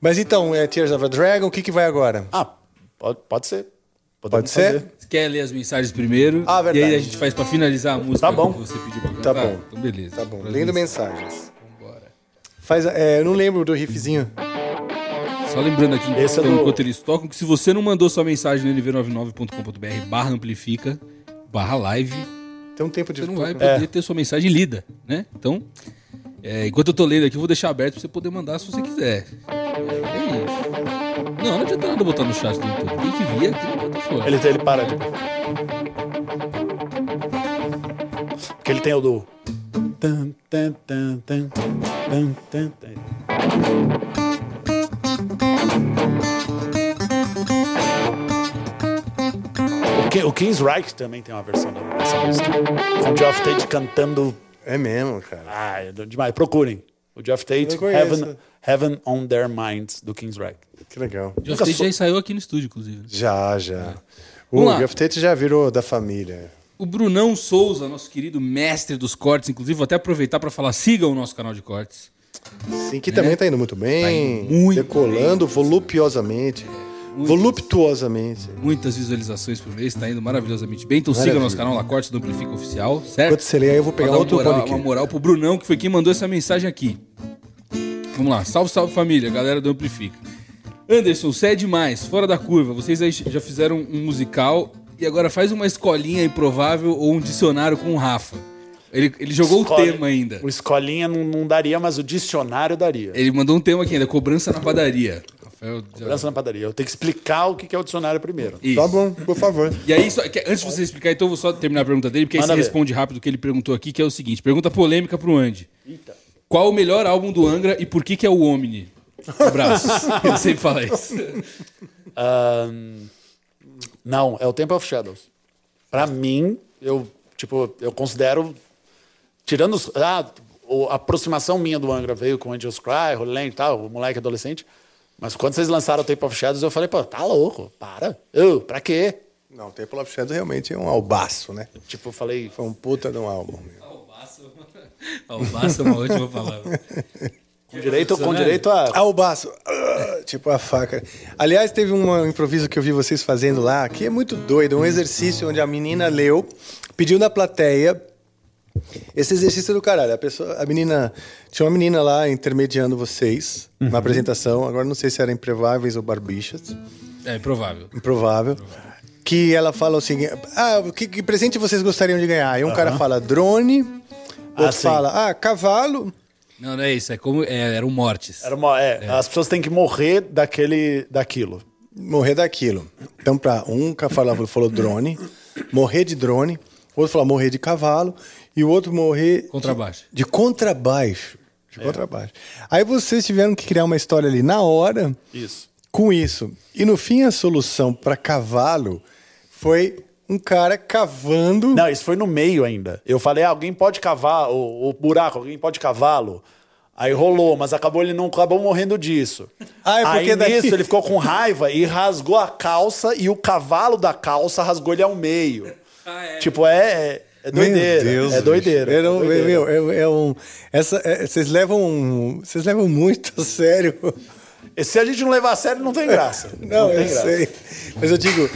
Mas então, é Tears of a Dragon, o que, que vai agora? Ah, pode, pode ser. Pode Podemos ser? fazer. Você quer ler as mensagens primeiro? Ah, E aí verdade. a gente faz pra finalizar a música Tá bom. que você pediu pra Tá bom. Então beleza. Tá bom, Para lendo mensagens. mensagens. Vambora. Faz, é, eu não lembro do riffzinho. Só lembrando aqui, Esse é então, do- enquanto eles tocam, que se você não mandou sua mensagem no nv99.com.br barra amplifica, barra live, Tem um tempo de. você não vai poder ter sua mensagem lida, né? Então, é, enquanto eu tô lendo aqui, eu vou deixar aberto pra você poder mandar se você quiser. É, é isso. Não, não adianta nada botar no chat do YouTube. Tem que vir aqui Ele, ele para de. Porque ele tem o do. O Ki- O King's Reich também tem uma versão da- dessa música. Com o Geoff Tate cantando. É mesmo, cara. Ah, é demais. Procurem. O Geoff Tate. Heaven, Heaven on Their Minds, do King's Reich. Que legal. O Geoff Tate já ensaiou aqui no estúdio, inclusive. Já, já. O Vamos lá. Geoff Tate já virou da família. O Brunão Souza, nosso querido mestre dos cortes, inclusive, vou até aproveitar para falar, sigam o nosso canal de cortes. Sim, que também tá indo muito bem. Tá indo muito decolando volupiosamente. voluptuosamente. Muitas visualizações por mês, tá indo maravilhosamente bem. Então siga Maravilha. nosso canal lá, Cortes do Amplifica Oficial, certo? Enquanto você lê aí, eu vou pegar outro uma moral, uma moral pro Brunão, que foi quem mandou essa mensagem aqui. Vamos lá. Salve, salve família, galera do Amplifica. Anderson, você é demais, fora da curva. Vocês aí já fizeram um musical e agora faz uma escolinha improvável ou um dicionário com o Rafa. Ele, ele jogou Escola- o tema ainda. O escolinha não, não daria, mas o dicionário daria. Ele mandou um tema aqui ainda, cobrança na padaria. Rafael, já- Cobrança na padaria. Eu tenho que explicar o que é o dicionário primeiro. Isso. Tá bom, por favor. E aí, só- antes de você explicar, então eu vou só terminar a pergunta dele, porque aí Manda você ver. responde rápido o que ele perguntou aqui, que é o seguinte: pergunta polêmica pro Andy. Qual o melhor álbum do Angra e por que, que é o Omni? Abraço. Ele sempre fala isso. Ahn, não, é o Temple of Shadows. Pra mim, eu, tipo, eu considero. Tirando os, ah, a aproximação minha do Angra veio com Angels Cry, Holy Land e tal, o moleque adolescente. Mas quando vocês lançaram o Temple of Shadows, eu falei, pô, tá louco, para. Eu, pra quê? Não, o Temple of Shadow realmente é um albaço, né? Tipo, eu falei, Foi um puta de um álbum. meu. Albaço é uma ótima palavra. com direito, com direito a. Albaço, ah, tipo a faca. Aliás, teve um improviso que eu vi vocês fazendo lá, que é muito doido, um exercício onde a menina leu, pediu na plateia. Esse exercício é do caralho. A, pessoa, a menina. Tinha uma menina lá intermediando vocês na apresentação. Agora não sei se era Improváveis ou Barbichas. É provável. Improvável. Que ela fala o seguinte: Ah, que, que presente vocês gostariam de ganhar? E um cara fala drone, outro Ah, fala, ah, cavalo. Não, não é isso. É como. É, eram mortes. Era uma, é, As pessoas têm que morrer daquele, daquilo. morrer daquilo. Então, para um falava, falou drone, morrer de drone, o outro falou morrer de cavalo, e o outro morrer Contrabaixo. de, de contrabaixo. De contrabaixo. Aí vocês tiveram que criar uma história ali na hora Isso. com isso. E no fim, a solução para cavalo foi um cara cavando. Não, isso foi no meio ainda. Eu falei, ah, alguém pode cavar o, o buraco, alguém pode cavá-lo. Aí rolou, mas acabou ele não acabou morrendo disso. Ah, é porque Aí daí- nisso ele ficou com raiva e rasgou a calça e o cavalo da calça rasgou ele ao meio. Tipo, é, é Meu doideira. Deus, é doideira. um- é doideira. meu, é, é um, essa, é- vocês levam, vocês levam muito a sério. E se a gente não levar a sério, não tem graça. Não, tem eu graça. sei. Mas eu digo,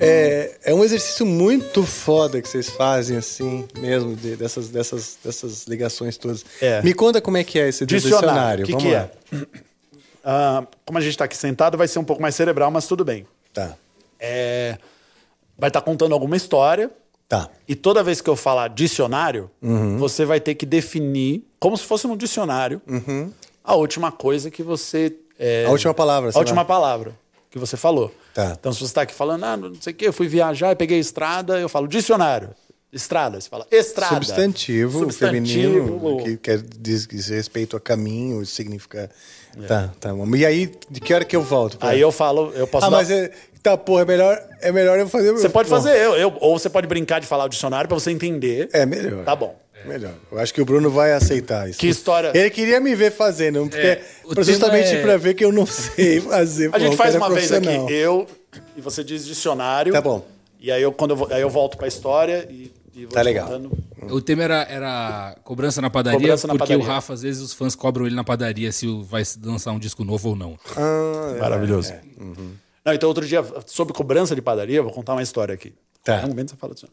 é, é um exercício muito foda que vocês fazem, assim, mesmo, de- dessas, dessas, dessas ligações todas. É. Me conta como é que é esse dicionário. Dicionário. O que, Vamos que lá. é? Ah, como a gente está aqui sentado, vai ser um pouco mais cerebral, mas tudo bem. Tá, É, vai estar contando alguma história. tá. E toda vez que eu falar dicionário, Uhum. você vai ter que definir, como se fosse um dicionário, a última coisa que você. é, Uhum. A última palavra, A última lá. palavra que você falou. Tá. Então, se você está aqui falando, ah, não sei o quê, eu fui viajar e peguei estrada, eu falo dicionário. Estrada, você fala estrada. Substantivo, Substantivo, feminino, que quer diz, diz respeito a caminho, significa. Tá, tá bom. E aí, de que hora que eu volto? Aí eu falo, eu posso Ah, dar- mas é, tá, porra, é melhor, é melhor eu fazer. Você pode Bom, fazer eu, eu, ou você pode brincar de falar o dicionário para você entender. É melhor. Tá bom. Melhor. Eu acho que o Bruno vai aceitar isso. Que história- Ele queria me ver fazendo, porque É, o pra- justamente é- pra ver que eu não sei fazer. A gente faz é uma vez aqui, eu e você diz dicionário. Tá bom. E aí eu, quando eu, aí eu volto pra história e, e vou Tá legal. contando. O tema era, era cobrança na padaria, Cobrança na porque padaria. o Rafa, às vezes, os fãs cobram ele na padaria se vai lançar um disco novo ou não. Ah, é, Maravilhoso. é. Não, então, outro dia, sobre cobrança de padaria, eu vou contar uma história aqui. Tá. Um momento você fala disso.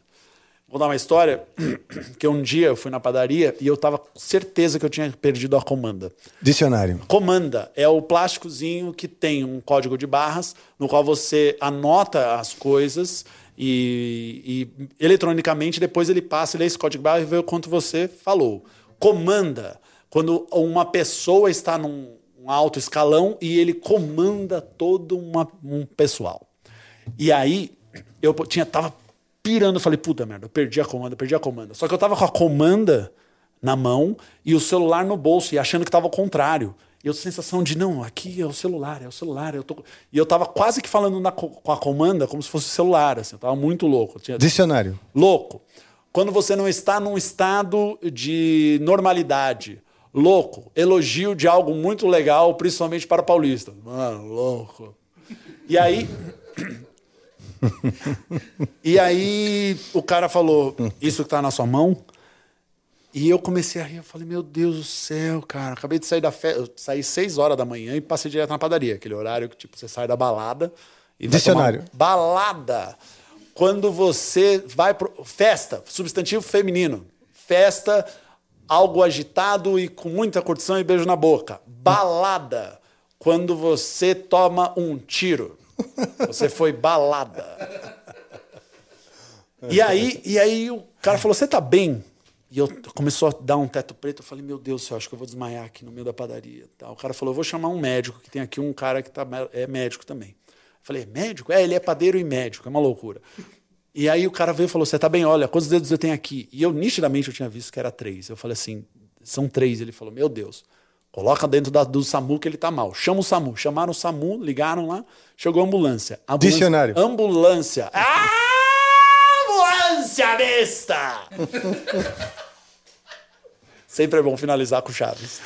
Vou contar uma história que um dia eu fui na padaria e eu tava com certeza que eu tinha perdido a comanda. Dicionário. Comanda é o plásticozinho que tem um código de barras no qual você anota as coisas e, e eletronicamente depois ele passa, lê esse código de barras e vê o quanto você falou. Comanda, quando uma pessoa está num um alto escalão e ele comanda todo uma- um pessoal. E aí eu tinha, tava pirando, eu falei, puta merda, eu perdi a comanda, perdi a comanda. Só que eu tava com a comanda na mão e o celular no bolso e achando que tava ao contrário. E eu sensação de, não, aqui é o celular, é o celular. Eu tô... E eu tava quase que falando na co- com a comanda como se fosse o celular, assim, eu tava muito louco. Tinha- Dicionário. Louco. Quando você não está num estado de normalidade. Louco. Elogio de algo muito legal, principalmente para paulista. Mano, louco. E aí. e aí o cara falou: Isso que tá na sua mão? E eu comecei a rir. Eu falei: Meu Deus do céu, cara. Acabei de sair da festa. Eu saí seis horas da manhã e passei direto na padaria. Aquele horário que tipo, você sai da balada. E Dicionário. Balada. Quando você vai pro. Festa, substantivo feminino. Festa, algo agitado e com muita curtição e beijo na boca. Balada. Quando você toma um tiro. Você foi balada. E aí, e aí o cara falou: Você tá bem? E eu começou a dar um teto preto. Eu falei: Meu Deus céu, acho que eu vou desmaiar aqui no meio da padaria. O cara falou: Eu vou chamar um médico, que tem aqui um cara que tá, é médico também. Eu falei: Médico? É, ele é padeiro e médico, é uma loucura. E aí o cara veio e falou: Você tá bem? Olha, quantos dedos eu tenho aqui? E eu nitidamente eu tinha visto que era três. Eu falei assim: São três. Ele falou: Meu Deus. Coloca dentro da- do SAMU que ele tá mal. Chama o SAMU. Chamaram o SAMU, ligaram lá, chegou a ambulância. ambulância Dicionário. Ambulância. Ah, ambulância besta! Sempre é bom finalizar com Chaves.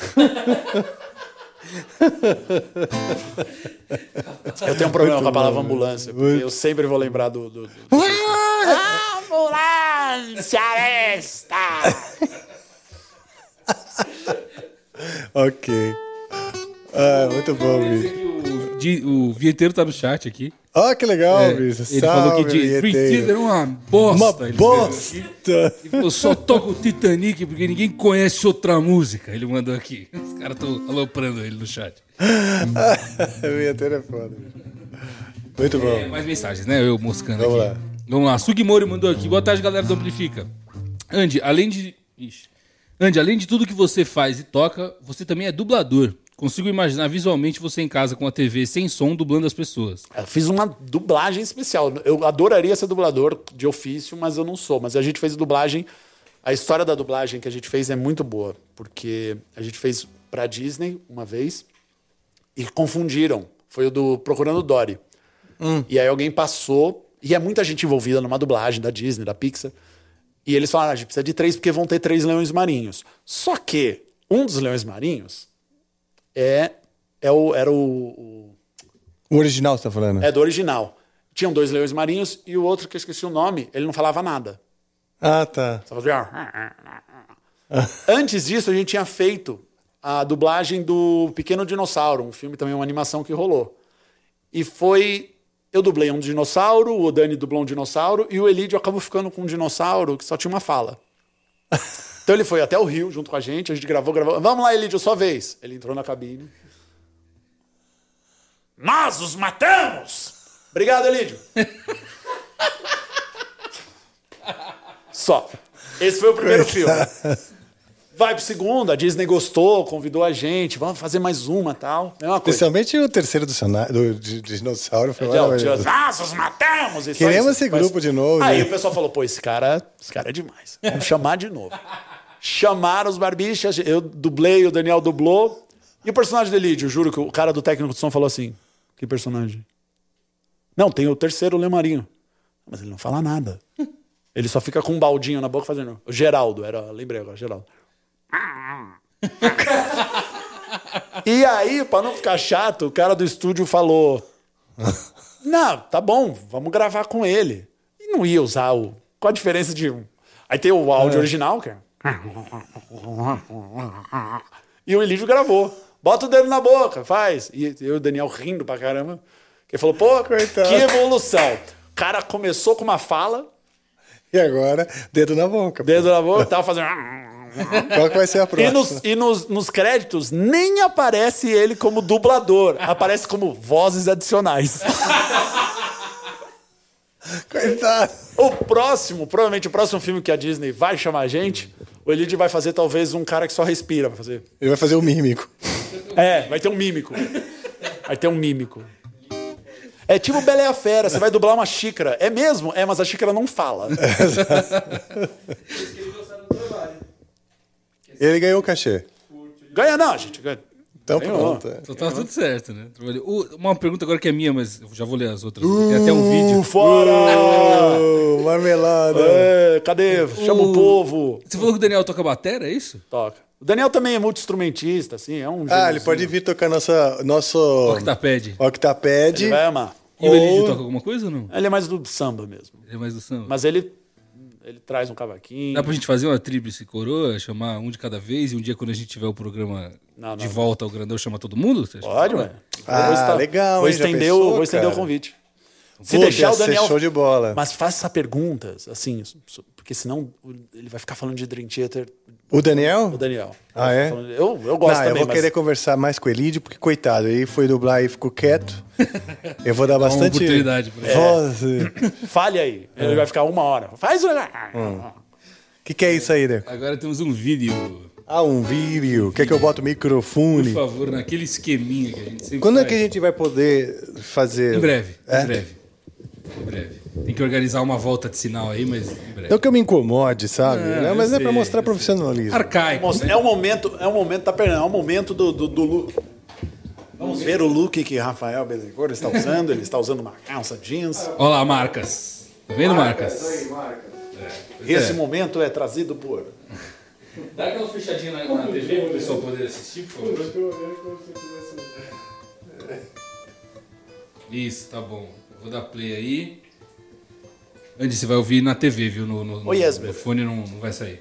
Eu tenho um problema com a palavra ambulância, porque eu sempre vou lembrar do. do, do- Ambulância besta! Ok. Ah, muito bom, bicho. O, o vinheteiro tá no chat aqui. Ó, que legal, É, bicho. ele falou que de Theater é uma bosta. Uma ele bosta. Eu só toco Titanic porque ninguém conhece outra música. Ele mandou aqui. Os caras estão aloprando ele no chat. vinheteiro é foda. Muito bom. É, mais mensagens, né? Eu moscando Vamos aqui. lá. Vamos lá. Sugimori mandou aqui. Boa tarde, galera do Amplifica. Andy, além de. Ixi. Andy, além de tudo que você faz e toca, você também é dublador. Consigo imaginar visualmente você em casa com a TV sem som dublando as pessoas. Eu fiz uma dublagem especial. Eu adoraria ser dublador de ofício, mas eu não sou. Mas a gente fez dublagem. A história da dublagem que a gente fez é muito boa, porque a gente fez pra Disney uma vez e confundiram. Foi o do Procurando Dory. E aí alguém passou, e é muita gente envolvida numa dublagem da Disney, da Pixar. E eles falaram: "Ah, a gente precisa de três porque vão ter três leões marinhos. Só que um dos leões marinhos é, é o, era o- o original você tá falando? é do original. Tinham dois leões marinhos e o outro, que eu esqueci o nome, ele não falava nada. Ah, tá. Só fazia... Antes disso, a gente tinha feito a dublagem do Pequeno Dinossauro, um filme também, uma animação que rolou. E foi. Eu dublei um dinossauro, o Dani dublou um dinossauro, e o Elídio acabou ficando com um dinossauro que só tinha uma fala. Então ele foi até o Rio junto com a gente, a gente gravou, gravou. Vamos lá, Elídio, sua vez. Ele entrou na cabine. Nós os matamos! Obrigado, Elídio. Só. Esse foi o primeiro filme. Vai pro segundo, a Disney gostou, convidou a gente, vamos fazer mais uma tal. É uma coisa. Especialmente o terceiro do, cenário, do de, de dinossauro. Foi Então, maravilhoso. tipo, Nossa, os matamos! e só Queremos esse grupo de novo, Aí né? o pessoal falou, pô, esse cara, esse cara é demais. Vamos chamar de novo. Chamaram os barbichas, eu dublei, o Daniel dublou. E o personagem do Elidio, juro que o cara do técnico de som falou assim, que personagem? Não, tem o terceiro o Lemarinho. Mas ele não fala nada. Ele só fica com um baldinho na boca fazendo. O Geraldo, era, lembrei agora, Geraldo. E aí, pra não ficar chato, o cara do estúdio falou: Não, tá bom, vamos gravar com ele. E não ia usar o. Qual a diferença de. um? Aí tem o áudio original, cara. E o Elídio gravou. Bota o dedo na boca, faz. E eu e o Daniel rindo pra caramba. Que ele falou: Pô, Coitado. que evolução. O cara começou com uma fala, E agora, dedo na boca. dedo na boca, tava fazendo. Qual que vai ser a E, próxima? nos, e nos, nos créditos nem aparece ele como dublador, aparece como vozes adicionais. Coitado. O próximo, provavelmente o próximo filme que a Disney vai chamar a gente, o Elide vai fazer talvez um cara que só respira. Vai fazer. Ele vai fazer o mímico. É, vai ter um mímico. Vai ter um mímico. É tipo Bela e a Fera, você vai dublar uma xícara. É mesmo? É, mas a xícara não fala. Ele ganhou o cachê. Ganha não, gente. Ganha. Então Ganhou. pronto. é. Então tá tudo certo, né? Uma pergunta agora que é minha, mas eu já vou ler as outras. Tem até um vídeo. Uh, fora! Oh, marmelada. É, cadê? Chama o O- povo. Você falou que o Daniel toca batera, é isso? Toca. O Daniel também é multi-instrumentista, assim, é um. Ah, ele pode vir tocar nossa, nosso Octapad. octapad. Ele vai amar. E o Elidio Ou- toca alguma coisa ou não? Ele é mais do samba mesmo. Ele é mais do samba. Mas ele, ele traz um cavaquinho. Dá pra gente fazer uma tríplice coroa, chamar um de cada vez e um dia quando a gente tiver o programa Não, de não. volta ao grandão, chama todo mundo? Pode, ué. Ah, Vou esta- legal, Vou estender, o, pensou, vou estender o convite. Se Puta, deixar o ser Daniel. show de bola. Mas faça perguntas, assim, porque senão ele vai ficar falando de Dream Theater, O Daniel? o Daniel. Ah, é? Falando- Eu, eu gosto Não, também, eu vou mas querer conversar mais com o Elidio, porque, coitado, ele foi dublar e ficou quieto. Eu vou dar bastante. oportunidade pra ele. Voz. fale aí. É. Ele vai ficar uma hora. Faz o. Hum. O que, que é isso aí, Deco? Agora temos um vídeo. Ah, um vídeo. Quer que eu bote o microfone? Por favor, naquele esqueminha que a gente sempre Quando é faz. que a gente vai poder fazer? Em breve, É? em breve. Em breve. Tem que organizar uma volta de sinal aí, mas em breve. Não que eu me incomode, sabe? Eu mas é sei, pra mostrar eu sei. profissionalismo. Arcaico. né? É o momento, é o momento, tá perdendo, é o momento do, do, do look. Vamos ver o look que Rafael Bezerra está usando. Ele está usando uma calça jeans. Olha lá, Marcas. Tá vendo, Marcas? Esse momento é trazido por. Dá aquela fechadinha na, na TV para o pessoal poder assistir, por favor. Isso, tá bom. Vou dar play aí. Andy, você vai ouvir na TV, viu? No, no, no, Oh, yes, no baby. fone não, não vai sair.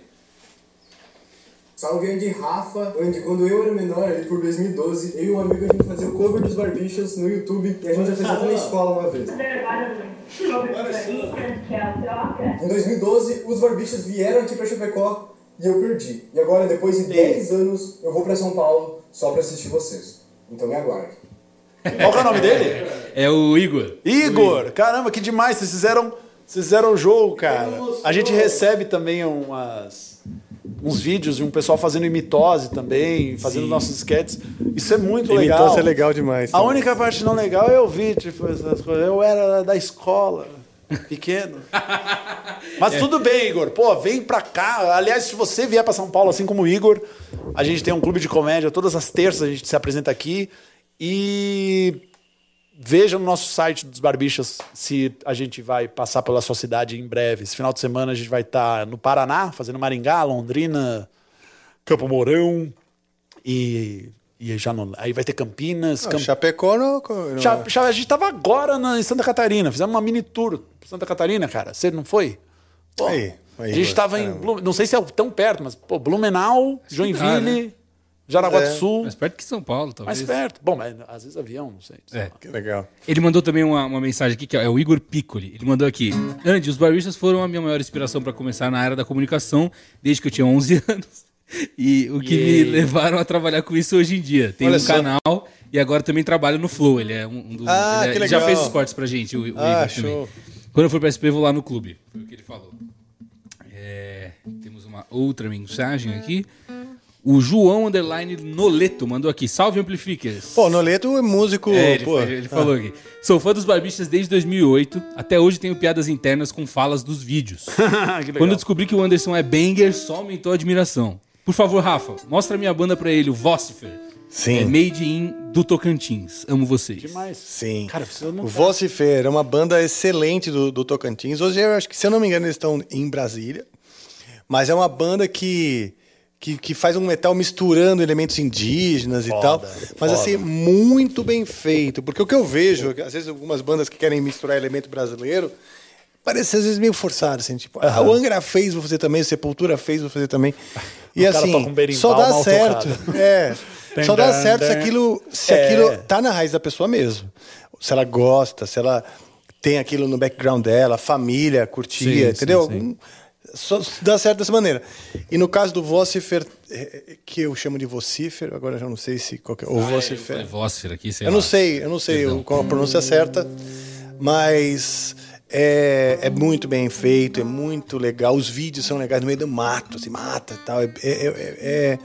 Salve Andy Rafa. Andy, quando eu era menor, ali por 2012, eu e um amigo a gente fazia o cover dos Barbichas no YouTube e a gente já fez até na escola uma vez. Em 2012, os Barbichas vieram aqui pra Chapecó e eu perdi. E agora, depois de 10 anos, eu vou pra São Paulo só pra assistir vocês. Então me aguarde. Qual que é o nome dele? É o Igor. Igor! Caramba, que demais! Vocês fizeram, vocês fizeram o jogo, cara. A gente recebe também umas, uns vídeos de um pessoal fazendo imitose também, fazendo Sim. nossos sketches. Isso é muito legal. Imitose é legal demais. A também. única parte não legal é vi, tipo, essas coisas. Eu era da escola, pequeno. Mas tudo bem, Igor. Pô, vem pra cá. Aliás, se você vier pra São Paulo, assim como o Igor, a gente tem um clube de comédia. Todas as terças a gente se apresenta aqui. E veja no nosso site dos Barbichas se a gente vai passar pela sua cidade em breve. Esse final de semana a gente vai estar no Paraná, fazendo Maringá, Londrina, Campo Mourão. E, e já no, aí vai ter Campinas, Não, Camp- Chapecó não. não- Já- já- a gente tava agora na, em Santa Catarina, fizemos uma mini tour pra Santa Catarina, cara. Você não foi? Pô, Aí, aí, a gente tava em. não sei se é tão perto, mas, pô, Blumenau, Joinville, né? Jaraguá É. do Sul. Mais perto que São Paulo, talvez. Mais perto. Bom, mas às vezes avião, não sei. É. Que legal. Ele mandou também uma, uma mensagem aqui, que é o Igor Piccoli. Ele mandou aqui: Andy, os baristas foram a minha maior inspiração para começar na área da comunicação desde que eu tinha 11 anos. E o que me levaram a trabalhar com isso hoje em dia. Tem Olha um só. canal e agora também trabalho no Flow. Ele é um, um dos. Ah, ele, é- ele já fez os cortes pra gente, o, o Ah, Igor também. show. Quando eu for pra SP, eu vou lá no clube. Foi o que ele falou. É, temos uma outra mensagem aqui. O João Underline Noleto mandou aqui. Salve Amplificers. Pô, Noleto é músico. É, ele, pô. ele falou aqui. Sou fã dos Barbixas desde 2008. Até hoje tenho piadas internas com falas dos vídeos. que legal. Quando eu descobri que o Anderson é banger, só aumentou a admiração. Por favor, Rafa, mostra a minha banda pra ele, o Vocifer. Sim. É made in do Tocantins. Amo vocês. Demais. Sim. Cara, preciso não O Vocifer é uma banda excelente do, do Tocantins. Hoje eu acho que, se eu não me engano, eles estão em Brasília. Mas é uma banda que, que, que faz um metal misturando elementos indígenas e Foda, tal. Mas foda. assim, muito bem feito. Porque o que eu vejo, às vezes algumas bandas que querem misturar elemento brasileiro, parece às vezes meio forçado, assim, tipo, ah, o Angra fez, vou fazer também, o Sepultura fez, vou fazer também. E O assim, um só dá certo. tocado. É. Só dá certo se aquilo, se É. aquilo tá na raiz da pessoa mesmo. Se ela gosta, se ela tem aquilo no background dela, a família curtia, Sim, sim, entendeu? sim. Hum, Só dá certo dessa maneira. E no caso do Vocifer, eh, que eu chamo de Vocifer, agora eu já não sei se qual que é, ou Eu Vocifer. falei Vocifer aqui, sei Eu lá. não sei, eu não sei o- qual a pronúncia certa, mas é, é muito bem feito, é muito legal. Os vídeos são legais no meio do mato, se mata e tal. É, é, é, é,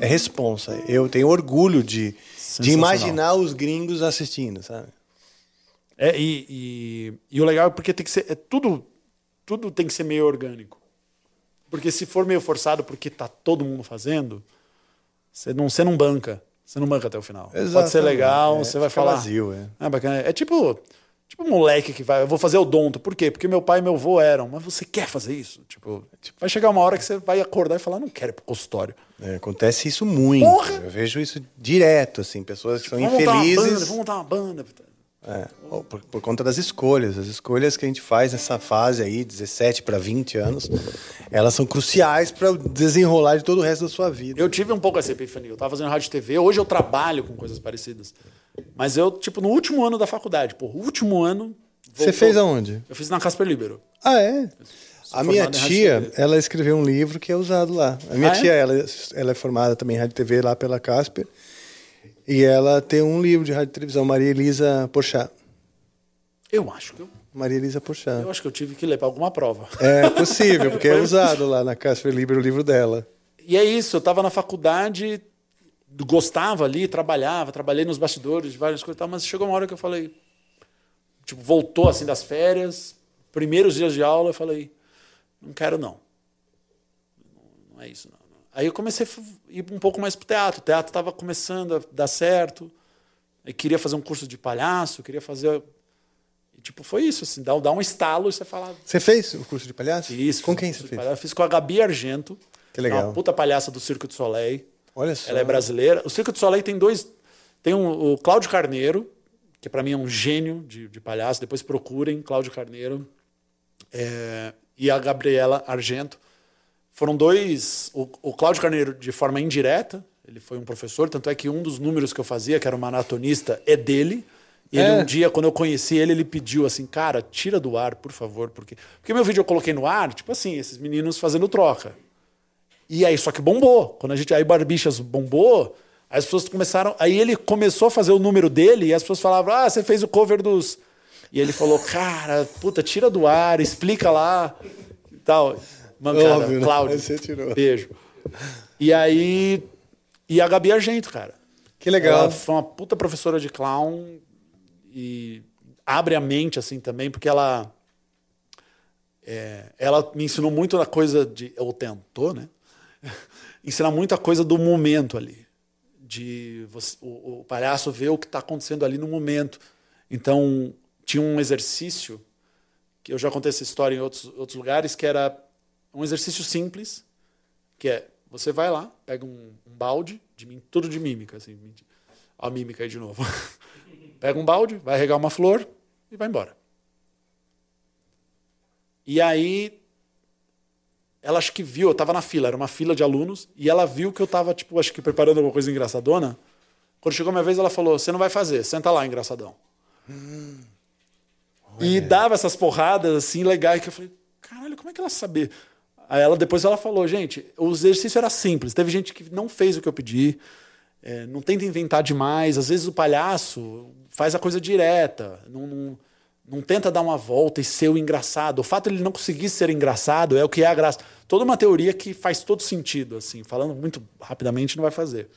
é responsa. Eu tenho orgulho de, de imaginar os gringos assistindo, sabe? É, e, e, e o legal é porque tem que ser. É tudo, tudo tem que ser meio orgânico. Porque se for meio forçado porque tá todo mundo fazendo, você não, você não banca. Você não banca até o final. Pode ser Exatamente. legal, É, você vai falar. vazio, é. Ah, bacana. É tipo. Tipo um moleque que vai, eu vou fazer odonto. Por quê? Porque meu pai e meu avô eram. Mas você quer fazer isso? Tipo, vai chegar uma hora que você vai acordar e falar, não quero ir pro consultório. É, acontece isso muito. Porra! Eu vejo isso direto, assim, pessoas que são Vamos montar uma banda, infelizes. vamos montar uma banda. É, por, por conta das escolhas. As escolhas que a gente faz nessa fase aí, 17 para 20 anos, elas são cruciais para o desenrolar de todo o resto da sua vida. Eu tive um pouco essa epifania. Eu tava fazendo rádio e TV. Hoje eu trabalho com coisas parecidas. Mas eu, tipo, no último ano da faculdade, pô, último ano. Você fez aonde? Eu fiz na Casper Libero. Ah, é? A minha tia, ela escreveu um livro que é usado lá. A minha Ah, é? tia, ela, ela é formada também em rádio e TV lá pela Casper. E ela tem um livro de rádio e televisão, Maria Elisa Porchat. Eu acho que eu, Maria Elisa Porchat. eu acho que eu tive que ler pra alguma prova. É possível, porque é usado lá na Casper Libero o livro dela. E é isso, eu tava na faculdade, gostava ali, trabalhava, trabalhei nos bastidores de várias coisas e tal, mas chegou uma hora que eu falei, tipo, voltou assim das férias, primeiros dias de aula, eu falei, não quero não. Não é isso não. Aí eu comecei a ir um pouco mais pro teatro, o teatro estava começando a dar certo, eu queria fazer um curso de palhaço, queria fazer... E, tipo, foi isso, assim, dá, dá um estalo e você fala, Você fez o curso de palhaço? Fiz. Com quem você fez? Eu fiz com a Gabi Argento. Que legal. é Uma puta palhaça do Circo de Soleil. Olha só. Ela é brasileira. O Circo de Soleil tem dois. Tem um, o Cláudio Carneiro, que para mim é um gênio de, de palhaço. Depois procurem Cláudio Carneiro. É, e a Gabriela Argento. Foram dois. O, o Cláudio Carneiro, de forma indireta, ele foi um professor. Tanto é que um dos números que eu fazia, que era um maratonista, é dele. E ele, É. um dia, quando eu conheci ele, ele pediu assim, cara, tira do ar, por favor. Porque, porque meu vídeo eu coloquei no ar, tipo assim, esses meninos fazendo troca. E aí, só que bombou. Quando a gente. Aí Barbixas bombou, as pessoas começaram. Aí ele começou a fazer o número dele e as pessoas falavam: Ah, você fez o cover dos. E ele falou: Cara, puta, tira do ar, explica lá. E tal. Mancada, Óbvio, né? Cláudio. Você tirou. Beijo. E aí. E a Gabi Argento, cara. Que legal. Ela foi uma puta professora de clown e abre a mente assim também, porque ela é, ela me ensinou muito a coisa de ou tentou, né? Ensinar muita coisa do momento ali, de você- o, o palhaço ver o que está acontecendo ali no momento. Então tinha um exercício que eu já contei essa história em outros outros lugares que era um exercício simples, que é você vai lá, pega um, um balde de mim, tudo de mímica, assim, a mímica aí de novo. pega um balde, vai regar uma flor e vai embora. E aí ela acho que viu, eu estava na fila, era uma fila de alunos, e ela viu que eu estava tipo, acho que preparando alguma coisa engraçadona. Quando chegou a minha vez, ela falou: "Você não vai fazer, senta lá, engraçadão". E dava essas porradas assim legais que eu falei: "Caralho, como é que ela sabia?" Aí ela depois ela falou: "Gente, o exercício era simples. Teve gente que não fez o que eu pedi. É, não tenta inventar demais. Às vezes o palhaço faz a coisa direta. Não, não, Não tenta dar uma volta e ser o engraçado. O fato de ele não conseguir ser engraçado é o que é a graça. Toda uma teoria que faz todo sentido, assim. Falando muito rapidamente, não vai fazer.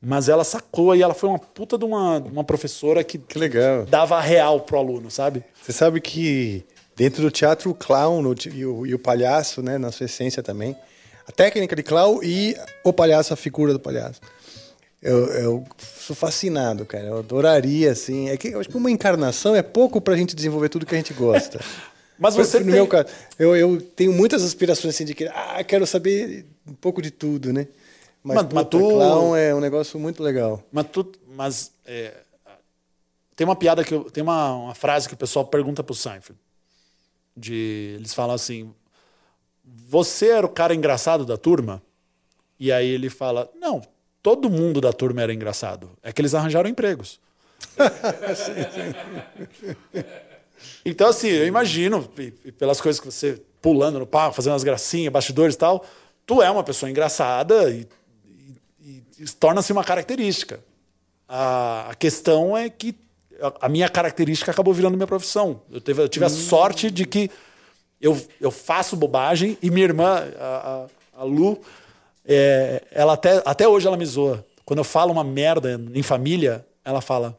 Mas ela sacou e ela foi uma puta de uma, uma professora que, Que legal. dava real pro aluno, sabe? Você sabe que dentro do teatro, o clown e o, e o palhaço, né, na sua essência também, a técnica de clown e o palhaço, a figura do palhaço. Eu, eu sou fascinado, cara. Eu adoraria, assim. É que eu acho que uma encarnação é pouco pra gente desenvolver tudo que a gente gosta. Mas você no tem- meu caso, eu, eu tenho muitas aspirações assim de que ah, quero saber um pouco de tudo, né? Mas, Mas- puta, mas tu- clown é um negócio muito legal. Mas, tu, mas é, tem uma piada que eu, tem uma, uma frase que o pessoal pergunta pro Seinfeld. De, eles falam assim: Você era o cara engraçado da turma? E aí ele fala: Não, todo mundo da turma era engraçado. É que eles arranjaram empregos. Então, assim, eu imagino, pelas coisas que você pulando no palco, fazendo as gracinhas, bastidores e tal, tu é uma pessoa engraçada e, e- e torna-se uma característica. A questão é que a, minha característica acabou virando minha profissão. Eu, teve, eu tive a sorte de que eu, eu faço bobagem e minha irmã, a, a- a Lu, é, ela até, até hoje ela me zoa. Quando eu falo uma merda em família, ela fala,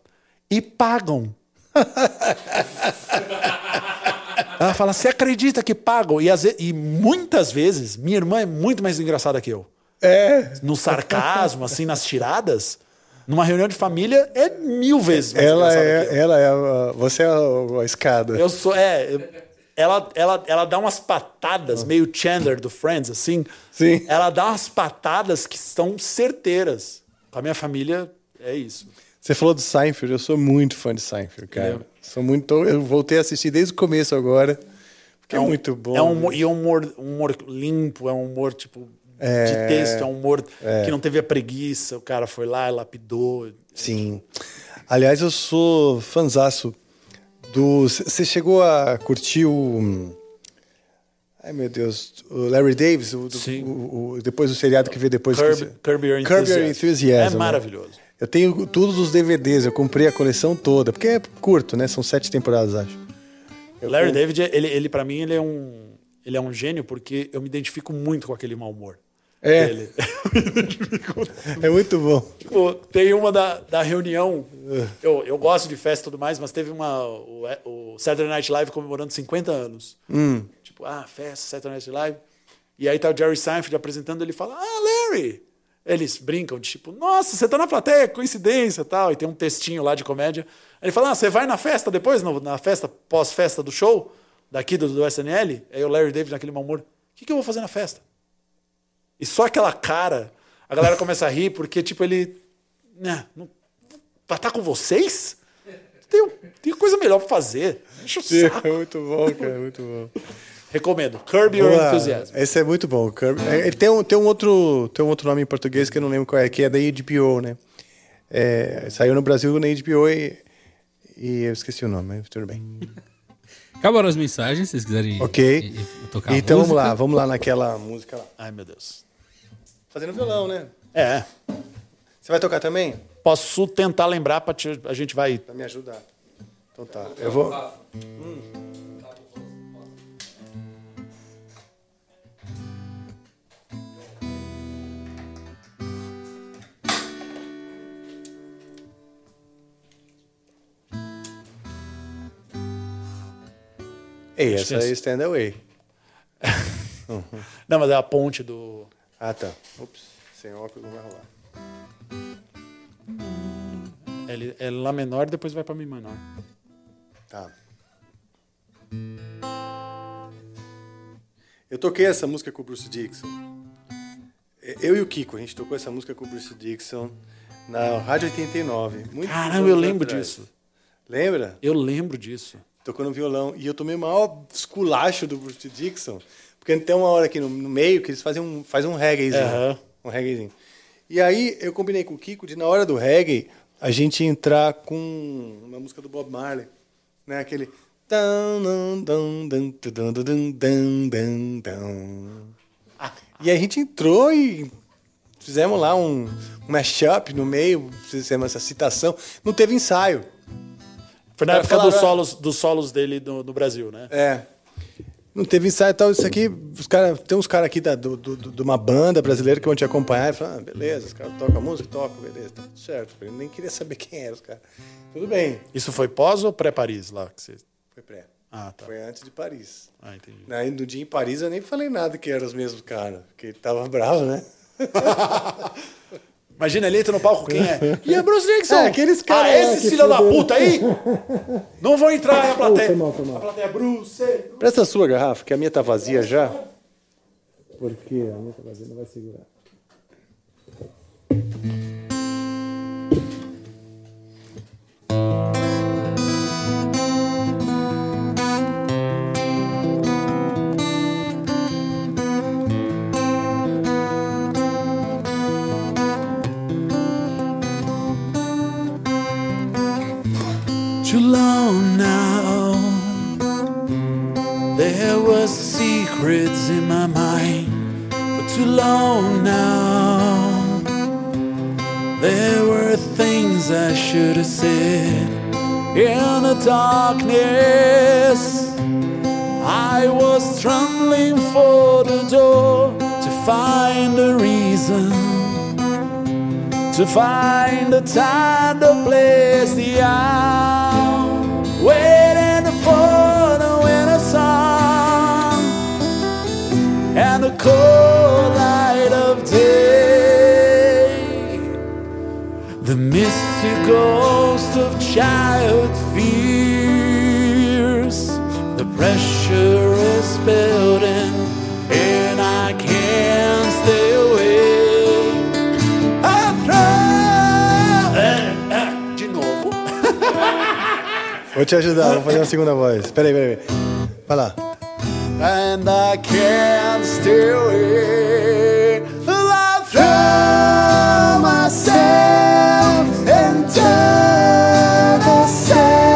e pagam. Ela fala, você acredita que pagam? E, ve- e muitas vezes, minha irmã é muito mais engraçada que eu. É. No sarcasmo, assim, nas tiradas, numa reunião de família, é mil vezes mais Ela eu. é, ela é a, você é a, a escada. Eu sou, é. eu- Ela, ela, ela dá umas patadas, meio Chandler do Friends, assim. Sim. Ela dá umas patadas que são certeiras. Com a minha família, é isso. Você falou do Seinfeld, eu sou muito fã de Seinfeld, cara. Sou muito, eu voltei a assistir desde o começo agora, porque é, um- muito bom. É um humor, e é um humor, um humor limpo, é um humor, tipo, de texto, é um humor que não teve a preguiça. O cara foi lá e lapidou. Sim. Aliás, eu sou fanzaço do. Você chegou a curtir o. Ai, meu Deus. O Larry Davis, o, Sim. o- o- depois do seriado que veio depois. Curb, esqueci. Curb Your Curb Your Enthusiasm. Enthusiasm, É né? maravilhoso. Eu tenho todos os DVDs, eu comprei a coleção toda, porque é curto, né? São sete temporadas, acho. Eu Larry com- David, ele, ele para mim, ele é um ele é um gênio porque eu me identifico muito com aquele mau humor. É. dele. É muito bom. Tipo, tem uma da, da reunião. Eu, eu gosto de festa e tudo mais, mas teve uma. O, o Saturday Night Live comemorando 50 anos. Tipo, ah, festa, Saturday Night Live. E aí tá o Jerry Seinfeld apresentando, ele fala: Ah, Larry! Eles brincam, tipo, nossa, você tá na plateia, coincidência tal. E tem um textinho lá de comédia. Ele fala: Ah, você vai na festa depois, na festa, pós-festa do show, daqui do, do SNL? Aí o Larry David, naquele mau humor: O que, que eu vou fazer na festa? E só aquela cara, a galera começa a rir, porque, tipo, ele. Né, não, pra estar com vocês? Tem, tem coisa melhor pra fazer. Deixa o saco. É muito bom, cara, muito bom. Recomendo. Curb Your lá. Enthusiasm. Esse é muito bom. Curb- é, Ele tem um, tem, um outro, tem um outro nome em português que eu não lembro qual é, que é da HBO, né? É, saiu no Brasil na HBO e, e eu esqueci o nome, mas tudo bem. Acabaram as mensagens, se vocês quiserem Ok. e- e tocar a Então vamos lá, vamos lá naquela música lá. Ai, meu Deus. Fazendo violão, né? É. Você vai tocar também? Posso tentar lembrar pra te, a gente vai. Pra me ajudar. Então tá. Eu vou. Ei, Acho que essa é é Stand Away. Não, mas é a ponte do. Ah, tá. Ups, sem óculos não vai rolar. Ele é Lá menor, depois vai pra Mi menor. Tá. Eu toquei essa música com o Bruce Dixon. Eu e o Kiko, a gente tocou essa música com o Bruce Dixon na Rádio 89. Muitos Caramba, eu lembro atrás. disso. Lembra? Eu lembro disso. Tocou no violão. E eu tomei o maior esculacho do Bruce Dixon. Porque tem uma hora aqui no, no meio que eles fazem um, faz um reggaezinho. Uhum. Um reggaezinho. E aí eu combinei com o Kiko de, na hora do reggae, a gente entrar com uma música do Bob Marley. Né? Aquele. E a gente entrou e fizemos lá um, um mashup no meio, fizemos essa citação. Não teve ensaio. Foi na época dos, solos, dos solos dele no, no Brasil, né? É. Não teve ensaio e tal. Isso aqui, os cara, tem uns caras aqui da, do, do- de uma banda brasileira que vão te acompanhar e falar, ah, beleza, os caras tocam a música, tocam, beleza, tá tudo certo. Eu nem queria saber quem eram os caras. Tudo bem. Isso foi pós ou pré-Paris lá? Que você... Foi pré. Ah, tá. Foi antes de Paris. Ah, entendi. Aí no dia em Paris eu nem falei nada que eram os mesmos caras, porque tava bravo, né? Imagina ele entra no palco, quem é? E a Bruce Dixon? É, aqueles caras Ah, esses filhos da puta aí? Não vão entrar na plateia. foi mal, foi mal. A plateia, Bruce. Presta a sua garrafa, que a minha tá vazia já. Porque a minha tá vazia, não vai segurar. Too my mind for too long now. There were things I should have said in the darkness. I was trembling for the door to find a reason to find a time to place the hour, waiting cold light of day. The misty ghost of child fears. The pressure is building, and I can't stay away. De novo. Vou te ajudar, vou fazer uma segunda voz. Peraí, peraí, peraí. Vai lá. And I can't stay away. I throw myself into the sea.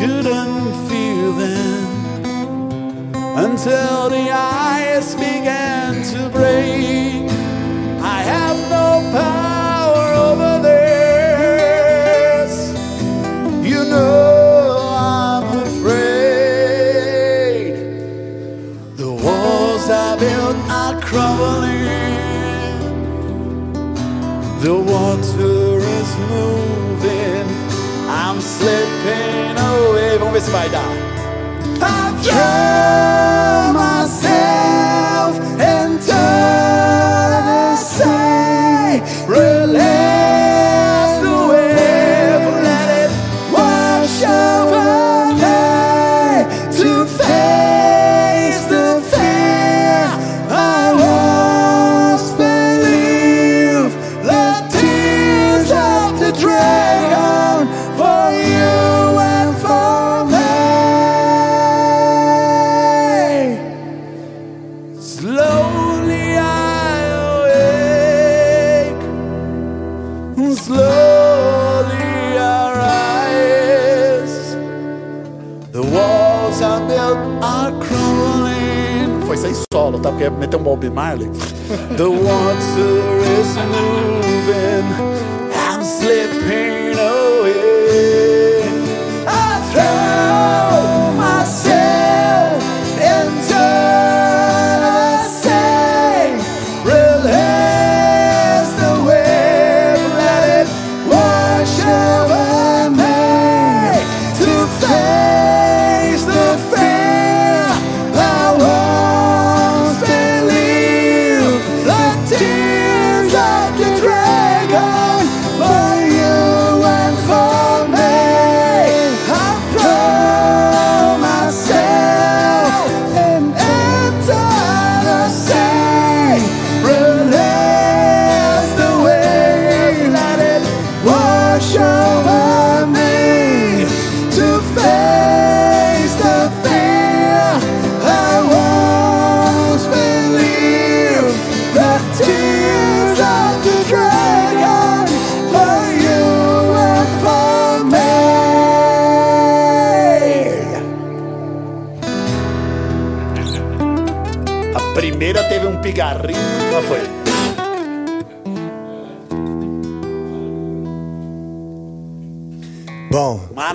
Couldn't feel them until the ice began to break. Away. Vamos ver se vai solo, tá? Porque meteu um Bob Marley. The water is moving.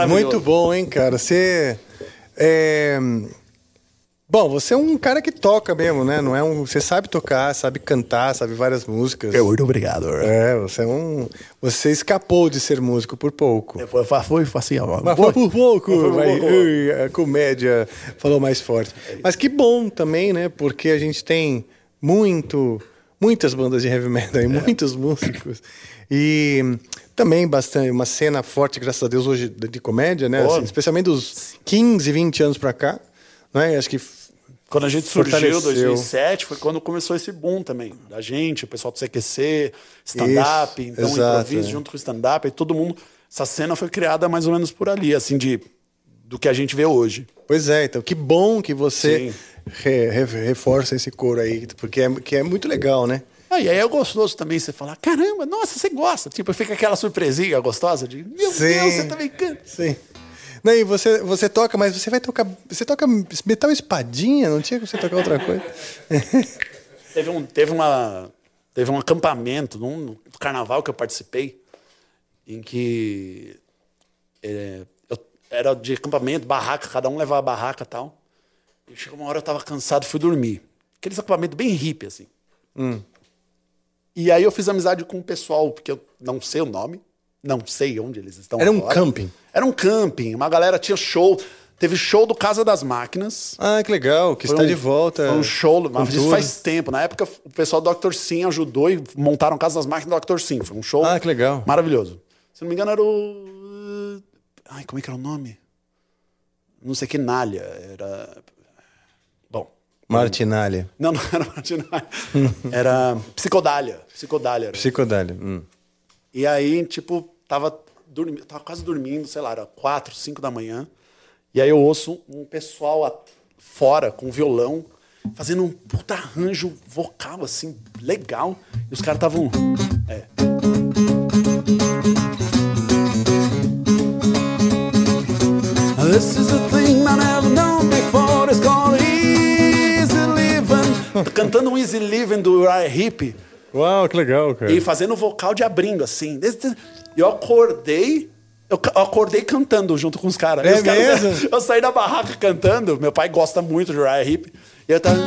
Maravilhoso. muito bom, hein, cara? Você. É... Bom, você é um cara que toca mesmo, né? Não é um. Você sabe tocar, sabe cantar, sabe várias músicas. Muito obrigado. É, você é um. Você escapou de ser músico por pouco. Depois foi assim, ó. Mas foi por pouco. Foi por pouco. ui, a comédia falou mais forte. Mas que bom também, né? Porque a gente tem muito, muitas bandas de heavy metal É. e muitos músicos. E também bastante, uma cena forte, graças a Deus, hoje de comédia, né? Assim, especialmente dos 15, 20 anos pra cá. Né? Acho que Quando a gente surgiu, em Fortaleceu. 2007, foi quando começou esse boom também. Da gente, o pessoal do CQC, stand-up, então exato, improviso é. junto com o stand-up, e todo mundo. Essa cena foi criada mais ou menos por ali, assim, de do que a gente vê hoje. Pois é, então que bom que você re- re- reforça esse coro aí, porque é, que é muito legal, né? Ah, e aí é gostoso também você falar, caramba, nossa, você gosta. Tipo, fica aquela surpresinha gostosa de, meu Sim. Deus, você também canta. Sim. Não, e você, você toca, mas você vai tocar. Você toca metal espadinha? Não tinha que você tocar outra coisa? Teve um, teve uma, teve um acampamento num no carnaval que eu participei, em que é, eu, era de acampamento, barraca, cada um levava a barraca e tal. E chegou uma hora eu tava cansado fui dormir. Aqueles acampamentos bem hippie, assim. E aí eu fiz amizade com o pessoal, porque eu não sei o nome, não sei onde eles estão Era um agora. camping? Era um camping. Uma galera tinha show. Teve show do Casa das Máquinas. Ah, que legal, que Foi está um- de volta. Foi um show, mas isso faz tempo. Na época, o pessoal do Dr. Sim ajudou e montaram Casa das Máquinas do Dr. Sim. Foi um show Ah, que legal. maravilhoso. Se não me engano, era o. Ai, como é que era o nome? Não sei que Nália. Era. Martinalha. Não, não era Martinalha. Era Psicodália. Psicodália. Era. Psicodália. Hum. E aí, tipo, tava, dormi tava quase dormindo, sei lá, era quatro, cinco da manhã. E aí eu ouço um pessoal fora com violão, fazendo um puta arranjo vocal, assim, legal. E os caras estavam. É. This is a thing I never Cantando um Easy Living do Uriah Heep. Uau, que legal, cara. E fazendo vocal de abrindo, assim. E eu acordei. Eu acordei cantando junto com os caras. É os caras- mesmo? Eu saí da barraca cantando. Meu pai gosta muito de Uriah Heep. E eu tava.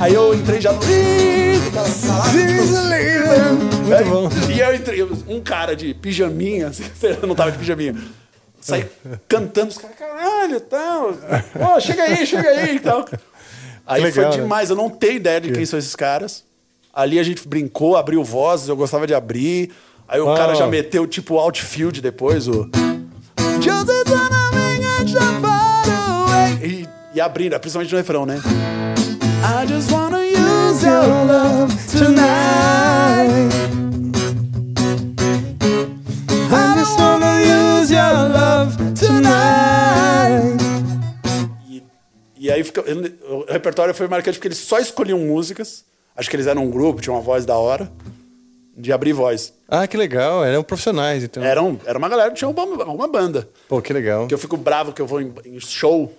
Aí eu entrei já no. Muito bom. E eu entrei, um cara de pijaminha, assim, eu não tava de pijaminha. Saí cantando, os caras, caralho, tal. Pô, chega aí, chega aí e tal. Aí legal, foi né? demais, eu não tenho ideia de quem são esses caras. Ali a gente brincou, abriu vozes, eu gostava de abrir. Aí o Ah. cara já meteu tipo outfield depois, o. E, e abrindo, principalmente no refrão, né? I just wanna use your love tonight. E aí fica, ele- o repertório foi marcante porque eles só escolhiam músicas. Acho que eles eram um grupo, tinham uma voz da hora. De abrir voz. Ah, que legal. Eram profissionais, então. Eram, era uma galera que tinha uma, alguma banda. Pô, que legal. Que eu fico bravo que eu vou em, em show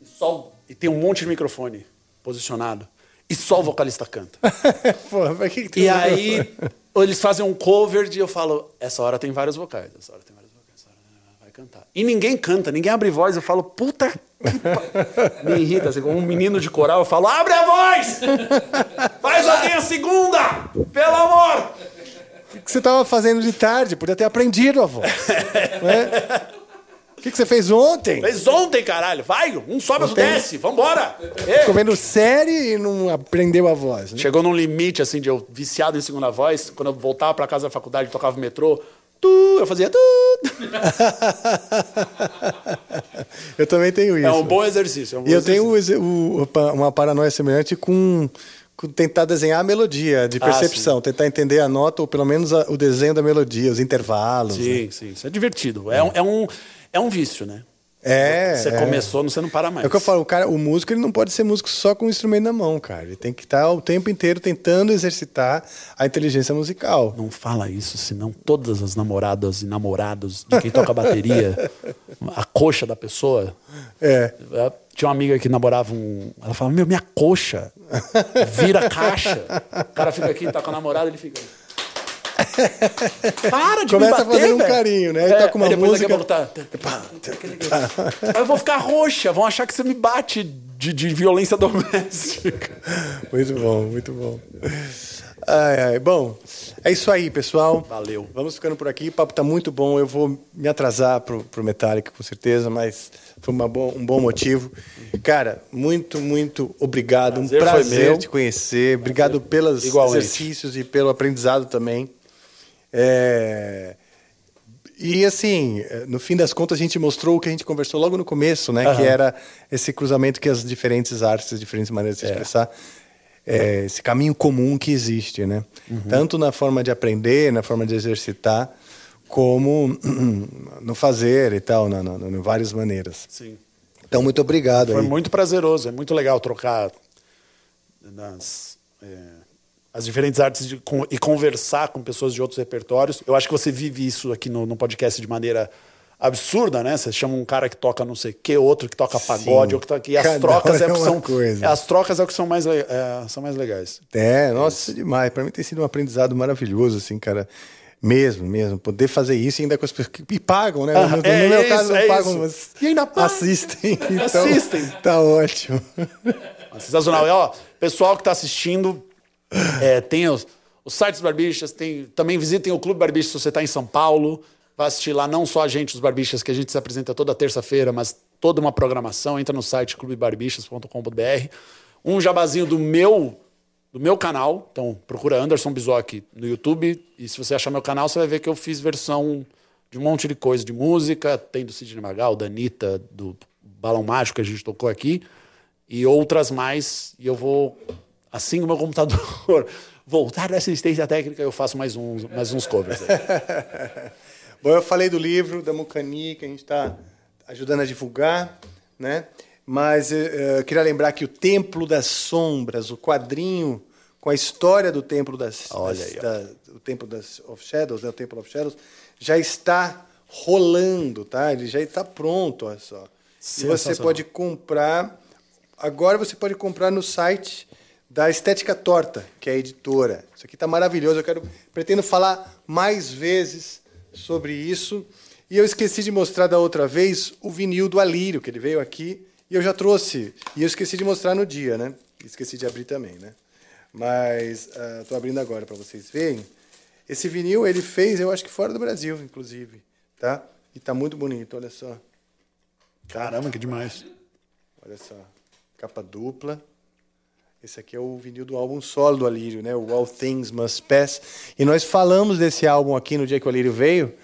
e, só, e tem um monte de microfone posicionado. E só o vocalista canta. Pô, mas que que tem E aí eles fazem um cover de eu falo, essa hora tem vários vocais, essa hora tem vários vocais, essa hora vai cantar. E ninguém canta, ninguém abre voz, eu falo, puta que pa-" Me irrita, assim, como um menino de coral, eu falo, abre a voz! Faz alguém a segunda! Pelo amor! O que você tava fazendo de tarde? Podia ter aprendido a voz. né? O que que você fez ontem? Fez ontem, caralho! Vai! Um sobe, outro desce! Vambora! Ficou vendo série e não aprendeu a voz. Né? Chegou num limite, assim, de eu viciado em segunda voz. Quando eu voltava pra casa da faculdade tocava o metrô, tu, eu fazia tu. eu também tenho isso. É um bom exercício. é um bom E eu tenho exercício. o- uma paranoia semelhante com, com tentar desenhar a melodia de Ah, percepção, tentar entender a nota ou pelo menos a- o desenho da melodia, os intervalos. né? Sim, sim. Isso é divertido. É, um, é, um, é um vício, né? É, Você é. começou, você não para mais. É o que eu falo, o, cara, o músico ele não pode ser músico só com o instrumento na mão, cara. Ele tem que estar o tempo inteiro tentando exercitar a inteligência musical. Não fala isso, senão todas as namoradas e namorados de quem toca bateria, a coxa da pessoa. É. É, Tinha uma amiga que namorava um. Ela falava: Meu, minha coxa vira caixa. O cara fica aqui, tá com a namorada, ele fica. Para de Começa me bater, fazendo um velho." carinho, né? É, toca uma aí depois música- a pouco tá. Aí eu vou ficar roxa, vão achar que você me bate de, de violência doméstica. Muito bom, muito bom. Ai, ai. Bom, é isso aí, pessoal. Valeu. Vamos ficando por aqui. O papo tá muito bom. Eu vou me atrasar pro, pro Metallica, com certeza, mas foi uma bo- um bom motivo. Cara, muito, muito obrigado. Prazer um prazer te conhecer. Obrigado pelos Igualmente. exercícios e pelo aprendizado também. É, E assim, no fim das contas, a gente mostrou o que a gente conversou logo no começo, né? Que era esse cruzamento que as diferentes artes, as diferentes maneiras de se expressar, é, esse caminho comum que existe, né? Tanto na forma de aprender, na forma de exercitar, como no fazer e tal, na, na- em várias maneiras. Sim. Então, muito obrigado. Foi aí. muito prazeroso, é muito legal trocar nas, é, as diferentes artes de- com- e conversar com pessoas de outros repertórios. Eu acho que você vive isso aqui no, no podcast de maneira absurda, né? Você chama um cara que toca não sei o que, outro que toca pagode, ou que toca, e as trocas é é são, coisa. as trocas é o que são mais, le- é, são mais legais. É, nossa, demais. Para mim tem sido um aprendizado maravilhoso, assim, cara. Mesmo, mesmo. Poder fazer isso e ainda com as pessoas que pagam, né? Ah, no, no é meu isso, caso, não é pagam, isso. mas E ainda pagam. assistem. Então, Assistem. Tá ótimo. Sensacional. E, ó, pessoal que está assistindo, é, tem os, os sites Barbixas, tem, também visitem o Clube Barbixas se você está em São Paulo. Vai assistir lá não só a gente, os Barbixas, que a gente se apresenta toda terça-feira, mas toda uma programação. Entra no site clubebarbixas.com.br. Um jabazinho do meu do meu canal. Então, procura Anderson Bizoc no YouTube. E se você achar meu canal, você vai ver que eu fiz versão de um monte de coisa de música. Tem do Sidney Magal, da Anitta, do Balão Mágico que a gente tocou aqui. E outras mais. E eu vou, assim o meu computador voltar da assistência técnica, eu faço mais uns, mais uns covers. Bom, eu falei do livro da Mucani, que a gente está ajudando a divulgar, né? Mas eh, eu queria lembrar que o Templo das Sombras, o quadrinho com a história do Templo das, Olha das- aí, da- o Templo das of Shadows, né? O Temple of Shadows, já está rolando, tá? Ele já está pronto, olha só. E você pode comprar. Agora você pode comprar no site da Estética Torta, que é a editora. Isso aqui está maravilhoso. Eu quero, pretendo falar mais vezes sobre isso. E eu esqueci de mostrar da outra vez o vinil do Alírio, que ele veio aqui e eu já trouxe. E eu esqueci de mostrar no dia, né? Esqueci de abrir também, né? Mas estou abrindo agora para vocês verem. Esse vinil ele fez, eu acho que fora do Brasil, inclusive, tá? E tá muito bonito, olha só. Caramba, que demais. Olha só, capa dupla. Esse aqui é o vinil do álbum solo do Alírio, né? O All Things Must Pass. E nós falamos desse álbum aqui no dia que o Alírio veio,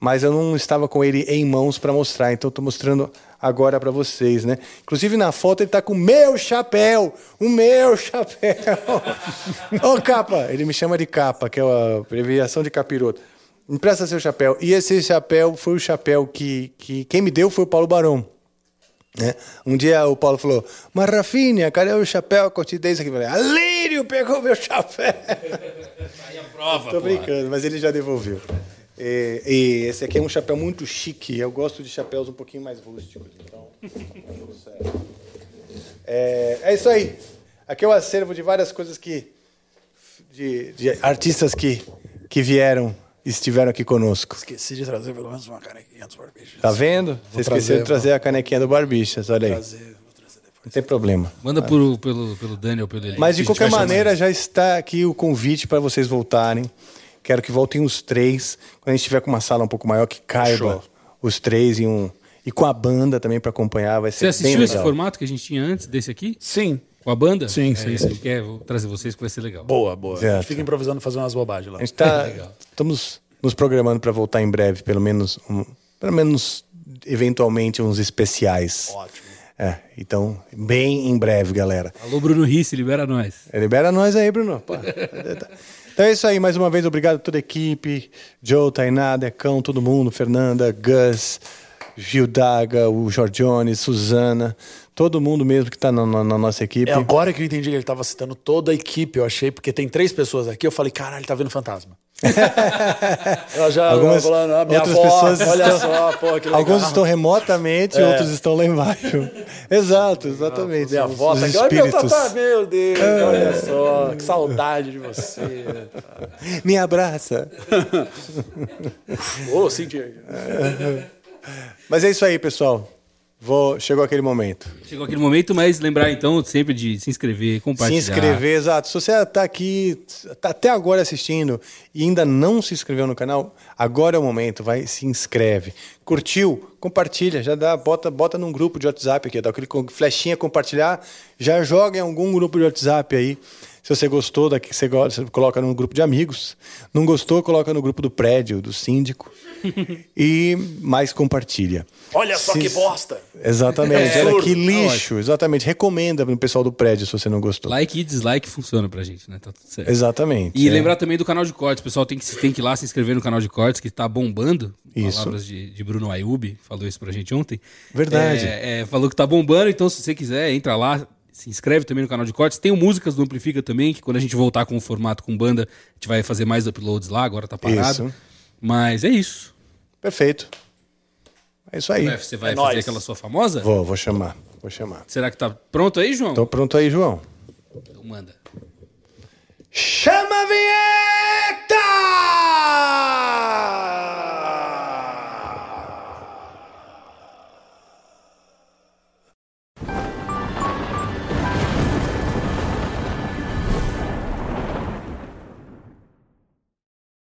mas eu não estava com ele em mãos para mostrar, então estou mostrando agora para vocês, né? Inclusive na foto ele está com o meu chapéu, o meu chapéu. Ô capa, ele me chama de capa, que é a abreviação de capiroto. Empresta seu chapéu. E esse chapéu foi o chapéu que, que quem me deu foi o Paulo Barão. Né? Um dia o Paulo falou: Mas Rafinha, cadê o chapéu que eu te dei isso aqui? Eu falei: Alírio pegou meu chapéu. Aí a prova, Tô porra. brincando, mas ele já devolveu. E, e esse aqui é um chapéu muito chique. Eu gosto de chapéus um pouquinho mais rústicos. Então. É, é isso aí. Aqui é o acervo de várias coisas que. de, de artistas que, que vieram estiveram aqui conosco. Esqueci de trazer pelo menos uma canequinha dos Barbixas. Tá vendo? Você esqueceu de trazer a canequinha do Barbichas, olha aí. Trazer, vou trazer depois. Não tem problema. Manda por, pelo, pelo Daniel, pelo Eli. Mas de qualquer maneira, já está aqui o convite para vocês voltarem. Quero que voltem os três. Quando a gente tiver com uma sala um pouco maior, que caiba Show. os três em um. E com a banda também para acompanhar, vai Você ser bem assistiu esse formato que a gente tinha antes desse aqui? Sim. Com a banda? Sim, é, sim, esse sim. que é, vou trazer vocês que vai ser legal. Boa, boa. A Certo. gente fica improvisando fazer umas bobagens lá. A gente tá, estamos nos programando para voltar em breve, pelo menos, um- pelo menos eventualmente uns especiais. Ótimo. É, então, bem em breve, galera. Alô, Bruno Risse, libera nós. Libera nós aí, Bruno. Pô. Então é isso aí, mais uma vez, obrigado a toda a equipe. Joe, Tainá, Decão, todo mundo, Fernanda, Gus, Gil Daga, o Jorgione, Suzana, todo mundo mesmo que está na, na- na nossa equipe. É agora que eu entendi que ele tava citando toda a equipe, eu achei, porque tem três pessoas aqui, eu falei, caralho, tá vendo fantasma. Ela já Algumas- falando, ah, minha outras avó, pessoas olha estão- só, pô, que legal. Alguns estão remotamente, É. outros estão lá embaixo. Exato, exatamente. Minha Os- avó os tá aqui, olha meu espíritos. tatá, meu Deus, olha só, que saudade de você. Me abraça. Ô, Cintia. Mas é isso aí, pessoal. Vou... Chegou aquele momento. Chegou aquele momento, mas lembrar então sempre de se inscrever, Se compartilhar. inscrever, exato. Se você está aqui, tá até agora assistindo e ainda não se inscreveu no canal, agora é o momento, vai, se inscreve. Curtiu? Compartilha, já dá, bota, bota num grupo de WhatsApp aqui, dá aquele flechinha compartilhar, já joga em algum grupo de WhatsApp aí. Se você gostou daqui, você, coloca no grupo de amigos. Não gostou, coloca no grupo do prédio, do síndico. E mais compartilha. Olha só Se- que bosta. Exatamente, É, olha que lixo. Exatamente. Recomenda pro pessoal do prédio se você não gostou. Like e dislike funciona pra gente, né? Tá tudo certo. Exatamente. E é. lembrar também do canal de cortes. O pessoal tem que, se- tem que ir lá se inscrever no canal de cortes, que tá bombando. Isso. Palavras de, de Bruno Ayub, falou isso pra gente ontem. Verdade. É, é, falou que tá bombando, então se você quiser, entra lá, se inscreve também no canal de cortes. Tem o músicas do Amplifica também, que quando a gente voltar com o formato com banda, a gente vai fazer mais uploads lá, agora tá parado. Isso. Mas é isso. Perfeito. É isso aí. Vai- Você vai É fazer nóis. aquela sua famosa? Vou, vou chamar. Vou chamar. Será que tá pronto aí, João? Tô pronto aí, João. Então manda. Chama a vinheta!